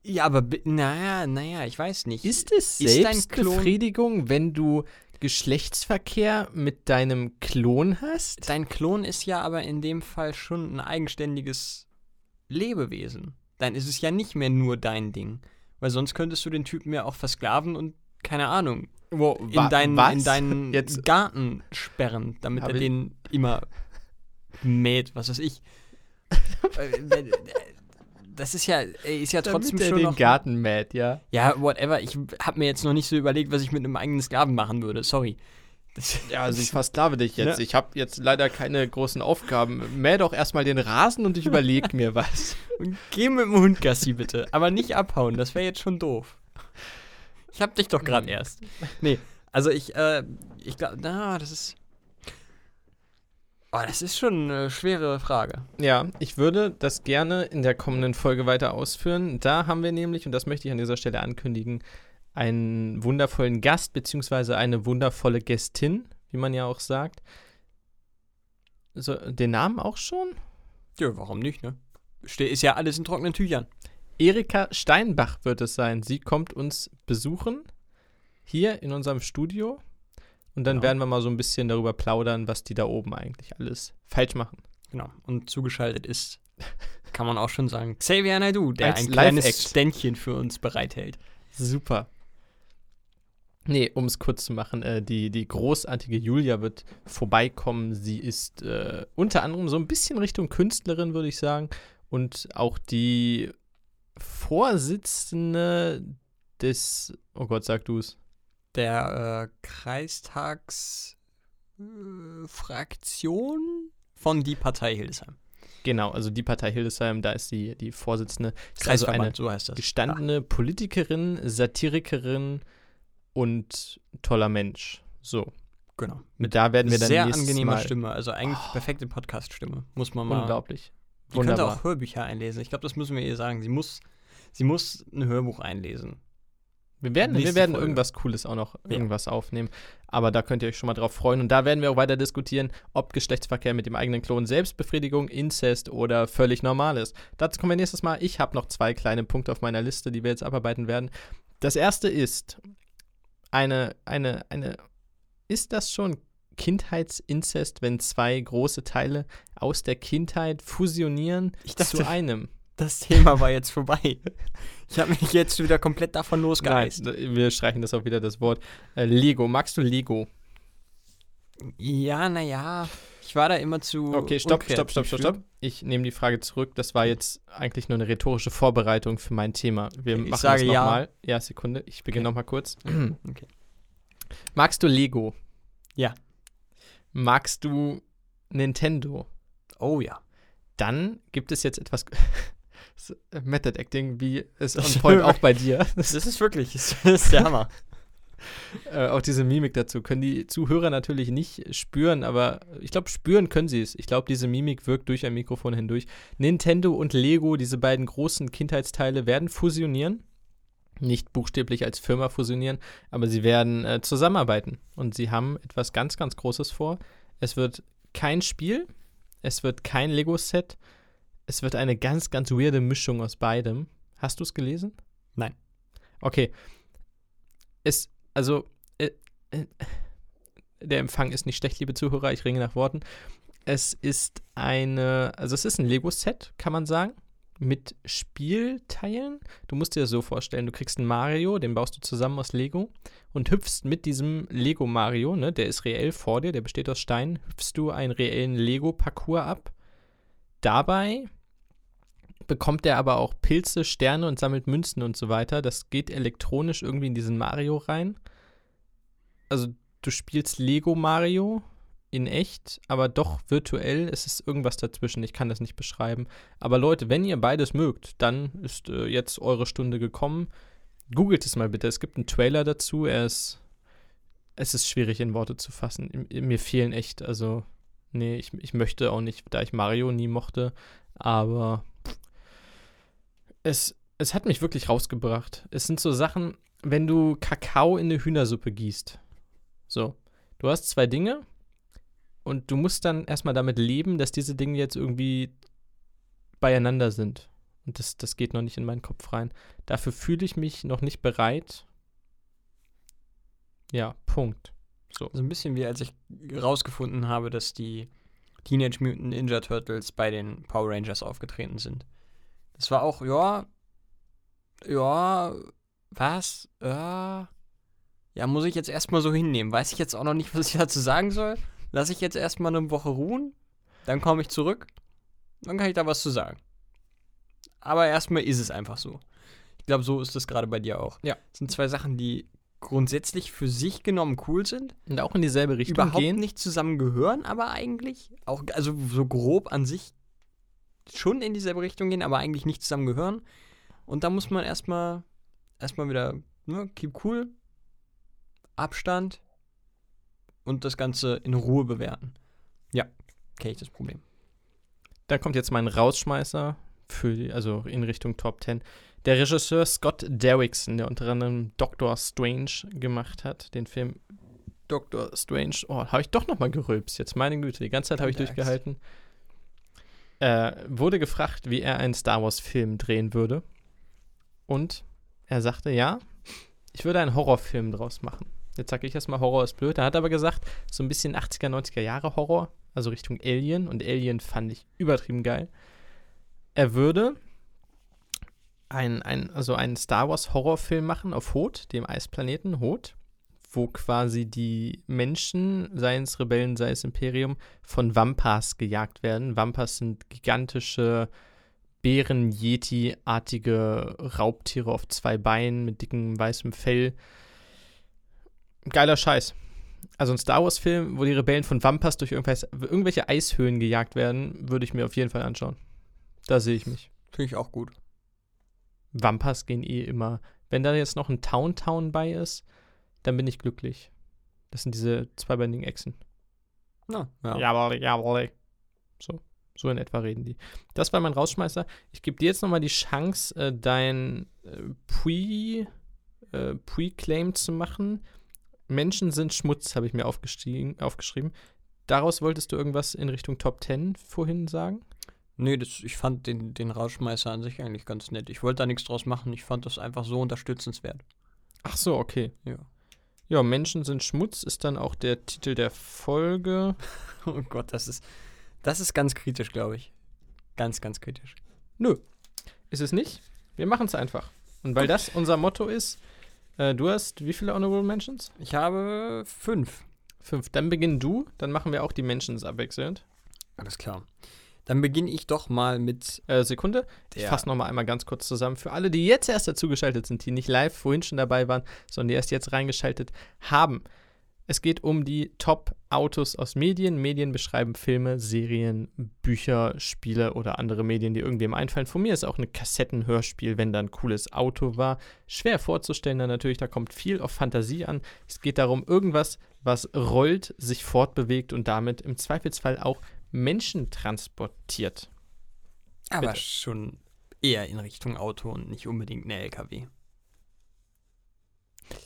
Ja, aber naja, naja, ich weiß nicht. Ist es Selbstbefriedigung, wenn du Geschlechtsverkehr mit deinem Klon hast? Dein Klon ist ja aber in dem Fall schon ein eigenständiges Lebewesen. Dann ist es ja nicht mehr nur dein Ding. Weil sonst könntest du den Typen ja auch versklaven und, keine Ahnung, Wo, in, deinen, was? in deinen Jetzt- Garten sperren, damit Aber- er den immer mäht, was weiß ich. Das ist ja, ey, ist ja trotzdem Damit schon den noch. Garten mäht, ja. Ja, whatever. Ich habe mir jetzt noch nicht so überlegt, was ich mit einem eigenen Sklaven machen würde. Sorry. Das, [laughs] Ja, also ich versklave dich jetzt. Ne? Ich habe jetzt leider keine großen Aufgaben. Mäh doch erstmal den Rasen und ich überlege mir was. Und geh mit dem Hund Gassi bitte. Aber nicht abhauen, das wäre jetzt schon doof. Ich hab dich doch gerade erst. [laughs] Nee, also ich, äh, ich glaube, na, das ist. Oh, das ist schon eine schwere Frage. Ja, ich würde das gerne in der kommenden Folge weiter ausführen. Da haben wir nämlich, und das möchte ich an dieser Stelle ankündigen, einen wundervollen Gast beziehungsweise eine wundervolle Gästin, wie man ja auch sagt. So, den Namen auch schon? Ja, warum nicht, ne? Ist ja alles in trockenen Tüchern. Erika Steinbach wird es sein. Sie kommt uns besuchen hier in unserem Studio. Und dann Genau. werden wir mal so ein bisschen darüber plaudern, was die da oben eigentlich alles falsch machen. Genau. Und zugeschaltet ist, kann man auch schon sagen, Xavier Naidoo, der Als ein kleines. Ständchen für uns bereithält. Super. Nee, um es kurz zu machen, äh, die, die großartige Julia wird vorbeikommen. Sie ist äh, unter anderem so ein bisschen Richtung Künstlerin, würde ich sagen. Und auch die Vorsitzende des, oh Gott, sag du es. Der äh, Kreistagsfraktion äh, von die Partei Hildesheim. Genau, also die Partei Hildesheim, da ist die, die Vorsitzende. Ist also eine so heißt das. gestandene Politikerin, Satirikerin und toller Mensch. So, Genau. mit da werden wir dann Sehr nächstes angenehmer Mal Stimme, also eigentlich perfekte Podcast-Stimme, muss man mal. unglaublich. Könnte Wunderbar. auch Hörbücher einlesen. Ich glaube, das müssen wir ihr sagen. Sie muss, sie muss ein Hörbuch einlesen. Wir werden, wir werden Folge. irgendwas Cooles auch noch Ja. irgendwas aufnehmen. Aber da könnt ihr euch schon mal drauf freuen. Und da werden wir auch weiter diskutieren, ob Geschlechtsverkehr mit dem eigenen Klon Selbstbefriedigung, Inzest oder völlig normal ist. Dazu kommen wir nächstes Mal. Ich habe noch zwei kleine Punkte auf meiner Liste, die wir jetzt abarbeiten werden. Das erste ist eine, eine, eine, ist das schon Kindheitsinzest, wenn zwei große Teile aus der Kindheit fusionieren dachte- zu einem? Das Thema war jetzt vorbei. Ich habe mich jetzt wieder komplett davon losgeeist. Nein, wir streichen das auch wieder, das Wort. Äh, Lego, magst du Lego? Ja, naja. Ich war da immer zu. Okay, stopp, stopp, stopp, stopp, stopp. Ich nehme die Frage zurück. Das war jetzt eigentlich nur eine rhetorische Vorbereitung für mein Thema. Wir Ich machen sage das ja. nochmal. Ja, Sekunde. Ich beginne Okay. nochmal kurz. Okay. Magst du Lego? Ja. Magst du Nintendo? Oh ja. Dann gibt es jetzt etwas [laughs] S- Method Acting, wie es on point auch bei dir. [laughs] Das ist wirklich, [laughs] das ist der Hammer. äh, auch diese Mimik dazu können die Zuhörer natürlich nicht spüren, aber ich glaube, spüren können sie es. Ich glaube, diese Mimik wirkt durch ein Mikrofon hindurch. Nintendo und Lego, diese beiden großen Kindheitsteile, werden fusionieren. Nicht buchstäblich als Firma fusionieren, aber sie werden äh, zusammenarbeiten. Und sie haben etwas ganz, ganz Großes vor. Es wird kein Spiel, es wird kein Lego-Set, es wird eine ganz, ganz weirde Mischung aus beidem. Hast du es gelesen? Nein. Okay. Es, also, äh, äh, der Empfang ist nicht schlecht, liebe Zuhörer, ich ringe nach Worten. Es ist eine, also es ist ein Lego-Set, kann man sagen, mit Spielteilen. Du musst dir das so vorstellen, du kriegst einen Mario, den baust du zusammen aus Lego und hüpfst mit diesem Lego Mario, ne, der ist reell vor dir, der besteht aus Steinen, hüpfst du einen reellen Lego-Parcours ab. Dabei bekommt er aber auch Pilze, Sterne und sammelt Münzen und so weiter. Das geht elektronisch irgendwie in diesen Mario rein. Also du spielst Lego Mario in echt, aber doch virtuell. Es ist irgendwas dazwischen. Ich kann das nicht beschreiben. Aber Leute, wenn ihr beides mögt, dann ist äh, jetzt eure Stunde gekommen. Googelt es mal bitte. Es gibt einen Trailer dazu. Er ist, es ist schwierig in Worte zu fassen. Mir fehlen echt, also, nee, ich, ich möchte auch nicht, da ich Mario nie mochte. Aber es, es hat mich wirklich rausgebracht. Es sind so Sachen, wenn du Kakao in eine Hühnersuppe gießt. So, du hast zwei Dinge und du musst dann erstmal damit leben, dass diese Dinge jetzt irgendwie beieinander sind. Und das, das geht noch nicht in meinen Kopf rein. Dafür fühle ich mich noch nicht bereit. Ja, Punkt. So. So ein bisschen wie als ich rausgefunden habe, dass die Teenage Mutant Ninja Turtles bei den Power Rangers aufgetreten sind. Das war auch, ja, ja, was? Äh, ja, muss ich jetzt erstmal so hinnehmen. Weiß ich jetzt auch noch nicht, was ich dazu sagen soll. Lass ich jetzt erstmal eine Woche ruhen, dann komme ich zurück, dann kann ich da was zu sagen. Aber erstmal ist es einfach so. Ich glaube, so ist es gerade bei dir auch. Ja. Es sind zwei Sachen, die grundsätzlich für sich genommen cool sind, Und auch in dieselbe Richtung überhaupt gehen. nicht zusammengehören, aber eigentlich auch, also so grob an sich schon in dieselbe Richtung gehen, aber eigentlich nicht zusammengehören. Und da muss man erstmal erstmal wieder, ne, keep cool, Abstand und das Ganze in Ruhe bewerten. Ja, kenne ich das Problem. Dann kommt jetzt mein Rausschmeißer für die, also in Richtung Top 10. Der Regisseur Scott Derrickson, der unter anderem Doctor Strange gemacht hat, den Film Doctor Strange. Oh, habe ich doch noch mal gerülpst jetzt. Meine Güte, die ganze Zeit habe ich durchgehalten. Äh, wurde gefragt, wie er einen Star Wars Film drehen würde. Und er sagte, ja, ich würde einen Horrorfilm draus machen. Jetzt sage ich erstmal, Horror ist blöd. Er hat aber gesagt, so ein bisschen 80er, 90er Jahre Horror, also Richtung Alien. Und Alien fand ich übertrieben geil. Er würde ein, ein, also einen Star Wars Horrorfilm machen auf Hoth, dem Eisplaneten Hoth, wo quasi die Menschen, sei es Rebellen, sei es Imperium, von Vampars gejagt werden. Vampars sind gigantische Bären-Yeti-artige Raubtiere auf zwei Beinen mit dickem weißem Fell. Geiler Scheiß. Also ein Star Wars-Film, wo die Rebellen von Vampars durch irgendwelche, Eishöhlen gejagt werden, würde ich mir auf jeden Fall anschauen. Da sehe ich mich. Finde ich auch gut. Vampers gehen eh immer. Wenn da jetzt noch ein Town Town bei ist, dann bin ich glücklich. Das sind diese zweibeinigen Echsen. Ja, ja. Jawohl, jawohl. So, so in etwa reden die. Das war mein Rausschmeißer. Ich gebe dir jetzt nochmal die Chance, äh, dein äh, Pre, äh, Pre-Claim zu machen. Menschen sind Schmutz, habe ich mir aufgeschrieben. Daraus wolltest du irgendwas in Richtung Top 10 vorhin sagen? Nee, das, ich fand den, den Rauschmeißer an sich eigentlich ganz nett. Ich wollte da nichts draus machen. Ich fand das einfach so unterstützenswert. Ach so, okay. Ja. Ja, Menschen sind Schmutz ist dann auch der Titel der Folge. [laughs] Oh Gott, das ist, das ist ganz kritisch, glaube ich. Ganz, ganz kritisch. Nö, ist es nicht. Wir machen es einfach. Und weil das unser Motto ist, äh, du hast wie viele Honorable Mentions? Ich habe fünf. Fünf. Dann beginn du, dann machen wir auch die Mentions abwechselnd. Alles klar. Dann beginne ich doch mal mit Äh, Sekunde, ich der. fasse nochmal einmal ganz kurz zusammen. Für alle, die jetzt erst dazugeschaltet sind, die nicht live vorhin schon dabei waren, sondern die erst jetzt reingeschaltet haben. Es geht um die Top-Autos aus Medien. Medien beschreiben Filme, Serien, Bücher, Spiele oder andere Medien, die irgendwem einfallen. Von mir ist auch ein Kassettenhörspiel, wenn da ein cooles Auto war. Schwer vorzustellen, dann natürlich, da kommt viel auf Fantasie an. Es geht darum, irgendwas, was rollt, sich fortbewegt und damit im Zweifelsfall auch Menschen transportiert. aber bitte. schon eher in Richtung Auto und nicht unbedingt eine LKW.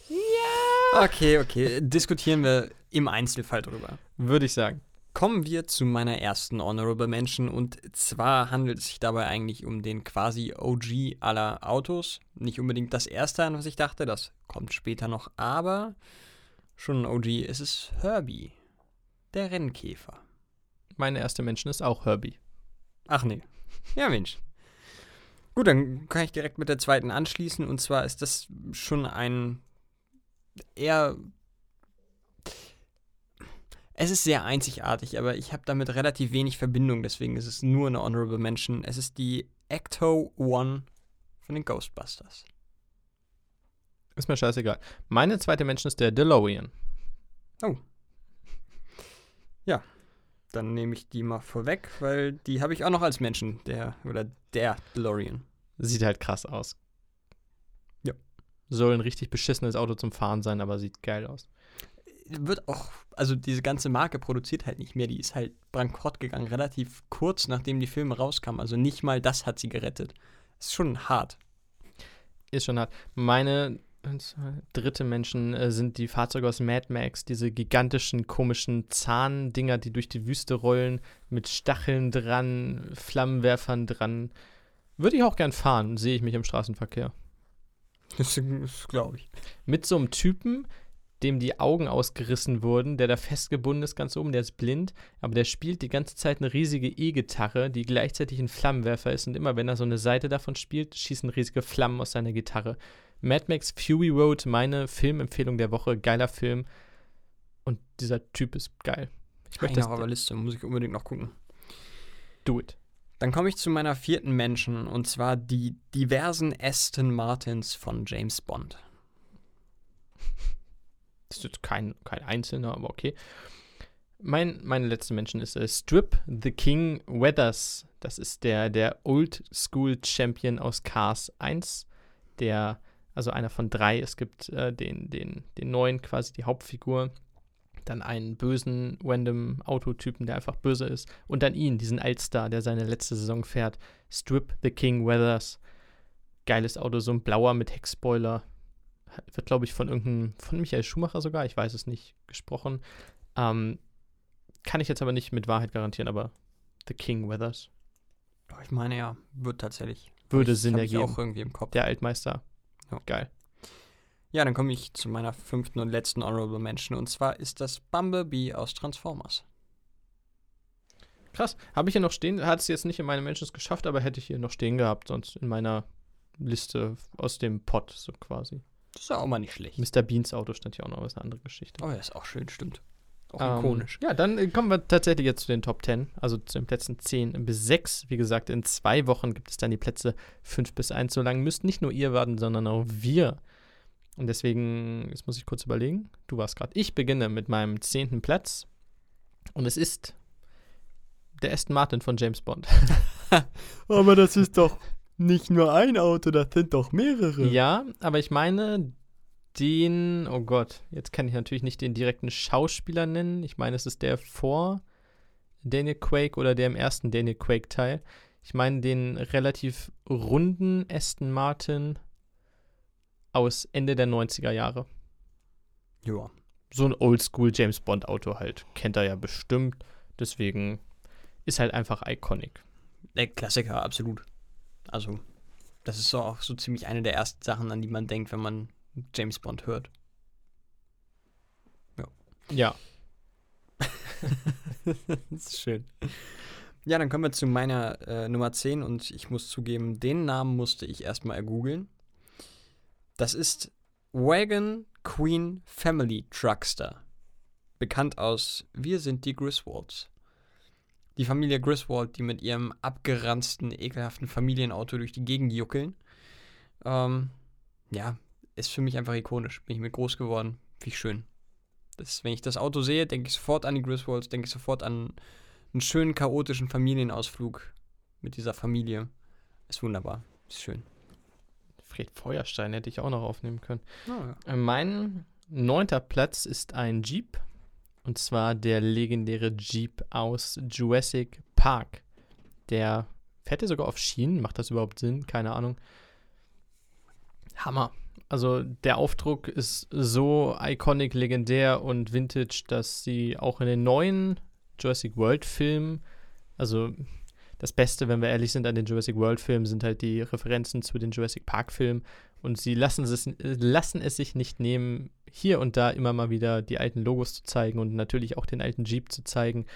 Ja. Okay, okay. Diskutieren wir im Einzelfall drüber. Würde ich sagen. Kommen wir zu meiner ersten Honorable Mention und zwar handelt es sich dabei eigentlich um den quasi OG aller Autos. Nicht unbedingt das erste, an was ich dachte, das kommt später noch, aber schon ein OG. Es ist Herbie, der Rennkäfer. Meine erste Menschen ist auch Herbie. Ach nee. Ja, Mensch. Gut, dann kann ich direkt mit der zweiten anschließen. Und zwar ist das schon ein eher. Es ist sehr einzigartig, aber ich habe damit relativ wenig Verbindung, deswegen ist es nur eine Honorable Mention. Es ist die Ecto One von den Ghostbusters. Ist mir scheißegal. Meine zweite Menschen ist der DeLorean. Dann nehme ich die mal vorweg, weil die habe ich auch noch als Menschen, der oder der DeLorean. Sieht halt krass aus. Soll ein richtig beschissenes Auto zum Fahren sein, aber sieht geil aus. wird auch, also diese ganze Marke produziert halt nicht mehr. Die ist halt bankrott gegangen, relativ kurz nachdem die Filme rauskamen. Also nicht mal das hat sie gerettet. Ist schon hart. Ist schon hart. Meine dritte Menschen äh, sind die Fahrzeuge aus Mad Max, diese gigantischen, komischen Zahndinger, die durch die Wüste rollen, mit Stacheln dran, Flammenwerfern dran. Würde ich auch gern fahren, sehe ich mich im Straßenverkehr. Das, das glaube ich. Mit so einem Typen, dem die Augen ausgerissen wurden, der da festgebunden ist ganz oben, der ist blind, aber der spielt die ganze Zeit eine riesige E-Gitarre, die gleichzeitig ein Flammenwerfer ist und immer wenn er so eine Seite davon spielt, schießen riesige Flammen aus seiner Gitarre. Mad Max Fury Road, meine Filmempfehlung der Woche, geiler Film und dieser Typ ist geil. Ich möchte Einer das auf der Liste, muss ich unbedingt noch gucken. do it. Dann komme ich zu meiner vierten Menschen und zwar die diversen Aston Martins von James Bond. [laughs] Das ist jetzt kein, kein einzelner, aber okay. Mein, meine letzte Menschen ist äh, Strip the King Weathers. Das ist der, der Old School Champion aus Cars 1. Der, also einer von drei. Es gibt äh, den, den, den neuen, quasi die Hauptfigur. Dann einen bösen random Autotypen, der einfach böse ist. Und dann ihn, diesen Altstar, der seine letzte Saison fährt. Strip the King Weathers. Geiles Auto, so ein blauer mit Heckspoiler. Wird, glaube ich, von irgendeinem, von Michael Schumacher sogar, ich weiß es nicht, gesprochen. Ähm, kann ich jetzt aber nicht mit Wahrheit garantieren, aber The King Weathers Ich meine ja, wird tatsächlich. würde ich, Sinn ergeben. auch irgendwie im Kopf. Der Altmeister. Ja. Geil. Ja, dann komme ich zu meiner fünften und letzten Honorable Mention und zwar ist das Bumblebee aus Transformers. Krass. Habe ich hier noch stehen, hat es jetzt nicht in meine Mentions geschafft, aber hätte ich hier noch stehen gehabt, sonst in meiner Liste aus dem Pot, so quasi. Das ist ja auch mal nicht schlecht. Mr. Beans Auto stand hier auch noch, aber ist eine andere Geschichte. Oh, ja, ist auch schön, stimmt. Auch Ähm, ikonisch. Ja, dann äh, kommen wir tatsächlich jetzt zu den Top 10, also zu den Plätzen 10 bis 6. Wie gesagt, in zwei Wochen gibt es dann die Plätze 5 bis 1. So lange müsst nicht nur ihr warten, sondern auch wir. Und deswegen, jetzt muss ich kurz überlegen. Du warst gerade. Ich beginne mit meinem zehnten Platz. Und es ist der Aston Martin von James Bond. [laughs] Aber das ist doch nicht nur ein Auto, das sind doch mehrere. Ja, aber ich meine den, oh Gott, jetzt kann ich natürlich nicht den direkten Schauspieler nennen. Ich meine, es ist der vor Daniel Quake oder der im ersten Daniel Quake-Teil. Ich meine den relativ runden Aston Martin aus Ende der 90er Jahre. Ja. So ein Oldschool James Bond Auto halt. Kennt er ja bestimmt. Deswegen ist halt einfach iconic. Der Klassiker, absolut. Also, das ist so auch so ziemlich eine der ersten Sachen, an die man denkt, wenn man James Bond hört. Ja. [laughs] das ist schön. Ja, dann kommen wir zu meiner äh, Nummer 10 und ich muss zugeben, den Namen musste ich erstmal ergoogeln. Das ist Wagon Queen Family Truckster. Bekannt aus Wir sind die Griswolds. Die Familie Griswold, die mit ihrem abgeranzten, ekelhaften Familienauto durch die Gegend juckeln. Ähm, ja, ist für mich einfach ikonisch. Bin ich mit groß geworden. Wie schön. Das, wenn ich das Auto sehe, denke ich sofort an die Griswolds, denke ich sofort an einen schönen, chaotischen Familienausflug mit dieser Familie. Ist wunderbar. Ist schön. Fred Feuerstein hätte ich auch noch aufnehmen können. Oh, ja. Äh, Mein neunter Platz ist ein Jeep. Und zwar der legendäre Jeep aus Jurassic Park. Der fährt ja sogar auf Schienen. Macht das überhaupt Sinn? Keine Ahnung. Hammer. Also der Aufdruck ist so iconic, legendär und vintage, dass sie auch in den neuen Jurassic World Filmen, also das Beste, wenn wir ehrlich sind, an den Jurassic World Filmen sind halt die Referenzen zu den Jurassic Park Filmen und sie lassen es, lassen es sich nicht nehmen, hier und da immer mal wieder die alten Logos zu zeigen und natürlich auch den alten Jeep zu zeigen.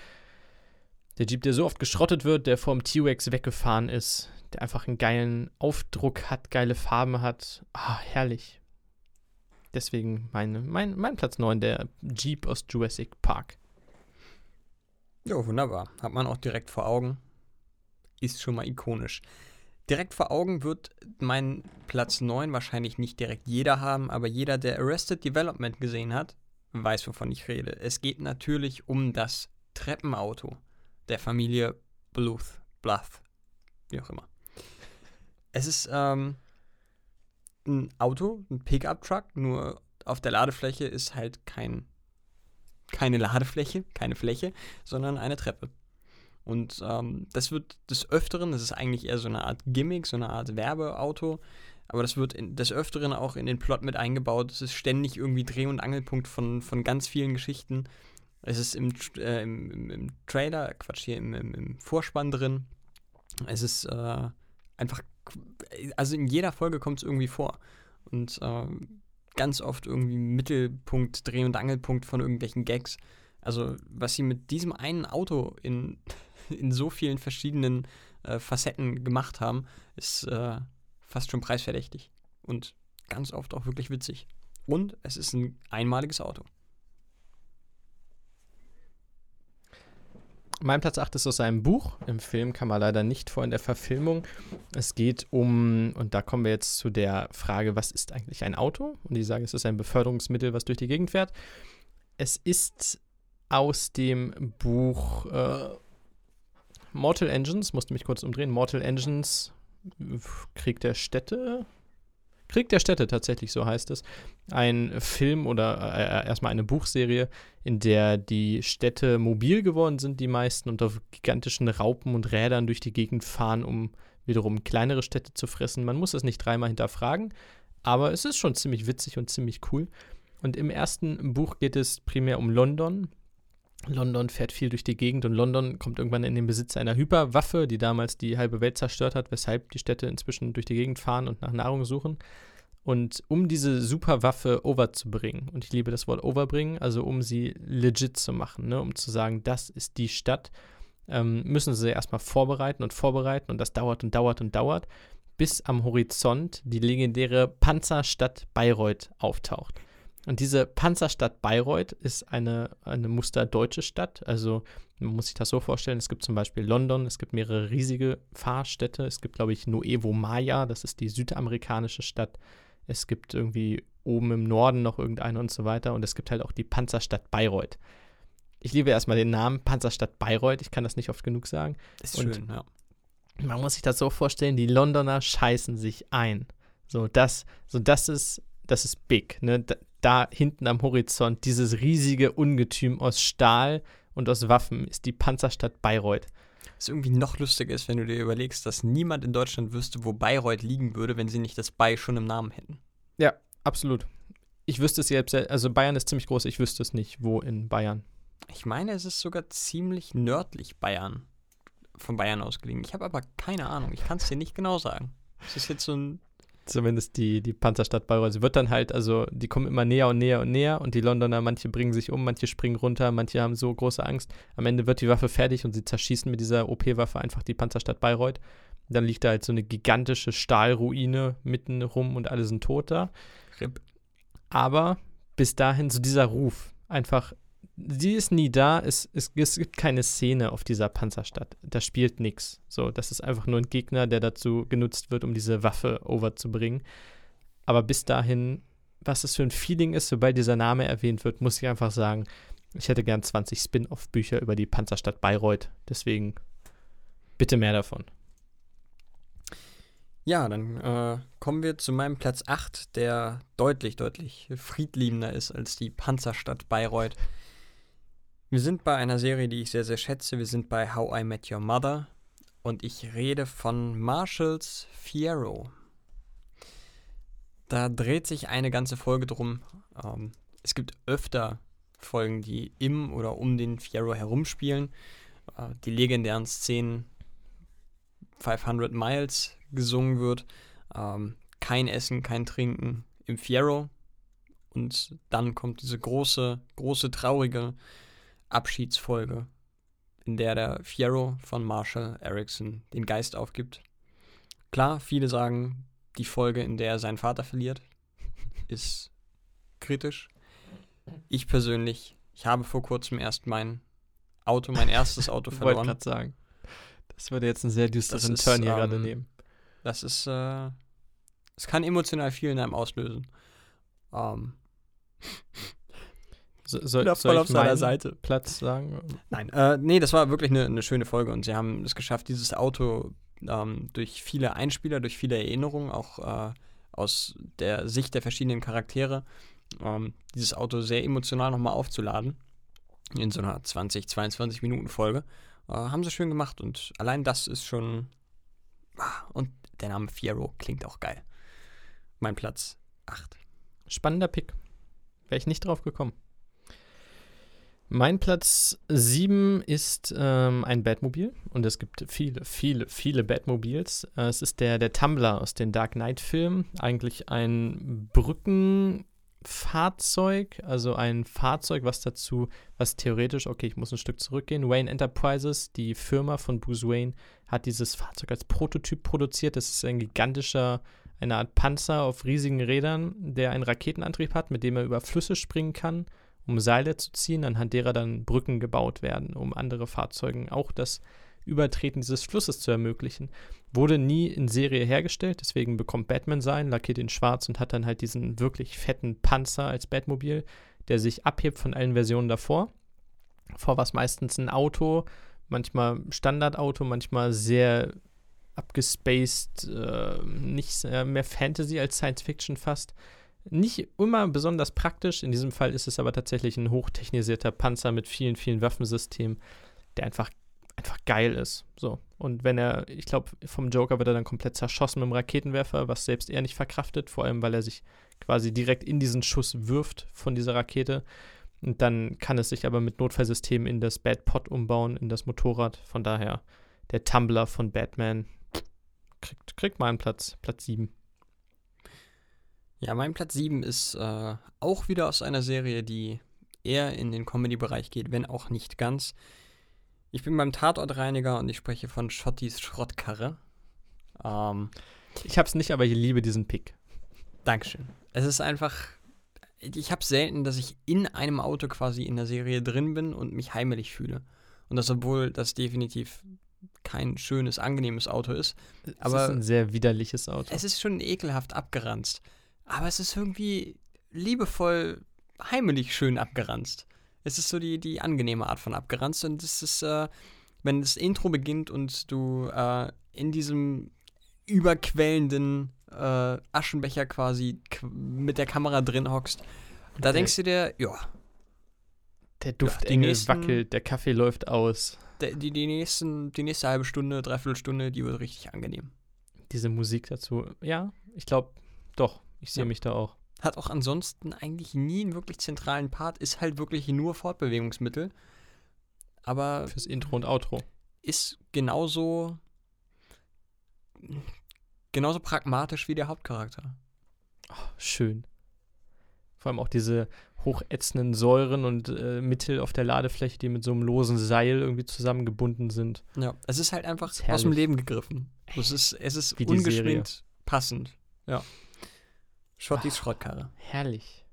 Der Jeep, der so oft geschrottet wird, der vom T-Rex weggefahren ist, der einfach einen geilen Aufdruck hat, geile Farben hat. Ah, herrlich. Deswegen meine, mein, mein Platz 9, der Jeep aus Jurassic Park. Jo, wunderbar. Hat man auch direkt vor Augen. Ist schon mal ikonisch. Direkt vor Augen wird mein Platz 9 wahrscheinlich nicht direkt jeder haben, aber jeder, der Arrested Development gesehen hat, weiß, wovon ich rede. Es geht natürlich um das Treppenauto der Familie Bluth, Bluth, wie auch immer. Es ist ähm, ein Auto, ein Pickup-Truck, nur auf der Ladefläche ist halt kein, keine Ladefläche, keine Fläche, sondern eine Treppe. Und ähm, das wird des Öfteren, das ist eigentlich eher so eine Art Gimmick, so eine Art Werbeauto, aber das wird in, des Öfteren auch in den Plot mit eingebaut. Es ist ständig irgendwie Dreh- und Angelpunkt von, von ganz vielen Geschichten. Es ist im, äh, im, im, im Trailer, Quatsch, hier im, im, Vorspann drin. Es ist äh, einfach, also in jeder Folge kommt es irgendwie vor. Und ähm, ganz oft irgendwie Mittelpunkt, Dreh- und Angelpunkt von irgendwelchen Gags. Also, was sie mit diesem einen Auto in, [laughs] in so vielen verschiedenen äh, Facetten gemacht haben, ist äh, fast schon preisverdächtig. Und ganz oft auch wirklich witzig. Und es ist ein einmaliges Auto. Mein Platz 8 ist aus einem Buch. Im Film kam er leider nicht vor in der Verfilmung. Es geht um, und da kommen wir jetzt zu der Frage, was ist eigentlich ein Auto? Und ich sage, es ist ein Beförderungsmittel, was durch die Gegend fährt. Es ist aus dem Buch äh, Mortal Engines, musste mich kurz umdrehen. Mortal Engines, Krieg der Städte. Krieg der Städte tatsächlich, so heißt es. Ein Film oder äh, erstmal eine Buchserie, in der die Städte mobil geworden sind, die meisten, und auf gigantischen Raupen und Rädern durch die Gegend fahren, um wiederum kleinere Städte zu fressen. Man muss es nicht dreimal hinterfragen, aber es ist schon ziemlich witzig und ziemlich cool. Und im ersten Buch geht es primär um London, London fährt viel durch die Gegend und London kommt irgendwann in den Besitz einer Hyperwaffe, die damals die halbe Welt zerstört hat, weshalb die Städte inzwischen durch die Gegend fahren und nach Nahrung suchen. Und um diese Superwaffe overzubringen, und ich liebe das Wort overbringen, also um sie legit zu machen, ne, um zu sagen, das ist die Stadt, ähm, müssen sie erstmal vorbereiten und vorbereiten und das dauert und dauert und dauert, bis am Horizont die legendäre Panzerstadt Bayreuth auftaucht. Und diese Panzerstadt Bayreuth ist eine, eine musterdeutsche Stadt. Also man muss sich das so vorstellen, es gibt zum Beispiel London, es gibt mehrere riesige Fahrstädte. Es gibt, glaube ich, Nuevo Maya, das ist die südamerikanische Stadt. Es gibt irgendwie oben im Norden noch irgendeine und so weiter. Und es gibt halt auch die Panzerstadt Bayreuth. Ich liebe erstmal den Namen Panzerstadt Bayreuth. Ich kann das nicht oft genug sagen. Ist Und schön, ja. man muss sich das so vorstellen, die Londoner scheißen sich ein. So, das, so das ist, das ist big. Ne? Da, hinten am Horizont, dieses riesige Ungetüm aus Stahl und aus Waffen, ist die Panzerstadt Bayreuth. Was irgendwie noch lustiger ist, wenn du dir überlegst, dass niemand in Deutschland wüsste, wo Bayreuth liegen würde, wenn sie nicht das Bay schon im Namen hätten. Ja, absolut. Ich wüsste es selbst, also Bayern ist ziemlich groß, ich wüsste es nicht, wo in Bayern. Ich meine, es ist sogar ziemlich nördlich Bayern. Von Bayern aus gelegen. Ich habe aber keine Ahnung. Ich kann es dir nicht genau sagen. Es ist jetzt so ein Zumindest die, die Panzerstadt Bayreuth. Sie wird dann halt, also die kommen immer näher und näher und näher und die Londoner, manche bringen sich um, manche springen runter, manche haben so große Angst. Am Ende wird die Waffe fertig und sie zerschießen mit dieser OP-Waffe einfach die Panzerstadt Bayreuth. Dann liegt da halt so eine gigantische Stahlruine mitten rum und alle sind tot da. Rip. Aber bis dahin so dieser Ruf, einfach sie ist nie da. Es, es, es gibt keine Szene auf dieser Panzerstadt. Da spielt nichts. So, das ist einfach nur ein Gegner, der dazu genutzt wird, um diese Waffe overzubringen. Aber bis dahin, was es für ein Feeling ist, sobald dieser Name erwähnt wird, muss ich einfach sagen, ich hätte gern 20 Spin-off-Bücher über die Panzerstadt Bayreuth. Deswegen bitte mehr davon. Ja, dann äh, kommen wir zu meinem Platz 8, der deutlich, deutlich friedliebender ist als die Panzerstadt Bayreuth. Wir sind bei einer Serie, die ich sehr, sehr schätze. Wir sind bei How I Met Your Mother. Und ich rede von Marshalls Fierro. Da dreht sich eine ganze Folge drum. Ähm, es gibt öfter Folgen, die im oder um den Fierro herumspielen. Äh, die legendären Szenen 500 Miles gesungen wird. Ähm, kein Essen, kein Trinken im Fierro. Und dann kommt diese große, große, traurige Abschiedsfolge, in der der Fierro von Marshall Erickson den Geist aufgibt. Klar, viele sagen, die Folge, in der er seinen Vater verliert, [laughs] ist kritisch. Ich persönlich, ich habe vor kurzem erst mein Auto, mein erstes Auto [laughs] Ich wollte verloren. gerade sagen. Das würde jetzt einen sehr düsteren Turn hier ähm, gerade nehmen. Das ist, äh, es kann emotional viel in einem auslösen. Ähm, soll, soll voll ich auf seiner Seite. Platz sagen? Nein, äh, nee, das war wirklich eine, eine schöne Folge und sie haben es geschafft, dieses Auto ähm, durch viele Einspieler, durch viele Erinnerungen, auch äh, aus der Sicht der verschiedenen Charaktere, ähm, dieses Auto sehr emotional nochmal aufzuladen. In so einer 20, 22 Minuten Folge. Äh, haben sie schön gemacht und allein das ist schon. Ah, Und der Name Fiero klingt auch geil. Mein Platz 8. Spannender Pick. Wäre ich nicht drauf gekommen. Mein Platz 7 ist ähm, ein Batmobil und es gibt viele, viele, viele Batmobils. Äh, es ist der, der Tumblr aus den Dark Knight-Filmen. Eigentlich ein Brückenfahrzeug, also ein Fahrzeug, was dazu, was theoretisch, okay, ich muss ein Stück zurückgehen. Wayne Enterprises, die Firma von Bruce Wayne, hat dieses Fahrzeug als Prototyp produziert. Das ist ein gigantischer, eine Art Panzer auf riesigen Rädern, der einen Raketenantrieb hat, mit dem er über Flüsse springen kann um Seile zu ziehen, anhand derer dann Brücken gebaut werden, um andere Fahrzeugen auch das Übertreten dieses Flusses zu ermöglichen. Wurde nie in Serie hergestellt, deswegen bekommt Batman sein, lackiert ihn schwarz und hat dann halt diesen wirklich fetten Panzer als Batmobil, der sich abhebt von allen Versionen davor. Vor war es meistens ein Auto, manchmal Standardauto, manchmal sehr abgespaced, äh, nicht mehr Fantasy als Science Fiction fast. Nicht immer besonders praktisch, in diesem Fall ist es aber tatsächlich ein hochtechnisierter Panzer mit vielen, vielen Waffensystemen, der einfach, einfach geil ist. So. Und wenn er, ich glaube, vom Joker wird er dann komplett zerschossen mit dem Raketenwerfer, was selbst er nicht verkraftet, vor allem weil er sich quasi direkt in diesen Schuss wirft von dieser Rakete. Und dann kann es sich aber mit Notfallsystemen in das Bad Pot umbauen, in das Motorrad. Von daher, der Tumbler von Batman kriegt, kriegt mal einen Platz, Platz 7. Ja, mein Platz 7 ist äh, auch wieder aus einer Serie, die eher in den Comedy-Bereich geht, wenn auch nicht ganz. Ich bin beim Tatortreiniger und ich spreche von Schottis Schrottkarre. Ähm, ich hab's nicht, aber ich liebe diesen Pick. Dankeschön. Es ist einfach. Ich habe selten, dass ich in einem Auto quasi in der Serie drin bin und mich heimelig fühle. Und das, obwohl das definitiv kein schönes, angenehmes Auto ist. Aber es ist ein sehr widerliches Auto. Es ist schon ekelhaft abgeranzt. Aber es ist irgendwie liebevoll, heimelig schön abgeranzt. Es ist so die, die angenehme Art von abgeranzt. Und es ist, äh, wenn das Intro beginnt und du äh, in diesem überquellenden äh, Aschenbecher quasi mit der Kamera drin hockst, da denkst du dir, ja. Der Duft ja, wackelt, der Kaffee läuft aus. Der, die, die, nächsten, die nächste halbe Stunde, dreiviertel Stunde, die wird richtig angenehm. Diese Musik dazu, ja, ich glaube, doch, ich sehe ja. mich da auch. Hat auch ansonsten eigentlich nie einen wirklich zentralen Part, ist halt wirklich nur Fortbewegungsmittel. Aber. Fürs Intro und Outro. Ist genauso. genauso pragmatisch wie der Hauptcharakter. Oh, schön. Vor allem auch diese hochätzenden Säuren und äh, Mittel auf der Ladefläche, die mit so einem losen Seil irgendwie zusammengebunden sind. Ja, es ist halt einfach ist aus dem Leben gegriffen. Es ist, es ist ungeschminkt passend. Ja. Schottis Schrottkarre. Herrlich.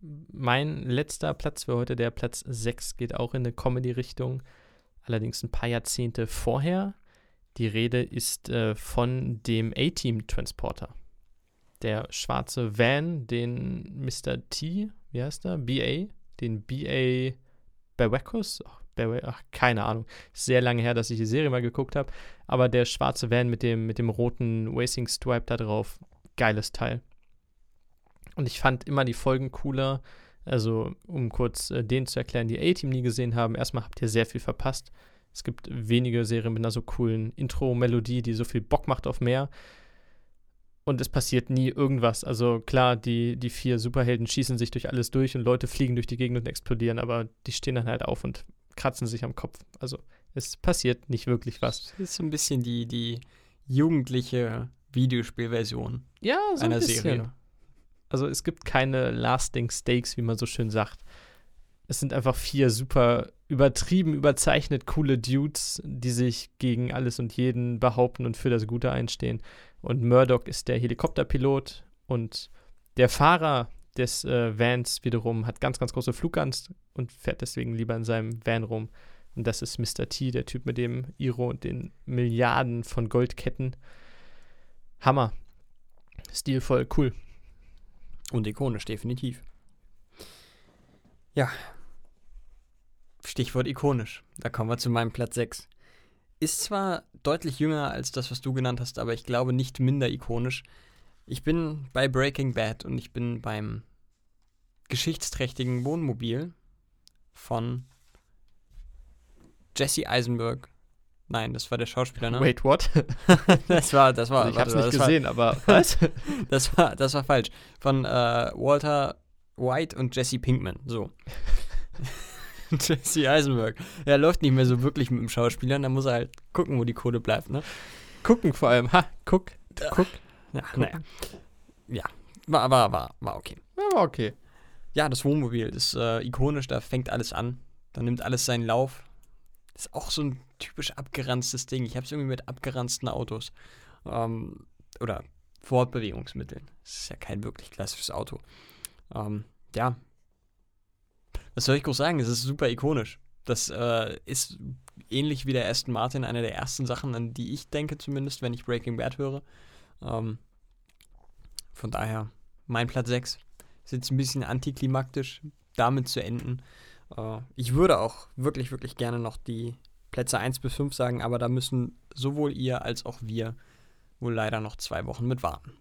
Mein letzter Platz für heute, der Platz 6, geht auch in eine Comedy-Richtung. Allerdings ein paar Jahrzehnte vorher. Die Rede ist äh, von dem A-Team-Transporter. Der schwarze Van, den Mr. T, wie heißt er? BA? Den BA? Ach, ach, keine Ahnung. Sehr lange her, dass ich die Serie mal geguckt habe. Aber der schwarze Van mit dem, mit dem roten Racing Stripe da drauf, geiles Teil. Und ich fand immer die Folgen cooler. Also, um kurz äh, den zu erklären, die A-Team nie gesehen haben, erstmal habt ihr sehr viel verpasst. Es gibt wenige Serien mit einer so coolen Intro-Melodie, die so viel Bock macht auf mehr. Und es passiert nie irgendwas. Also klar, die, die vier Superhelden schießen sich durch alles durch und Leute fliegen durch die Gegend und explodieren, aber die stehen dann halt auf und kratzen sich am Kopf. Also es passiert nicht wirklich was. Das ist so ein bisschen die, die jugendliche Videospielversion ja, so einer ein bisschen. Serie. Also es gibt keine lasting Stakes, wie man so schön sagt. Es sind einfach vier super übertrieben, überzeichnet coole Dudes, die sich gegen alles und jeden behaupten und für das Gute einstehen. Und Murdoch ist der Helikopterpilot und der Fahrer des äh, Vans wiederum hat ganz, ganz große Flugangst und fährt deswegen lieber in seinem Van rum. Und das ist Mr. T, der Typ mit dem Iro und den Milliarden von Goldketten. Hammer. Stilvoll, cool. Und ikonisch, definitiv. Ja. Stichwort ikonisch. Da kommen wir zu meinem Platz 6. Ist zwar deutlich jünger als das, was du genannt hast, aber ich glaube nicht minder ikonisch. Ich bin bei Breaking Bad und ich bin beim geschichtsträchtigen Wohnmobil von Jesse Eisenberg Nein, das war der Schauspieler, ne? Wait, what? [laughs] das war, das war. Also ich hab's nicht gesehen, war, aber was? [laughs] das war, das war falsch. Von äh, Walter White und Jesse Pinkman. So. [laughs] Jesse Eisenberg. Er läuft nicht mehr so wirklich mit dem Schauspieler, dann muss er halt gucken, wo die Kohle bleibt, ne? Gucken vor allem. Ha, guck, guck. Ja, naja. Ja, war, war, war, war okay. War okay. Ja, das Wohnmobil ist äh, ikonisch, da fängt alles an. Da nimmt alles seinen Lauf. Ist auch so ein typisch abgeranztes Ding. Ich habe es irgendwie mit abgeranzten Autos. Ähm, oder Fortbewegungsmitteln. Das ist ja kein wirklich klassisches Auto. Ähm, ja. Was soll ich groß sagen? Es ist super ikonisch. Das äh, ist ähnlich wie der Aston Martin eine der ersten Sachen, an die ich denke, zumindest, wenn ich Breaking Bad höre. Ähm, von daher, mein Platz 6 ist jetzt ein bisschen antiklimaktisch, damit zu enden. Äh, ich würde auch wirklich, wirklich gerne noch die Plätze 1 bis 5 sagen, aber da müssen sowohl ihr als auch wir wohl leider noch zwei Wochen mit warten.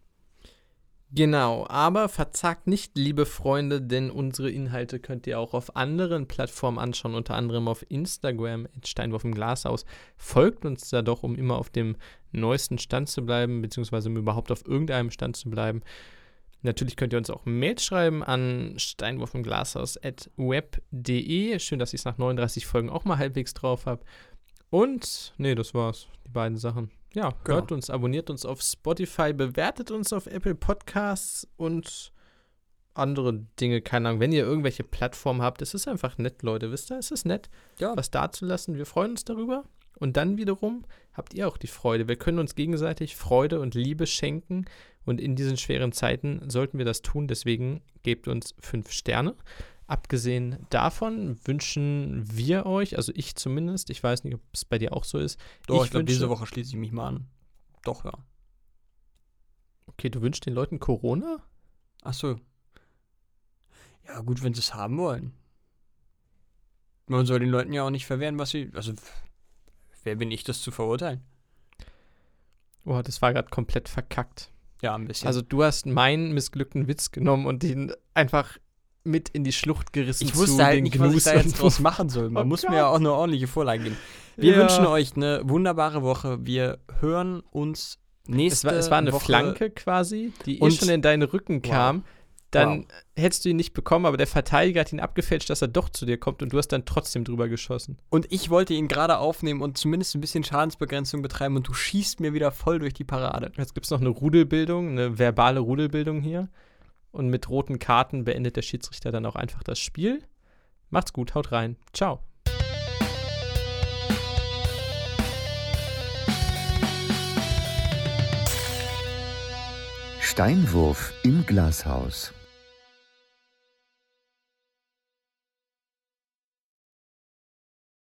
Genau, aber verzagt nicht, liebe Freunde, denn unsere Inhalte könnt ihr auch auf anderen Plattformen anschauen, unter anderem auf Instagram, Steinwurf im Glashaus. Folgt uns da doch, um immer auf dem neuesten Stand zu bleiben, beziehungsweise um überhaupt auf irgendeinem Stand zu bleiben. Natürlich könnt ihr uns auch Mails schreiben an steinwurfimglashaus.web.de. Schön, dass ich es nach 39 Folgen auch mal halbwegs drauf habe. Und, nee, das war's. Die beiden Sachen. Ja, Genau. hört uns, abonniert uns auf Spotify, bewertet uns auf Apple Podcasts und andere Dinge, keine Ahnung. Wenn ihr irgendwelche Plattformen habt, es ist einfach nett, Leute. Wisst ihr, es ist nett, Ja. was dazulassen. Wir freuen uns darüber. Und dann wiederum habt ihr auch die Freude. Wir können uns gegenseitig Freude und Liebe schenken. Und in diesen schweren Zeiten sollten wir das tun. Deswegen gebt uns fünf Sterne. Abgesehen davon wünschen wir euch, also ich zumindest, ich weiß nicht, ob es bei dir auch so ist. Doch, ich, Ich glaube, diese Woche schließe ich mich mal an. Doch, ja. Okay, du wünschst den Leuten Corona? Ach so. Ja, gut, wenn sie es haben wollen. Man soll den Leuten ja auch nicht verwehren, was sie. Also, wer bin ich, das zu verurteilen? Oh, das war gerade komplett verkackt. Ja, ein bisschen. Also du hast meinen missglückten Witz genommen und ihn einfach mit in die Schlucht gerissen ich wusste zu halt den nicht, was ich da jetzt draus machen soll. Man Oh muss Gott. mir ja auch eine ordentliche Vorlage geben. Wir Ja. wünschen euch eine wunderbare Woche. Wir hören uns Es nächste war, es war eine Woche. Flanke quasi, die eh Und- schon in deinen Rücken Wow. Dann hättest du ihn nicht bekommen, aber der Verteidiger hat ihn abgefälscht, dass er doch zu dir kommt und du hast dann trotzdem drüber geschossen. Und ich wollte ihn gerade aufnehmen und zumindest ein bisschen Schadensbegrenzung betreiben und du schießt mir wieder voll durch die Parade. Jetzt gibt es noch eine Rudelbildung, eine verbale Rudelbildung hier. Und mit roten Karten beendet der Schiedsrichter dann auch einfach das Spiel. Macht's gut, haut rein. Ciao. Steinwurf im Glashaus.